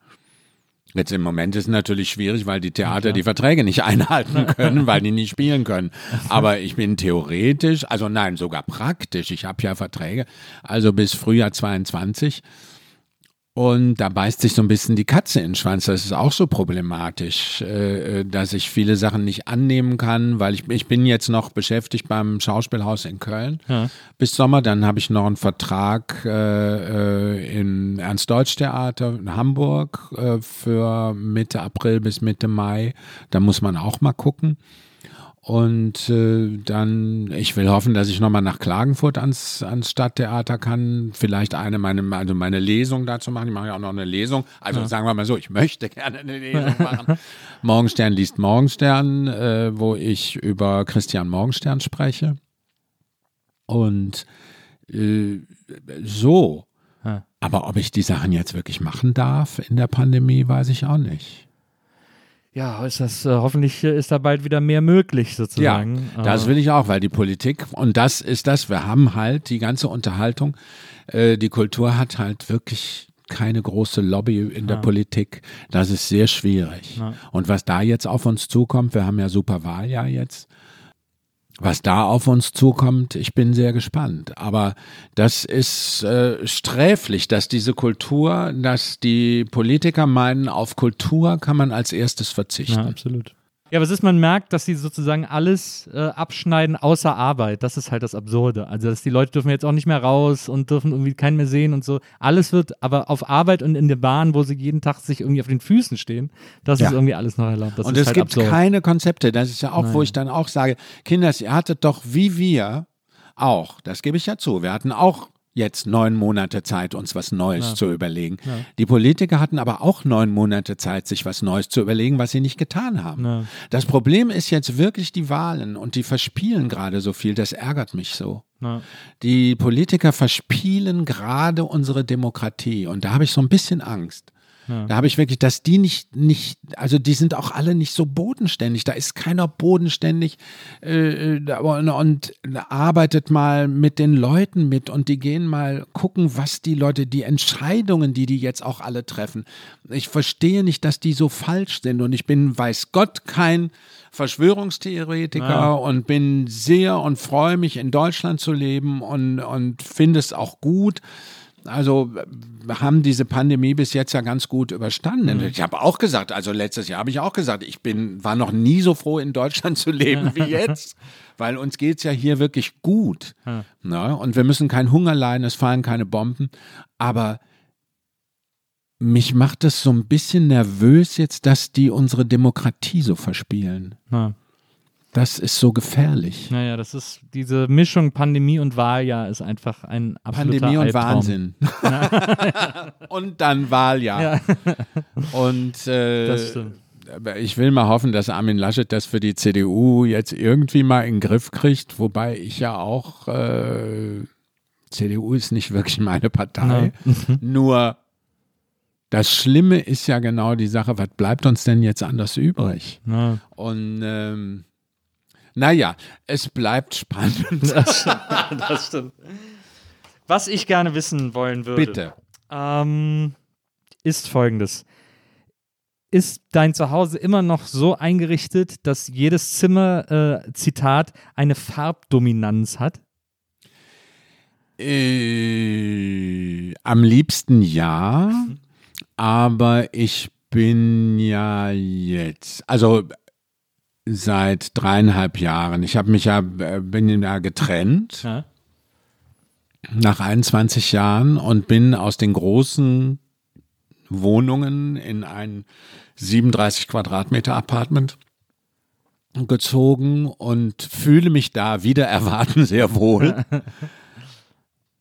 Jetzt im Moment ist es natürlich schwierig, weil die Theater die Verträge nicht einhalten können, weil die nicht spielen können. Aber ich bin theoretisch, also nein, sogar praktisch. Ich habe ja Verträge, also bis Frühjahr 22. Und da beißt sich so ein bisschen die Katze in den Schwanz. Das ist auch so problematisch, äh, äh, dass ich viele Sachen nicht annehmen kann, weil ich, ich bin jetzt noch beschäftigt beim Schauspielhaus in Köln Ja. bis Sommer. Dann habe ich noch einen Vertrag äh, äh, im Ernst-Deutsch-Theater in Hamburg äh, für Mitte April bis Mitte Mai. Da muss man auch mal gucken. Und äh, dann, ich will hoffen, dass ich nochmal nach Klagenfurt ans, ans Stadttheater kann, vielleicht eine meine, also meine Lesung dazu machen. Ich mache ja auch noch eine Lesung. Also sagen wir mal so, ich möchte gerne eine Lesung machen. Morgenstern liest Morgenstern, äh, wo ich über Christian Morgenstern spreche. Und äh, so. Ja. Aber ob ich die Sachen jetzt wirklich machen darf in der Pandemie, weiß ich auch nicht. Ja, ist das, äh, hoffentlich ist da bald wieder mehr möglich sozusagen. Ja, das will ich auch, weil die Politik, und das ist das, wir haben halt die ganze Unterhaltung, äh, die Kultur hat halt wirklich keine große Lobby in der Ja. Politik. Das ist sehr schwierig. Ja. Und was da jetzt auf uns zukommt, wir haben ja super Wahljahr jetzt, was da auf uns zukommt, ich bin sehr gespannt. Aber das ist äh, sträflich, dass diese Kultur, dass die Politiker meinen, auf Kultur kann man als erstes verzichten. Ja, absolut. Ja, was ist, man merkt, dass sie sozusagen alles äh, abschneiden außer Arbeit. Das ist halt das Absurde. Also, dass die Leute dürfen jetzt auch nicht mehr raus und dürfen irgendwie keinen mehr sehen und so. Alles wird aber auf Arbeit und in der Bahn, wo sie jeden Tag sich irgendwie auf den Füßen stehen, das Ja. ist irgendwie alles noch erlaubt. Das und es halt gibt absurd. keine Konzepte. Das ist ja auch, wo Nein. ich dann auch sage, Kinder, ihr hattet doch wie wir auch, das gebe ich ja zu, wir hatten auch jetzt neun Monate Zeit, uns was Neues Ja. zu überlegen. Ja. Die Politiker hatten aber auch neun Monate Zeit, sich was Neues zu überlegen, was sie nicht getan haben. Ja. Das Problem ist jetzt wirklich die Wahlen und die verspielen gerade so viel, das ärgert mich so. Die Politiker verspielen gerade unsere Demokratie und da habe ich so ein bisschen Angst. Ja. Da habe ich wirklich, dass die nicht, nicht, also die sind auch alle nicht so bodenständig. Da ist keiner bodenständig äh, da- und, und arbeitet mal mit den Leuten mit und die gehen mal gucken, was die Leute, die Entscheidungen, die die jetzt auch alle treffen. Ich verstehe nicht, dass die so falsch sind und ich bin, weiß Gott, kein Verschwörungstheoretiker Ja. und bin sehr und freue mich in Deutschland zu leben und, und finde es auch gut. Also wir haben diese Pandemie bis jetzt ja ganz gut überstanden. Ich habe auch gesagt, also letztes Jahr habe ich auch gesagt, ich bin, war noch nie so froh, in Deutschland zu leben wie jetzt, weil uns geht's ja hier wirklich gut. Ja. Ne? Und wir müssen keinen Hunger leiden, es fallen keine Bomben. Aber mich macht es so ein bisschen nervös jetzt, dass die unsere Demokratie so verspielen. Ja. Das ist so gefährlich. Naja, das ist diese Mischung Pandemie und Wahljahr ist einfach ein absoluter Pandemie und Albtraum. Wahnsinn. und dann Wahljahr. Ja, Und äh, das stimmt. ich will mal hoffen, dass Armin Laschet das für die CDU jetzt irgendwie mal in den Griff kriegt, wobei ich ja auch, äh, CDU ist nicht wirklich meine Partei, nur das Schlimme ist ja genau die Sache, was bleibt uns denn jetzt anders übrig? Ja. Und ähm, naja, es bleibt spannend. Das, das stimmt. Was ich gerne wissen wollen würde, Bitte. ähm, ist folgendes. Ist dein Zuhause immer noch so eingerichtet, dass jedes Zimmer, äh, Zitat, eine Farbdominanz hat? Äh, am liebsten ja, aber ich bin ja jetzt, also seit dreieinhalb Jahren. Ich habe mich ja, äh, bin ja getrennt Ja. nach 21 Jahren und bin aus den großen Wohnungen in ein 37 Quadratmeter Apartment gezogen und fühle mich da wieder erwarten sehr wohl.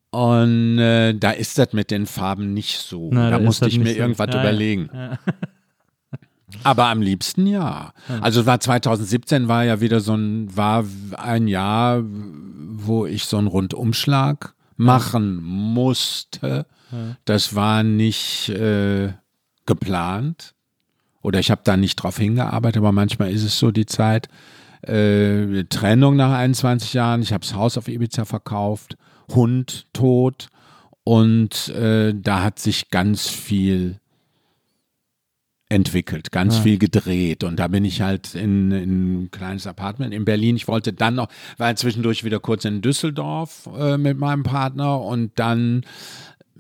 Und äh, da ist das mit den Farben nicht so. Na, da da musste ich mir irgendwas Ja, ja. Aber am liebsten ja. Also war 2017 war ja wieder so ein, war ein Jahr, wo ich so einen Rundumschlag machen musste. Das war nicht äh, geplant. Oder ich habe da nicht drauf hingearbeitet, aber manchmal ist es so die Zeit. Äh, Trennung nach 21 Jahren, ich habe das Haus auf Ibiza verkauft, Hund tot und äh, da hat sich ganz viel entwickelt, ganz Ja. viel gedreht und da bin ich halt in, in ein kleines Apartment in Berlin. Ich wollte dann noch, war zwischendurch wieder kurz in Düsseldorf äh, mit meinem Partner und dann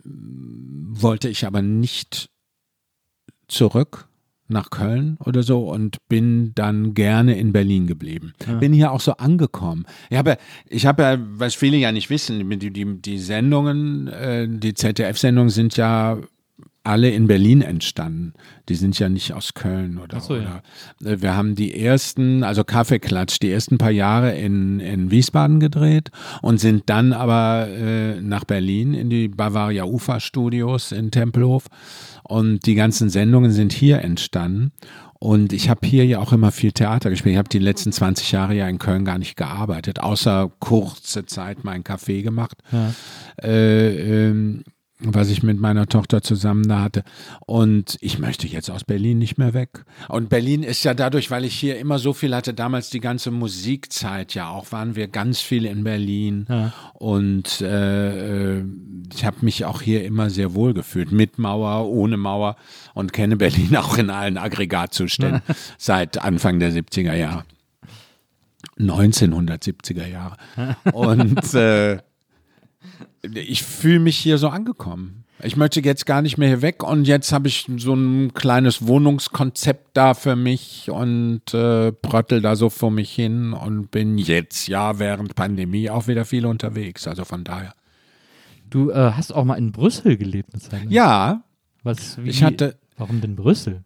mm, wollte ich aber nicht zurück nach Köln oder so und bin dann gerne in Berlin geblieben. Bin hier auch so angekommen. Ich habe, ja- ich habe ja, was viele ja nicht wissen, die, die, die Sendungen, äh, die ZDF-Sendungen sind ja alle in Berlin entstanden. Die sind ja nicht aus Köln oder, so, ja. oder äh, wir haben die ersten, also Kaffeeklatsch, die ersten paar Jahre in, in Wiesbaden gedreht und sind dann aber äh, nach Berlin in die Bavaria Ufa Studios in Tempelhof und die ganzen Sendungen sind hier entstanden. Und ich habe hier ja auch immer viel Theater gespielt. Ich habe die letzten 20 Jahre ja in Köln gar nicht gearbeitet, außer kurze Zeit mein Café gemacht. Äh, ähm, was ich mit meiner Tochter zusammen da hatte. Und ich möchte jetzt aus Berlin nicht mehr weg. Und Berlin ist ja dadurch, weil ich hier immer so viel hatte, damals die ganze Musikzeit ja auch, waren wir ganz viel in Berlin. Ja. Und äh, äh, ich habe mich auch hier immer sehr wohl gefühlt, mit Mauer, ohne Mauer und kenne Berlin auch in allen Aggregatzuständen seit Anfang der 70er Jahre. 1970er Jahre. Und äh, ich fühle mich hier so angekommen. Ich möchte jetzt gar nicht mehr hier weg und jetzt habe ich so ein kleines Wohnungskonzept da für mich und äh, bröttel da so vor mich hin und bin jetzt ja während Pandemie auch wieder viel unterwegs. Also von daher. Du äh, hast auch mal in Brüssel gelebt eine Zeit lang. Ja, Was, wie, ich hatte, Warum denn Brüssel?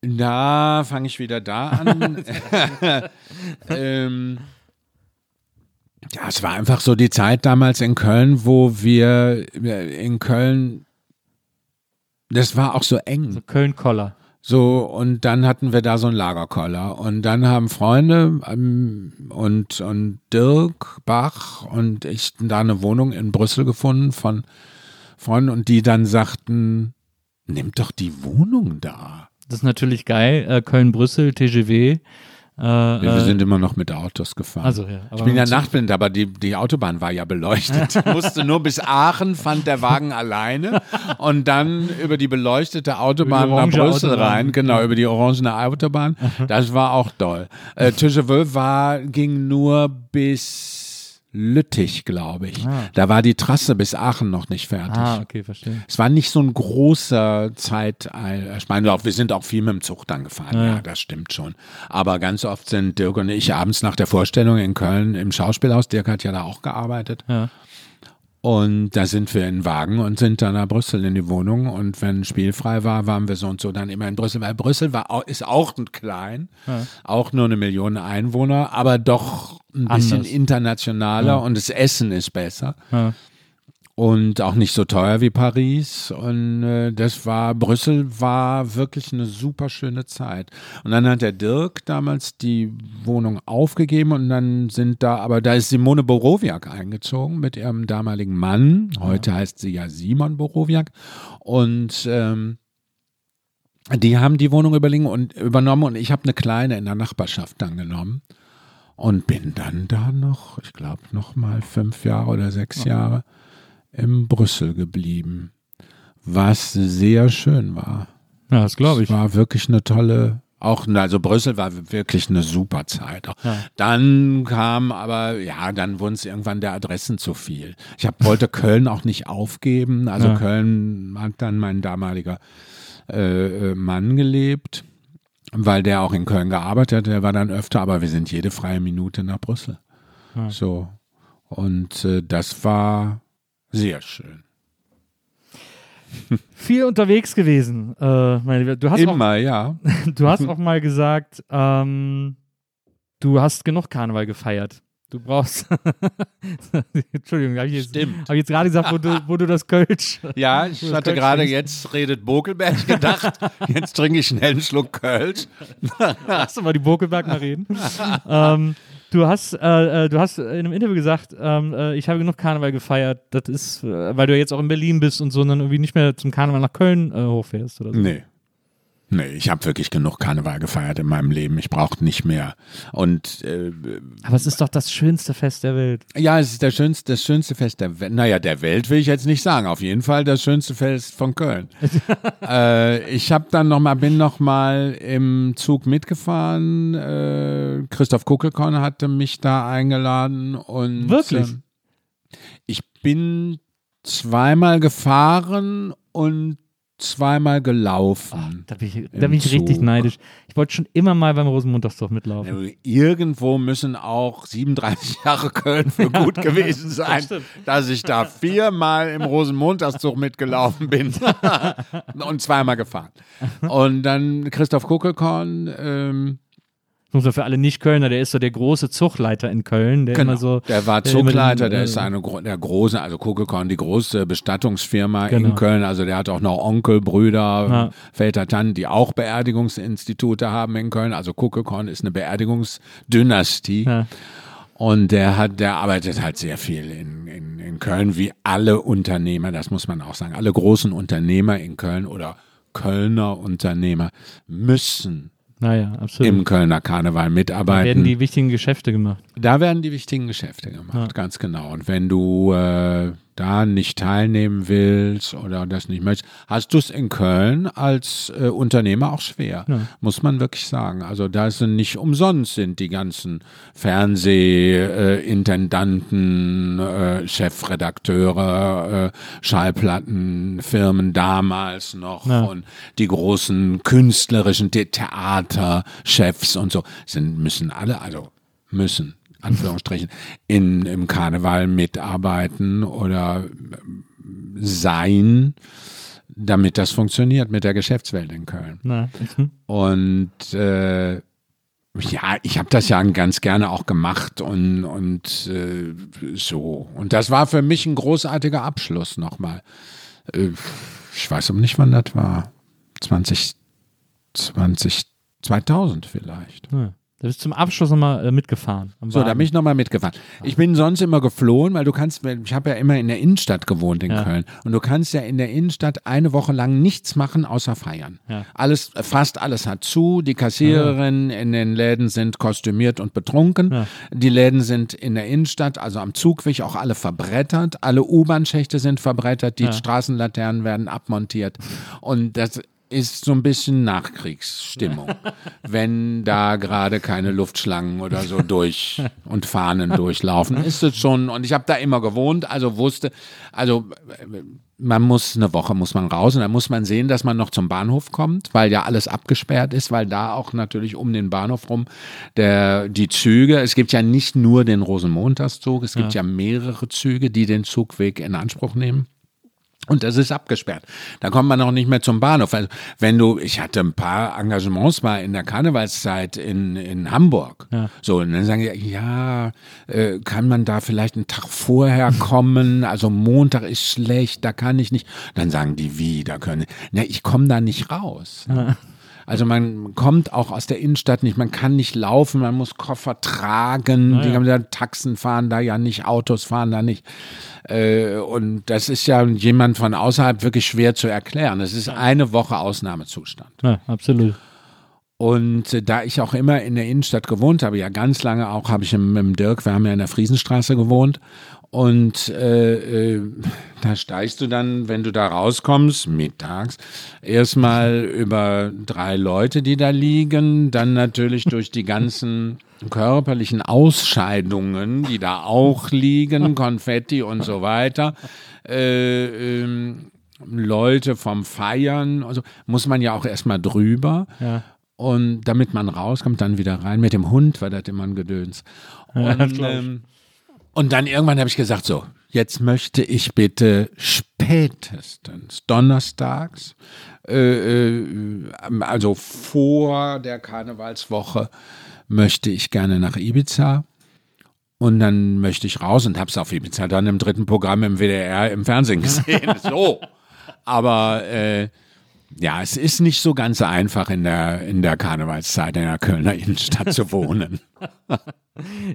Da fange ich wieder da an. ähm, ja, es war einfach so die Zeit damals in Köln, wo wir in Köln, das war auch so eng. So Köln-Koller. So, und dann hatten wir da so einen Lagerkoller. Und dann haben Freunde ähm, und, und Dirk Bach und ich da eine Wohnung in Brüssel gefunden von Freunden und die dann sagten, nimm doch die Wohnung da. Das ist natürlich geil. Äh, Köln-Brüssel, TGW. Äh, wir äh, sind immer noch mit Autos gefahren. also, ja. ich bin ja nachtblind, aber die, die Autobahn war ja beleuchtet. Ich musste nur bis Aachen, fand der Wagen alleine und dann über die beleuchtete Autobahn nach Brüssel Autobahn. rein, genau, über die orangene Autobahn. Das war auch toll. Äh, Tischeville war, ging nur bis Lüttich, glaube ich. Da war die Trasse bis Aachen noch nicht fertig. Ah, okay, verstehe. Es war nicht so ein großer Zeit. Ich meine, wir sind auch viel mit dem Zug dann gefahren. Ja, Ja, ja. das stimmt schon. Aber ganz oft sind Dirk und ich abends nach der Vorstellung in Köln im Schauspielhaus. Dirk hat ja da auch gearbeitet. Ja. Und da sind wir in Wagen und sind dann nach Brüssel in die Wohnung. Und wenn spielfrei war, waren wir so und so dann immer in Brüssel, weil Brüssel war, ist auch ein klein, auch nur eine Million Einwohner, aber doch ein bisschen Anders. internationaler und das Essen ist besser. Ja. Und auch nicht so teuer wie Paris. Und äh, das war, Brüssel war wirklich eine super schöne Zeit. Und dann hat der Dirk damals die Wohnung aufgegeben und dann sind da, aber da ist Simone Borowiak eingezogen mit ihrem damaligen Mann. Heute ja. heißt sie ja Simon Borowiak. Und ähm, die haben die Wohnung und, übernommen und ich habe eine kleine in der Nachbarschaft dann genommen und bin dann da noch, ich glaube, noch mal fünf Jahre oder sechs Jahre in Brüssel geblieben, was sehr schön war. Ja, das glaube ich. Es war wirklich eine tolle, auch, also Brüssel war wirklich eine super Zeit. Ja. Dann kam aber, ja, dann wurden es irgendwann der Adressen zu viel. Ich hab, wollte Köln auch nicht aufgeben. Also ja. Köln hat dann mein damaliger äh, äh, Mann gelebt, weil der auch in Köln gearbeitet hat. Der war dann öfter, aber wir sind jede freie Minute nach Brüssel. Ja. So. Und äh, das war sehr schön. Viel unterwegs gewesen, äh, meine Du hast Immer, auch, ja. Du hast auch mal gesagt, ähm, du hast genug Karneval gefeiert. Du brauchst. Entschuldigung, habe ich, jetzt, hab ich jetzt gerade gesagt, wo du, wo du das Kölsch. Ja, ich hatte gerade, jetzt redet Bokelberg gedacht. jetzt trinke ich schnell einen Schluck Kölsch. Lass du mal die Bokelberg mal reden. ähm, Du hast, äh, äh, du hast in einem Interview gesagt, ähm, äh, ich habe genug Karneval gefeiert. Das ist, äh, weil du jetzt auch in Berlin bist und so, und dann irgendwie nicht mehr zum Karneval nach Köln äh, hochfährst oder so. Nee. Nee, ich habe wirklich genug Karneval gefeiert in meinem Leben. Ich brauche nicht mehr. Und äh, aber es ist doch das schönste Fest der Welt. Ja, es ist der schönste, das schönste Fest der Welt. Naja, der Welt will ich jetzt nicht sagen. Auf jeden Fall das schönste Fest von Köln. äh, ich habe dann noch mal, bin noch mal im Zug mitgefahren. Äh, Christoph Kuckelkorn hatte mich da eingeladen und wirklich. Äh, ich bin zweimal gefahren und zweimal gelaufen. Oh, da bin ich, da bin ich richtig neidisch. Ich wollte schon immer mal beim Rosenmontagszug mitlaufen. Ja, irgendwo müssen auch 37 Jahre Köln für gut gewesen sein, das dass ich da viermal im Rosenmontagszug mitgelaufen bin und zweimal gefahren. Und dann Christoph Kuckelkorn, ähm, man für alle Nicht-Kölner, der ist so der große Zugleiter in Köln. Der genau, immer so, der war der, der ist eine der große, also Kugelkorn, die große Bestattungsfirma genau. in Köln. Also der hat auch noch Onkel, Brüder, ja. Väter, Tanten, die auch Beerdigungsinstitute haben in Köln. Also Kugelkorn ist eine Beerdigungsdynastie. Ja. Und der hat, der arbeitet halt sehr viel in, in, in Köln, wie alle Unternehmer, das muss man auch sagen. Alle großen Unternehmer in Köln oder Kölner Unternehmer müssen naja, absolut. im Kölner Karneval mitarbeiten. Da werden die wichtigen Geschäfte gemacht. Da werden die wichtigen Geschäfte gemacht, ja. ganz genau. Und wenn du äh, da nicht teilnehmen willst oder das nicht möchtest, hast du es in Köln als äh, Unternehmer auch schwer, ja. muss man wirklich sagen. Also da sind nicht umsonst sind die ganzen Fernsehintendanten, äh, äh, Chefredakteure, äh, Schallplattenfirmen damals noch ja. und die großen künstlerischen Theaterchefs und so sind müssen alle also müssen Anführungsstrichen, in, im Karneval mitarbeiten oder sein, damit das funktioniert mit der Geschäftswelt in Köln. Mhm. Und äh, ja, ich habe das ja ganz gerne auch gemacht und, und äh, so. Und das war für mich ein großartiger Abschluss nochmal. Äh, ich weiß aber nicht, wann das war. 20, 20, 2000 vielleicht. Ja. Da bist du zum Abschluss nochmal äh, mitgefahren. So, da bin ich nochmal mitgefahren. Ich bin sonst immer geflohen, weil du kannst, ich habe ja immer in der Innenstadt gewohnt in ja. Köln. Und du kannst ja in der Innenstadt eine Woche lang nichts machen, außer feiern. Ja. Alles, fast alles hat zu. Die Kassiererinnen ja. in den Läden sind kostümiert und betrunken. Die Läden sind in der Innenstadt, also am Zugweg, auch alle verbrettert. Alle U-Bahn-Schächte sind verbrettert. Die Straßenlaternen werden abmontiert. Und das ist so ein bisschen Nachkriegsstimmung, wenn da gerade keine Luftschlangen oder so durch und Fahnen durchlaufen. Ist es schon, und ich habe da immer gewohnt, also wusste, also man muss eine Woche muss man raus und dann muss man sehen, dass man noch zum Bahnhof kommt, weil ja alles abgesperrt ist, weil da auch natürlich um den Bahnhof rum der die Züge, es gibt ja nicht nur den Rosenmontagszug, es gibt ja, ja mehrere Züge, die den Zugweg in Anspruch nehmen. Und das ist abgesperrt. Da kommt man auch nicht mehr zum Bahnhof. Also wenn du, ich hatte ein paar Engagements mal in der Karnevalszeit in, in Hamburg. Ja. So, und dann sagen die, ja, äh, kann man da vielleicht einen Tag vorher kommen? Also Montag ist schlecht, da kann ich nicht. Dann sagen die, wie, da können. Na, ich komme da nicht raus. Also man kommt auch aus der Innenstadt nicht, man kann nicht laufen, man muss Koffer tragen, die haben ja Taxen fahren da ja nicht, Autos fahren da nicht. Äh, und das ist ja jemand von außerhalb wirklich schwer zu erklären. Es ist eine Woche Ausnahmezustand. Ja, absolut. Und äh, da ich auch immer in der Innenstadt gewohnt habe, ja ganz lange auch, habe ich im, im Dirk, wir haben ja in der Friesenstraße gewohnt. Und äh, äh, da steigst du dann, wenn du da rauskommst, mittags, erstmal über drei Leute, die da liegen, dann natürlich durch die ganzen körperlichen Ausscheidungen, die da auch liegen, Konfetti und so weiter. Äh, ähm, Leute vom Feiern, also muss man ja auch erstmal drüber. Ja. Und damit man rauskommt, dann wieder rein. Mit dem Hund war das immer ein Gedöns. Ja, Und, ich. ähm, und dann irgendwann habe ich gesagt, so, jetzt möchte ich bitte spätestens donnerstags, äh, äh, also vor der Karnevalswoche, möchte ich gerne nach Ibiza. Und dann möchte ich raus und habe es auf Ibiza dann im dritten Programm im WDR im Fernsehen gesehen. so. Aber äh, ja, es ist nicht so ganz einfach in der, in der Karnevalszeit in der Kölner Innenstadt zu wohnen.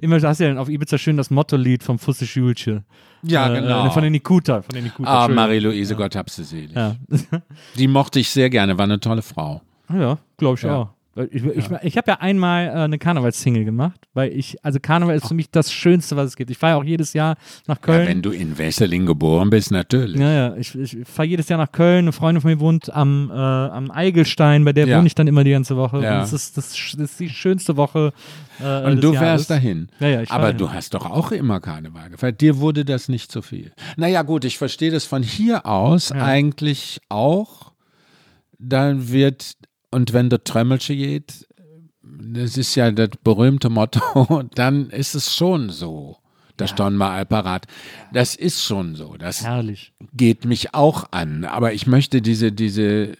Immer hast du ja auf Ibiza schön das Motto-Lied vom Fusse Schulche. Ja, Äh, genau. äh, Von den Nikuta. Von den Nikuta. Ah. Marie-Louise, Gott hab sie selig. Ja, Die mochte ich sehr gerne, war eine tolle Frau. ja glaube ich Ja. auch. Ich, ich, ich habe ja einmal äh, eine Karnevalssingle gemacht, weil ich, also Karneval ist für mich das Schönste, was es gibt. Ich fahre ja auch jedes Jahr nach Ja, Köln. wenn du in Wesseling geboren bist, natürlich. Ja, ja, ich, ich fahre jedes Jahr nach Köln. Eine Freundin von mir wohnt am, äh, am Eigelstein, bei der Ja. wohne ich dann immer die ganze Woche. Ja. Das ist, das, das ist die schönste Woche. Äh, Und du Jahres. fährst dahin. Ja, ja, ich Aber dahin. du hast doch auch immer Karneval gefeiert. Dir wurde das nicht zu viel. Naja, gut, ich verstehe das von hier aus eigentlich auch. Dann wird, und wenn der Trömmelsche geht, das ist ja das berühmte Motto, dann ist es schon so. Das ja. mal Alparat. Das ist schon so. Das Herrlich. geht mich auch an. Aber ich möchte diese, diese,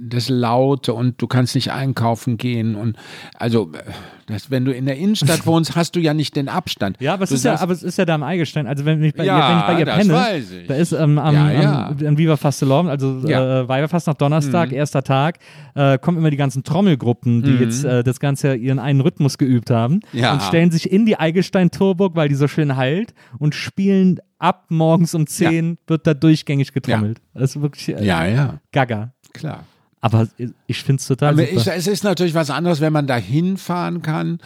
das Laute und du kannst nicht einkaufen gehen und also, das, wenn du in der Innenstadt wohnst, hast du ja nicht den Abstand. Ja, aber es, du ist ja, aber es ist ja da am Eigelstein. Also wenn ich bei, Ja, ihr, wenn ich bei ihr das penne, weiß ich. da ist ähm, am, Ja, ja. am, am Viva Fastelon, also Ja. Mhm. äh, Weiberfast nach Donnerstag, erster Tag, äh, kommen immer die ganzen Trommelgruppen, die jetzt äh, das Ganze ihren einen Rhythmus geübt haben und stellen sich in die Eigelstein-Turburg, weil die so schön heilt und spielen ab morgens um 10 wird da durchgängig getrommelt. Das ist wirklich äh, Ja, ja, gaga. klar. Aber ich finde es total Aber ich, es ist natürlich was anderes, wenn man da hinfahren kann,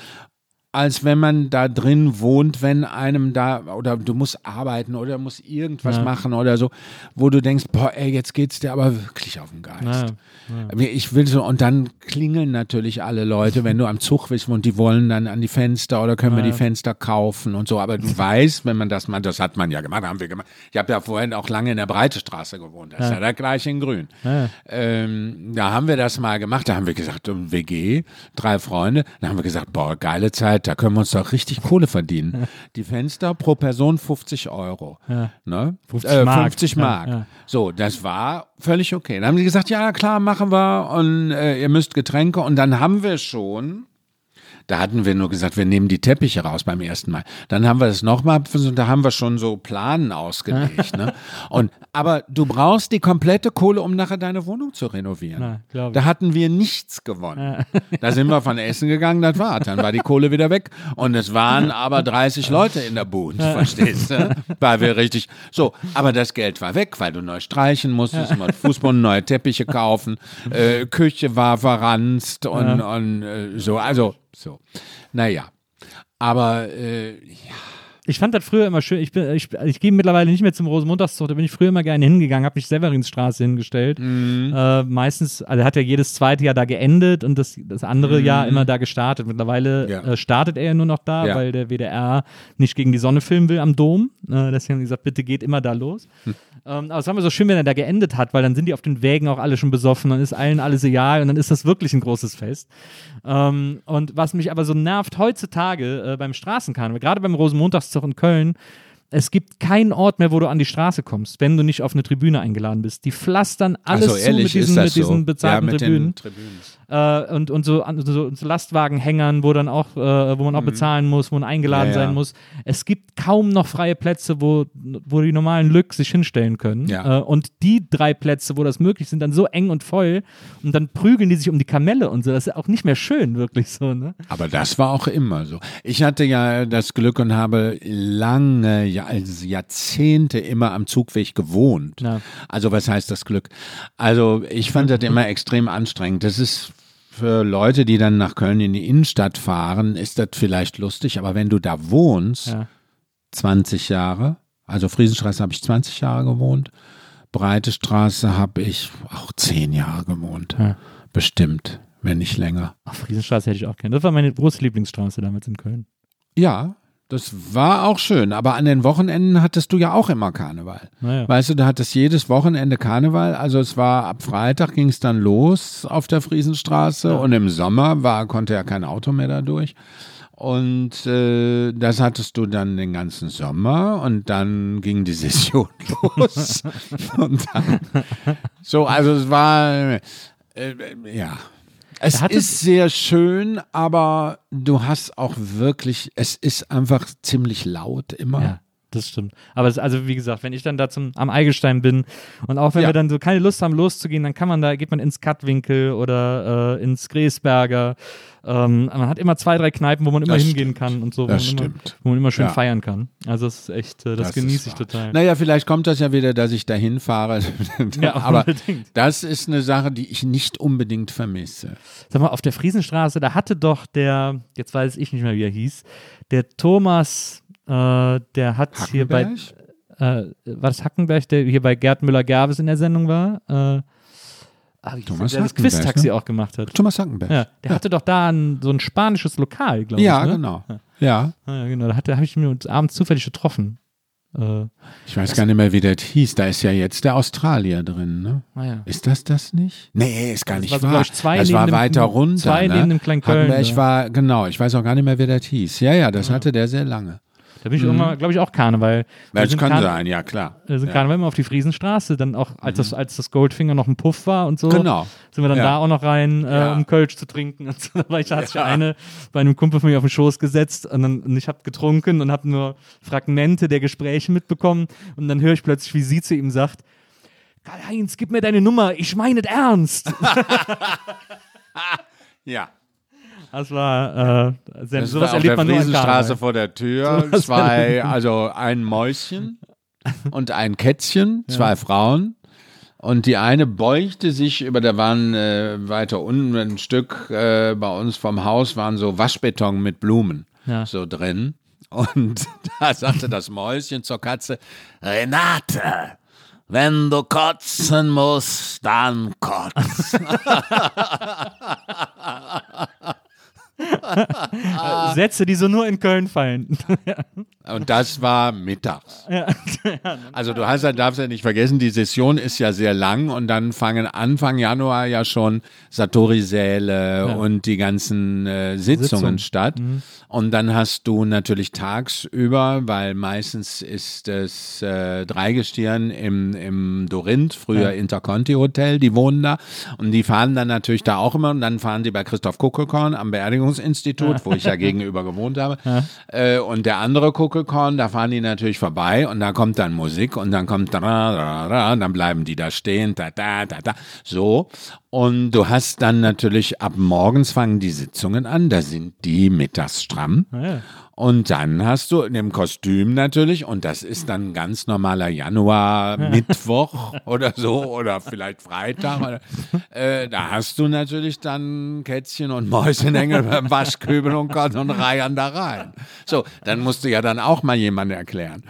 als wenn man da drin wohnt, wenn einem da, oder du musst arbeiten oder musst irgendwas Ja. machen oder so, wo du denkst, boah, ey, jetzt geht's dir aber wirklich auf den Geist. Ja, Ich will so, und dann klingeln natürlich alle Leute, wenn du am Zug bist und die wollen dann an die Fenster oder können wir Ja. die Fenster kaufen und so. Aber du weißt, wenn man das macht, das hat man ja gemacht, haben wir gemacht. Ich habe ja vorhin auch lange in der Breitestraße gewohnt, das ist ja, da gleich in Grün. Ja. Ähm, da haben wir das mal gemacht, da haben wir gesagt, WG, drei Freunde, da haben wir gesagt, boah, geile Zeit, da können wir uns doch richtig Kohle verdienen. Die Fenster pro Person 50 Euro. Ja. Ne? 50 äh, Mark. 50 Ja, Mark. ja. So, das war völlig okay. Dann haben sie gesagt, ja klar, machen wir und äh, ihr müsst Getränke und dann haben wir schon da hatten wir nur gesagt, wir nehmen die Teppiche raus beim ersten Mal. Dann haben wir das nochmal, da haben wir schon so Planen ausgelegt. ne? Und, aber du brauchst die komplette Kohle, um nachher deine Wohnung zu renovieren. Na, da hatten wir nichts gewonnen. Da sind wir von Essen gegangen, das war. Dann war die Kohle wieder weg. Und es waren aber 30 Leute in der Bude, verstehst du? Weil wir richtig, so, aber das Geld war weg, weil du neu streichen musstest, mal Fußboden, neue Teppiche kaufen, äh, Küche war verranzt und, und äh, so, also so. Naja. Aber äh, Ich fand das früher immer schön. Ich, bin- ich, ich gehe mittlerweile nicht mehr zum Rosenmontagszug. Da bin ich früher immer gerne hingegangen, habe mich Severinsstraße hingestellt. Mhm. Äh, meistens, also hat ja jedes zweite Jahr da geendet und das, das andere Mhm. Jahr immer da gestartet. Mittlerweile Ja. äh, startet er ja nur noch da, Ja. weil der WDR nicht gegen die Sonne filmen will am Dom. Äh, deswegen haben die gesagt, bitte geht immer da los. Hm. Ähm, aber es war immer so schön, wenn er da geendet hat, weil dann sind die auf den Wägen auch alle schon besoffen, dann ist allen alles egal und dann ist das wirklich ein großes Fest. Ähm, und was mich aber so nervt heutzutage äh, beim Straßenkarneval, gerade beim Rosenmontagszug in Köln, es gibt keinen Ort mehr, wo du an die Straße kommst, wenn du nicht auf eine Tribüne eingeladen bist. Die pflastern alles Ach so, zu ehrlich, mit diesen, mit diesen so? bezahlten ja, mit Tribünen. Tribünen. Äh, und, und so, an- so, so Lastwagenhängern, wo dann auch, äh, wo man auch bezahlen muss, wo man eingeladen Mhm. Ja, ja. sein muss. Es gibt kaum noch freie Plätze, wo, wo die normalen Lück sich hinstellen können. Ja. Äh, und die drei Plätze, wo das möglich sind, dann so eng und voll und dann prügeln die sich um die Kamelle und so. Das ist auch nicht mehr schön, wirklich so, ne? Aber das war auch immer so. Ich hatte ja das Glück und habe lange, also Jahrzehnte immer am Zugweg gewohnt. Also was heißt das Glück? Also ich fand das immer extrem anstrengend. Das ist für Leute, die dann nach Köln in die Innenstadt fahren, ist das vielleicht lustig. Aber wenn du da wohnst, Ja. 20 Jahre, also Friesenstraße habe ich 20 Jahre gewohnt, Breite Straße habe ich auch 10 Jahre gewohnt. Ja. Bestimmt, wenn nicht länger. Ach, Friesenstraße hätte ich auch gerne. Das war meine große Lieblingsstraße damals in Köln. Ja, das war auch schön. Aber an den Wochenenden hattest du ja auch immer Karneval. Naja. Weißt du, du hattest jedes Wochenende Karneval. Also es war ab Freitag ging es dann los auf der Friesenstraße und im Sommer war, konnte ja kein Auto mehr da durch. Und äh, das hattest du dann den ganzen Sommer und dann ging die Session los. und dann, so, also es war, äh, äh, ja. Es ist sehr schön, aber du hast auch wirklich, es ist einfach ziemlich laut immer. Ja, das stimmt. Aber es, also wie gesagt, wenn ich dann da zum, am Eigelstein bin und auch wenn Ja. wir dann so keine Lust haben loszugehen, dann kann man da, geht man ins Kattwinkel oder äh, ins Gräsberger. Ähm, man hat immer zwei, drei Kneipen, wo man immer Das hingehen stimmt. kann und so, wo, Das man immer, stimmt. wo man immer schön Ja. feiern kann. Also das ist echt, äh, das, ist genieße ich total. Naja, vielleicht kommt das ja wieder, dass ich dahin fahre. Ja, aber unbedingt. das ist eine Sache, die ich nicht unbedingt vermisse. Sag mal, auf der Friesenstraße, da hatte doch der, jetzt weiß ich nicht mehr, wie er hieß, der Thomas, äh, der hat hier bei, Hackenberg? äh, war das Hackenberg, der hier bei Gerd Müller-Gerves in der Sendung war? Äh, ah, Thomas der, das Quiz-Taxi ne? auch gemacht hat. Thomas Hackenberg. Ja, der hatte doch da ein, so ein spanisches Lokal, glaube Ja, ich. ne? genau. Ja. Ja, genau. Da, hat- da habe ich uns abends zufällig getroffen. Äh, Ich weiß gar nicht mehr, wie das hieß. Da ist ja jetzt der Australier drin, ne? naja. Ist das das nicht? Nee, ist gar Das nicht war so, wahr. ich, zwei das war weiter runter. zwei ne? neben dem Kleinkölln, Hackenberg ja. war, genau, ich weiß auch gar nicht mehr, wie das hieß. Ja, ja, das hatte der sehr lange. Da bin ich irgendwann, glaube ich, auch Karneval. Wir Das kann Karne- sein, ja klar. Wir sind ja. Karneval immer auf die Friesenstraße, dann auch, als, das, als das Goldfinger noch ein Puff war und so. Genau. Sind wir dann Ja. da auch noch rein, äh, Ja. um Kölsch zu trinken. Und so. Da war ich, hat sich eine bei einem Kumpel von mir auf den Schoß gesetzt und, dann, und ich habe getrunken und habe nur Fragmente der Gespräche mitbekommen. Und dann höre ich plötzlich, wie sie zu ihm sagt, Karl-Heinz, gib mir deine Nummer, ich meine es ernst. Ja. Das war, äh, sehr, Das sowas war auf erlebt der man an Friesenstraße vor der Tür. Sowas Zwei, also ein Mäuschen und ein Kätzchen, zwei Frauen. Und die eine beugte sich über, da waren äh, weiter unten ein Stück äh, bei uns vom Haus, waren so Waschbeton mit Blumen Ja. so drin. Und da sagte das Mäuschen zur Katze, Renate, wenn du kotzen musst, dann kotz. Sätze, die so nur in Köln fallen. Und das war mittags. Also du hast ja, darfst ja nicht vergessen, die Session ist ja sehr lang und dann fangen Anfang Januar ja schon Satori-Säle und die ganzen äh, Sitzungen Sitzung. statt. Und dann hast du natürlich tagsüber, weil meistens ist es äh, Dreigestirn im, im Dorinth, früher Interconti Hotel, die wohnen da. Und die fahren dann natürlich da auch immer und dann fahren die bei Christoph Kuckelkorn am Beerdigungsinstitut, wo ich ja gegenüber gewohnt habe. Äh, und der andere Kuckelkorn, da fahren die natürlich vorbei und da kommt dann Musik und dann kommt da, da, da, und dann bleiben die da stehen, da, da, da, da, so. Und du hast dann natürlich ab morgens fangen die Sitzungen an, da sind die mittags stramm. Ja. Und dann hast du in dem Kostüm natürlich, und das ist dann ganz normaler Januar, Mittwoch oder so, oder vielleicht Freitag. Oder, äh, da hast du natürlich dann Kätzchen und Mäusenengel beim Waschkübel und Gott und reihen da rein. So, dann musst du ja dann auch mal jemand erklären.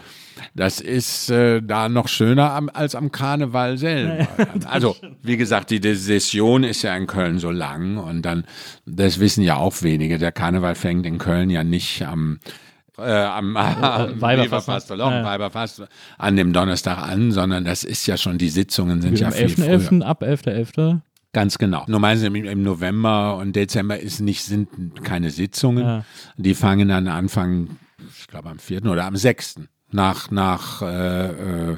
Das ist äh, da noch schöner am, als am Karneval selber. also, wie gesagt, die Session ist ja in Köln so lang und dann, das wissen ja auch wenige, der Karneval fängt in Köln ja nicht am äh, am, am Weiberfastnacht. Weiberfastnacht, Ja. Weiberfast an dem Donnerstag an, sondern das ist ja schon, die Sitzungen sind ja Am viel früher. 11.11. ab 11.11. Ganz genau. Normalerweise im, im November und Dezember ist nicht, sind keine Sitzungen. Ja. Die fangen dann Anfang, ich glaube am 4. oder am 6. nach, nach äh, äh,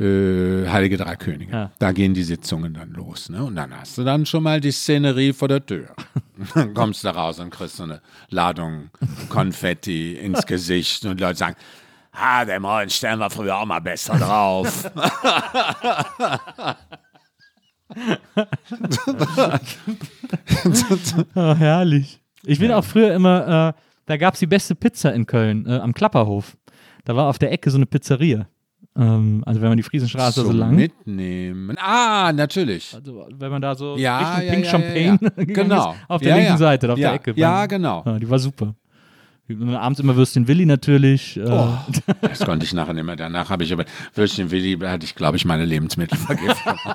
äh, Heilige Drei Könige. Ja. Da gehen die Sitzungen dann los. Ne? Und dann hast du dann schon mal die Szenerie vor der Tür. dann kommst du raus und kriegst so eine Ladung Konfetti ins Gesicht und Leute sagen, ah, den Rollen stellen wir früher auch mal besser drauf. Oh, herrlich. Ich bin auch früher immer, äh, da gab es die beste Pizza in Köln, äh, am Klapperhof. Da war auf der Ecke so eine Pizzeria. Ähm, also wenn man die Friesenstraße so Zum lang. Mitnehmen. Ah, natürlich. Also wenn man da so Ja, Richtung ja, Pink ja, Champagne ja, Genau. ist, auf der linken. Seite, auf der Ecke. Ja, genau. Ja, die war super. Abends immer Würstchen Willi natürlich. Äh, Oh, das konnte ich nachher nicht mehr. Danach habe ich aber Würstchen Willi, da hatte ich, glaube ich, meine Lebensmittelvergiftung.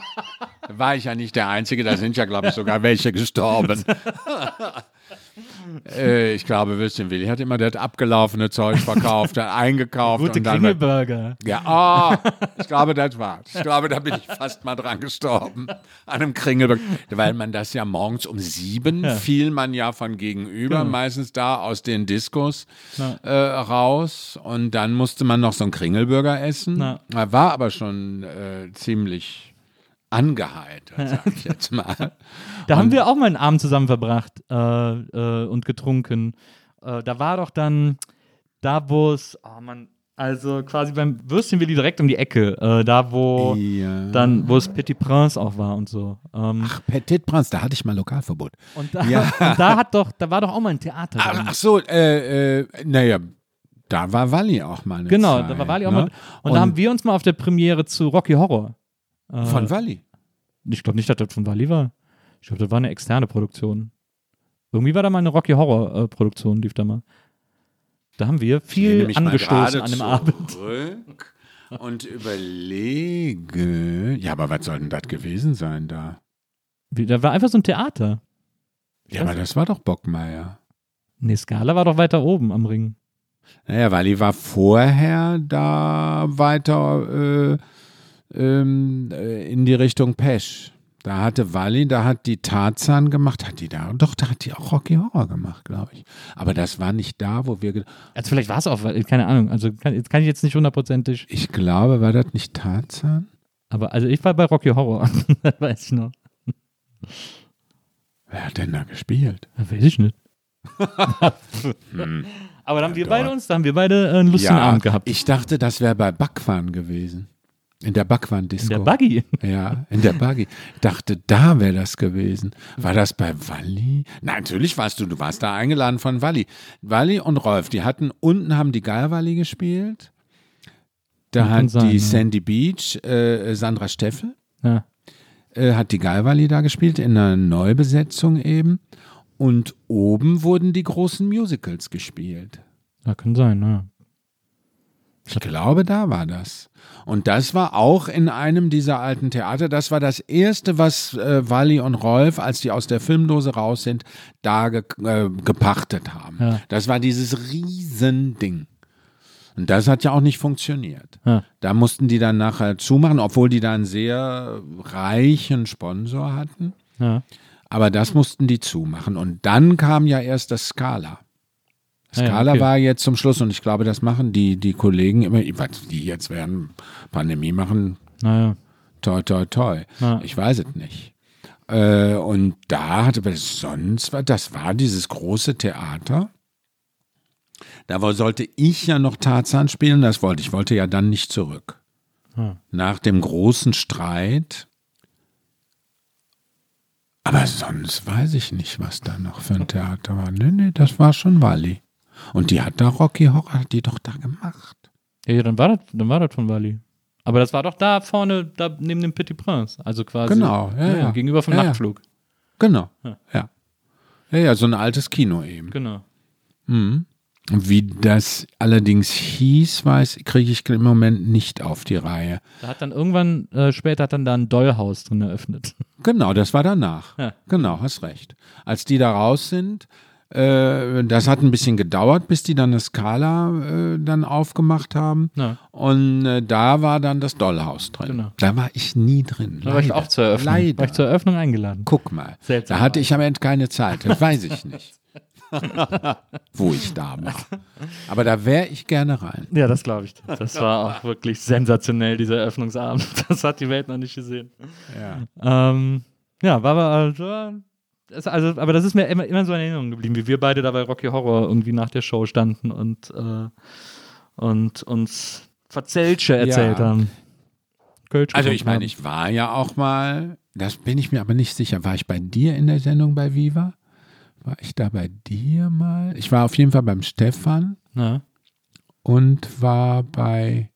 Da war ich ja nicht der Einzige, da sind ja, glaube ich, sogar welche gestorben. äh, ich glaube, Würstchen Willi hat immer das abgelaufene Zeug verkauft, hat eingekauft. Gute und dann Kringelburger. Ja, oh, ich glaube, das war's. Ich glaube, da bin ich fast mal dran gestorben. An einem Kringelberg. Weil man das ja morgens um sieben fiel man ja von gegenüber, meistens da aus den Diskos äh, raus. Und dann musste man noch so einen Kringelburger essen. Na. War aber schon äh, ziemlich angeheitert, sag ich jetzt mal. Da haben wir auch mal einen Abend zusammen verbracht äh, äh, und getrunken. Äh, da war doch dann, da wo es, oh Mann, also quasi beim Würstchen Willi direkt um die Ecke, äh, da wo Ja. dann, wo es Petit Prince auch war und so. Ähm, Ach, Petit Prince, da hatte ich mal Lokalverbot. und, da, ja. und da hat doch, da war doch auch mal ein Theater. Ach, ach so, äh, äh, naja, da war Walli auch mal genau, Zeit, da war Wally auch ne? mal. Und, da haben wir uns mal auf der Premiere zu Rocky Horror. Äh, Von Walli. Ich glaube nicht, dass das von Wally war. Ich glaube, das war eine externe Produktion. Irgendwie war da mal eine Rocky Horror äh, Produktion, lief da mal. Da haben wir viel angestoßen an dem Abend. und überlege. Ja, aber was soll denn das gewesen sein da? Wie, Da war einfach so ein Theater. Ja, aber das war doch Bockmeier. Nee, Scala war doch weiter oben am Ring. Naja, Walli war vorher da weiter äh, ähm, äh, in die Richtung Pesch. Da hatte Walli, da hat die Tarzan gemacht, hat die da, doch, da hat die auch Rocky Horror gemacht, glaube ich. Aber das war nicht da, wo wir, Also vielleicht war es auch, keine Ahnung, also kann, jetzt kann ich jetzt nicht hundertprozentig, ich glaube, war das nicht Tarzan? aber also ich war bei Rocky Horror, das weiß ich noch. Wer hat denn da gespielt? Das weiß ich nicht. Hm. Aber da haben wir Ja, beide doch. uns, da haben wir beide äh, einen lustigen Abend gehabt. Ich dachte, das wäre bei Backwaren gewesen. In der Backwaren-Disco. In der Buggy. Ja, in der Buggy. Ich dachte, da wäre das gewesen. War das bei Walli? Nein, natürlich warst du, du warst da eingeladen von Walli. Walli und Rolf, die hatten, unten haben die Geierwalli gespielt. Da hat sein, die ja. Sandy Beach, äh, Sandra Steffel, Ja. äh, hat die Geierwalli da gespielt, in einer Neubesetzung eben. Und oben wurden die großen Musicals gespielt. ja, kann sein, ja. Ich glaube, da war das. Und das war auch in einem dieser alten Theater. Das war das erste, was äh, Wally und Rolf, als die aus der Filmdose raus sind, da ge äh, gepachtet haben. Ja. Das war dieses Riesending. Und das hat ja auch nicht funktioniert. Ja. Da mussten die dann nachher zumachen, obwohl die da einen sehr reichen Sponsor hatten. ja. Aber das mussten die zumachen. Und dann kam ja erst das Scala. Ah okay. war jetzt zum Schluss und ich glaube, das machen die, die Kollegen immer, die jetzt werden Pandemie machen, Naja. toi, toi, toi. Ja. Ich weiß es nicht. Äh, und da hatte, aber sonst war, das war dieses große Theater. Da sollte ich ja noch Tarzan spielen, das wollte ich, wollte ja dann nicht zurück. Ja. Nach dem großen Streit. Aber sonst weiß ich nicht, was da noch für ein Theater war. Nee, nee, das war schon Walli. Und die hat da Rocky Horror, hat die doch da gemacht. Ja, ja, dann war das, dann war das von Wally. Aber das war doch da vorne, da neben dem Petit Prince. Also quasi. Genau, ja, ja. Gegenüber vom Ja, ja. Nachtflug. Genau. Ja. Ja. Ja, ja, so ein altes Kino eben. Genau. Mhm. Wie das allerdings hieß, weiß, kriege ich im Moment nicht auf die Reihe. Da hat dann irgendwann, äh, später hat dann da ein Dollhaus drin eröffnet. Genau, das war danach. Ja. Genau, hast recht. Als die da raus sind, äh, das hat ein bisschen gedauert, bis die dann eine Skala äh, dann aufgemacht haben. Ja. Und äh, da war dann das Dollhaus drin. Genau. Da war ich nie drin. Da war ich auch zur Eröffnung. Leider. War ich zur Eröffnung eingeladen. Guck mal. Seltsam. Da hatte ich am Ende keine Zeit. Das weiß ich nicht. wo ich da war. Aber da wäre ich gerne rein. Ja, das glaube ich. Das war auch wirklich sensationell, dieser Eröffnungsabend. Das hat die Welt noch nicht gesehen. Ja. Ähm, ja, war aber also, das- also, aber das ist mir immer, immer so in Erinnerung geblieben, wie wir beide da bei Rocky Horror irgendwie nach der Show standen und, äh, und uns Verzelsche erzählt Ja. haben. Kölsch Also ich meine, ich war ja auch mal, das bin ich mir aber nicht sicher, war ich bei dir in der Sendung bei Viva? War ich da bei dir mal? Ich war auf jeden Fall beim Stefan. Ja. und war bei,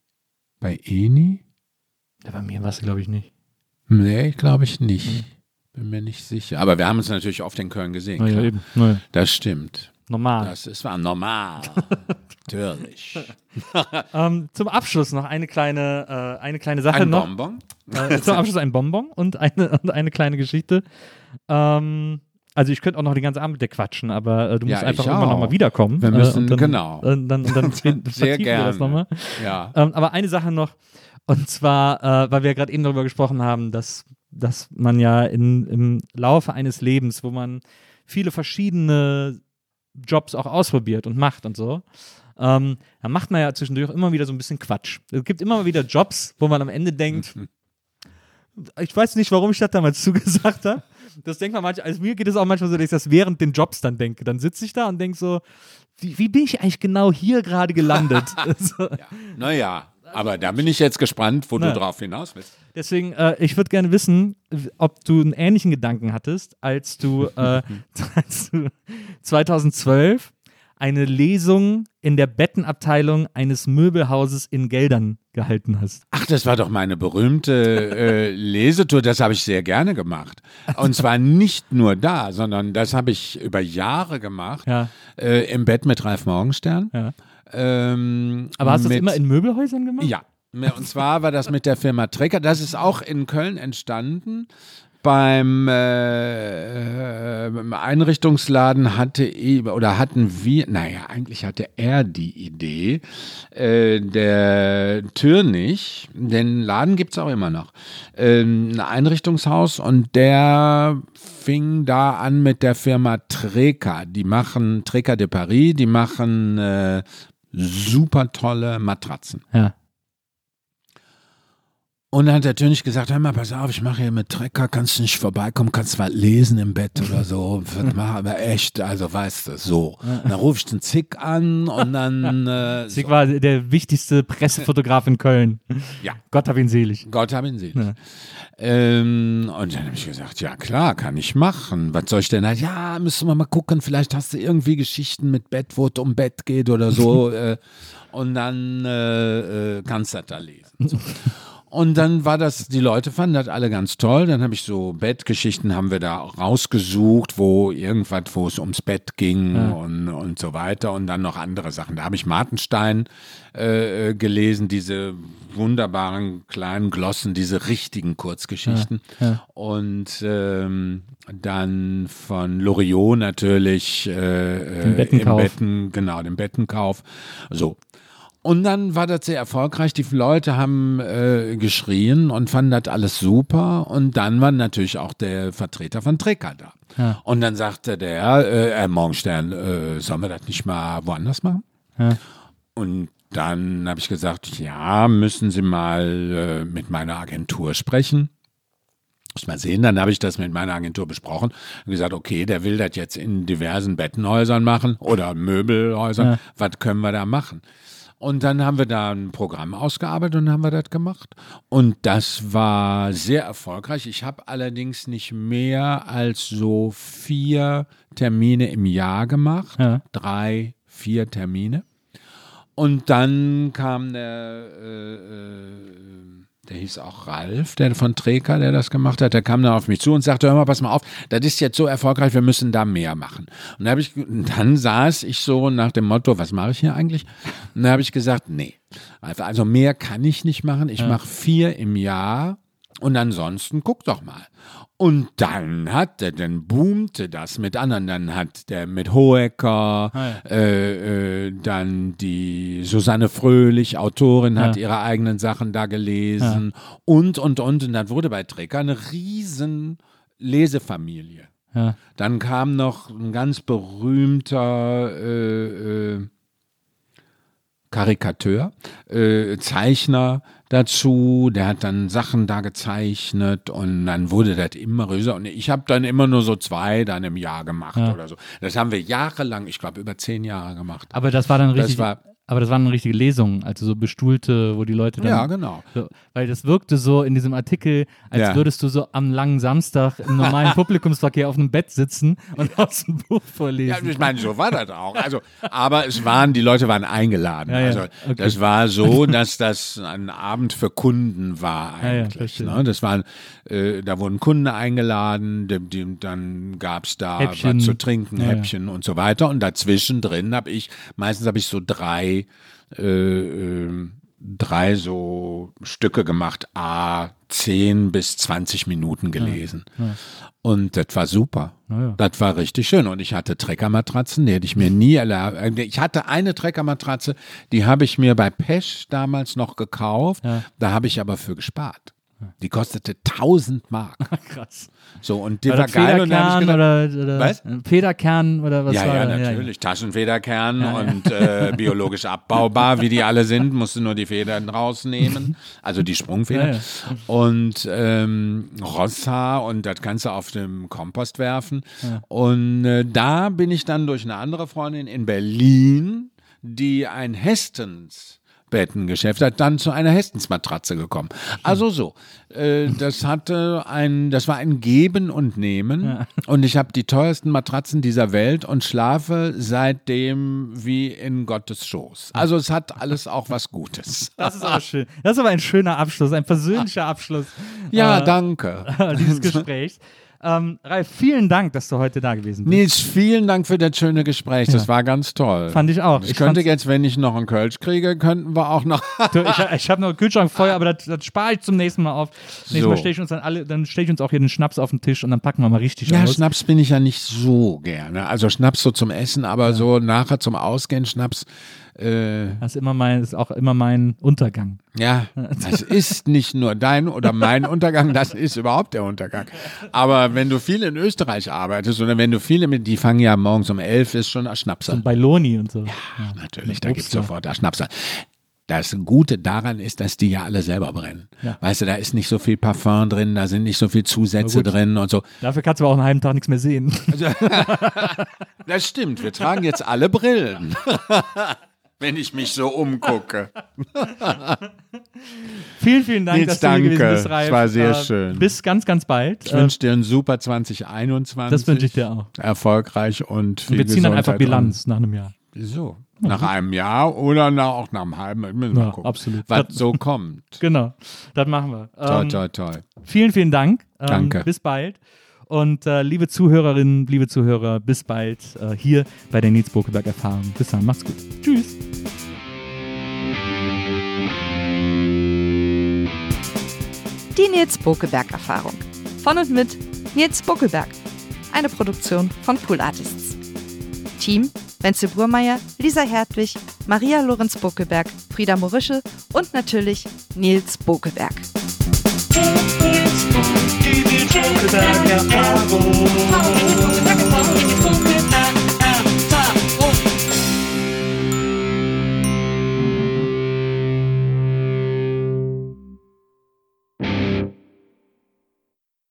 bei Eni? ja, bei mir war es, glaube ich, nicht. Nee, glaube ich nicht. Bin mir nicht sicher. Aber wir haben uns natürlich oft in Köln gesehen. Ja, eben. Na ja. Das stimmt. Normal. Das ist war normal. Natürlich. Ähm, zum Abschluss noch eine kleine, äh, eine kleine Sache Ein noch. Bonbon? Äh, zum Abschluss ein Bonbon und eine, und eine kleine Geschichte. Ähm, also ich könnte auch noch den ganzen Abend mit dir quatschen, aber äh, du musst Ja, einfach auch. nochmal wiederkommen. Wir müssen- äh, und dann, genau. Äh, dann, und dann vertiefen Sehr wir das gerne. nochmal. Ja. Ähm, aber eine Sache noch, und zwar, äh, weil wir gerade eben darüber gesprochen haben, dass, dass man ja in, im Laufe eines Lebens, wo man viele verschiedene Jobs auch ausprobiert und macht und so, ähm, dann macht man ja zwischendurch auch immer wieder so ein bisschen Quatsch. Es gibt immer wieder Jobs, wo man am Ende denkt, ich weiß nicht, warum ich das damals zugesagt habe. Das denkt man manchmal, also mir geht es auch manchmal so, dass ich das während den Jobs dann denke. Dann sitze ich da und denke so, wie, wie bin ich eigentlich genau hier gerade gelandet? so. Naja, aber da bin ich jetzt gespannt, wo Na. du drauf hinaus willst. Deswegen, äh, ich würde gerne wissen, ob du einen ähnlichen Gedanken hattest, als du, äh, als du 2012 eine Lesung in der Bettenabteilung eines Möbelhauses in Geldern gehalten hast. Ach, das war doch meine berühmte äh, Lesetour. Das habe ich sehr gerne gemacht. Und zwar nicht nur da, sondern das habe ich über Jahre gemacht. Ja. Äh, Im Bett mit Ralf Morgenstern. Ja. Ähm, Aber hast du das immer in Möbelhäusern gemacht? Ja. Und zwar war das mit der Firma Trecker. Das ist auch in Köln entstanden. Beim äh, äh, Einrichtungsladen hatte i- oder hatten wir, naja, eigentlich hatte er die Idee, äh, der Türnich, den Laden gibt es auch immer noch, ähm, ein Einrichtungshaus und der fing da an mit der Firma Treca. Die machen Treca de Paris, die machen äh, super tolle Matratzen. Ja. Und dann hat der König gesagt, hör mal, pass auf, ich mache hier mit Trecker, kannst du nicht vorbeikommen, kannst was lesen im Bett oder so. Was mach, aber echt, also weißt du, so. Und dann rufe ich den Zick an und dann äh, Sieg so. war der wichtigste Pressefotograf in Köln. Ja. Gott hab ihn selig. Gott hab ihn selig. Ja. Ähm, und dann habe ich gesagt, ja klar, kann ich machen. Was soll ich denn? Ja, müssen wir mal gucken, vielleicht hast du irgendwie Geschichten mit Bett, wo es um Bett geht oder so. äh, und dann äh, äh, kannst du das da lesen. So. Und dann war das, die Leute fanden das alle ganz toll. Dann habe ich so Bettgeschichten haben wir da rausgesucht, wo irgendwas, wo es ums Bett ging und, und so weiter. Und dann noch andere Sachen. Da habe ich Martenstein äh, gelesen, diese wunderbaren kleinen Glossen, diese richtigen Kurzgeschichten. Und ähm, dann von Loriot natürlich äh, Den äh, Bettenkauf. im Betten, genau, den Bettenkauf. So. Und dann war das sehr erfolgreich. Die Leute haben äh, geschrien und fanden das alles super. Und dann war natürlich auch der Vertreter von Trecker da. Ja. Und dann sagte der, äh, Herr Morgenstern, äh, sollen wir das nicht mal woanders machen? Ja. Und dann habe ich gesagt, ja, müssen Sie mal äh, mit meiner Agentur sprechen. Muss mal sehen, dann habe ich das mit meiner Agentur besprochen und gesagt, okay, der will das jetzt in diversen Bettenhäusern machen oder Möbelhäusern. Ja. Was können wir da machen? Und dann haben wir da ein Programm ausgearbeitet und haben wir das gemacht. Und das war sehr erfolgreich. Ich habe allerdings nicht mehr als so vier Termine im Jahr gemacht. Ja. Drei, vier Termine. Und dann kam der, äh, äh, der hieß auch Ralf, der von Treker, der das gemacht hat, der kam dann auf mich zu und sagte, hör mal, pass mal auf, das ist jetzt so erfolgreich, wir müssen da mehr machen. Und dann, hab ich, dann saß ich so nach dem Motto, was mache ich hier eigentlich? Und dann habe ich gesagt, nee, also mehr kann ich nicht machen, ich mache vier im Jahr und ansonsten guck doch mal. Und dann hat er, dann boomte das mit anderen. Dann hat der mit Hohecker, äh, äh, dann die Susanne Fröhlich, Autorin, hat Ja. ihre eigenen Sachen da gelesen und, und, und. Und dann wurde bei Trecker eine riesen Lesefamilie Ja. Dann kam noch ein ganz berühmter äh, äh, Karikateur, äh, Zeichner dazu, der hat dann Sachen da gezeichnet und dann wurde das immer größer und ich habe dann immer nur so zwei dann im Jahr gemacht Ja. oder so. Das haben wir jahrelang, ich glaube über zehn Jahre gemacht. Aber das war dann richtig. war- aber das waren richtige Lesungen, also so bestuhlte, wo die Leute dann. ja, genau. So, weil das wirkte so in diesem Artikel, als Ja. würdest du so am langen Samstag im normalen Publikumsverkehr auf einem Bett sitzen und aus dem Buch Ja, vorlesen. ich meine, so war das auch. Also, aber es waren, die Leute waren eingeladen. Ja, ja, Also, okay. das war so, dass das ein Abend für Kunden war Ja, ja, eigentlich. ne? Das waren, äh, da wurden Kunden eingeladen, die, die, dann gab's da Häppchen. was zu trinken, Ja, ja. Häppchen und so weiter. Und dazwischen drin habe ich, meistens habe ich so drei, äh, äh, drei so Stücke gemacht, a 10 bis 20 Minuten gelesen. Und das war super. ja. Das war richtig schön. Und ich hatte Treckermatratzen, die hätte ich mir nie erlaubt. Ich hatte eine Treckermatratze, die habe ich mir bei Pesch damals noch gekauft. Ja. Da habe ich aber für gespart. Die kostete 1000 Mark. Krass. So, und die War war, geil. Und dann ich gedacht, oder, oder Was? Federkern oder was ja, war ja, da? natürlich. Taschenfederkern und äh, biologisch abbaubar, wie die alle sind, musst du nur die Federn rausnehmen, also die Sprungfedern. Ja, ja. Und ähm, Rosshaar und das kannst du auf dem Kompost werfen. Und äh, da bin ich dann durch eine andere Freundin in Berlin, die ein Hestens Bettengeschäft hat dann zu einer Hestensmatratze gekommen. Also so, äh, das hatte ein, das war ein Geben und Nehmen und ich habe die teuersten Matratzen dieser Welt und schlafe seitdem wie in Gottes Schoß. Also es hat alles auch was Gutes. Das ist aber schön. Das ist aber ein schöner Abschluss, ein persönlicher Abschluss Ja, äh, danke. dieses Gesprächs. Ähm, Ralf, vielen Dank, dass du heute da gewesen bist. Nils, vielen Dank für das schöne Gespräch. Das war ganz toll. Fand ich auch. Ich, Ich könnte jetzt, wenn ich noch einen Kölsch kriege, könnten wir auch noch. Du, ich ich habe noch einen Kühlschrank voll, aber das, das spare ich zum nächsten Mal auf. Nächstes So. Mal stelle ich uns dann alle, dann stelle ich uns auch hier den Schnaps auf den Tisch und dann packen wir mal richtig Ja, aus. Schnaps bin ich ja nicht so gerne. Also Schnaps so zum Essen, aber so nachher zum Ausgehen Schnaps. Äh, Das ist immer mein, ist auch immer mein Untergang. ja, das ist nicht nur dein oder mein Untergang, das ist überhaupt der Untergang. Aber wenn du viel in Österreich arbeitest oder wenn du viele mit, die fangen ja morgens um elf, ist schon Schnaps an. Bei Loni und so. Ja, Natürlich, da gibt's ja. sofort da Schnaps an. Das Gute daran ist, dass die ja alle selber brennen. Ja. Weißt du, da ist nicht so viel Parfum drin, da sind nicht so viel Zusätze drin und so. Dafür kannst du aber auch einen halben Tag nichts mehr sehen. Das stimmt, wir tragen jetzt alle Brillen. Wenn ich mich so umgucke. vielen, vielen Dank, Nils, dass du hier gewesen danke. bist, Ralf. Es war sehr Äh, schön. Bis ganz, ganz bald. Ich Äh, wünsche dir ein super 2021. das wünsche ich dir auch. Erfolgreich und viel Und wir ziehen dann einfach Bilanz nach einem Jahr. Und, so. Nach einem Jahr oder nach, auch nach einem halben. Wir müssen mal Ja, gucken, absolut. Was Das- so kommt. Genau, das machen wir. Toi, Ähm, toi, toi. Vielen, vielen Dank. Ähm, Danke. Bis bald. Und äh, liebe Zuhörerinnen, liebe Zuhörer, bis bald äh, hier bei der Nils Bokeberg Erfahrung. Bis dann, macht's gut. Tschüss. Die Nils Bokeberg Erfahrung. Von und mit Nils Bokeberg. Eine Produktion von Pool Artists. Team Wenzel Burmeier, Lisa Hertwig, Maria Lorenz Bokeberg, Frieda Morische und natürlich Nils Bokeberg. Goodbye, Capavo.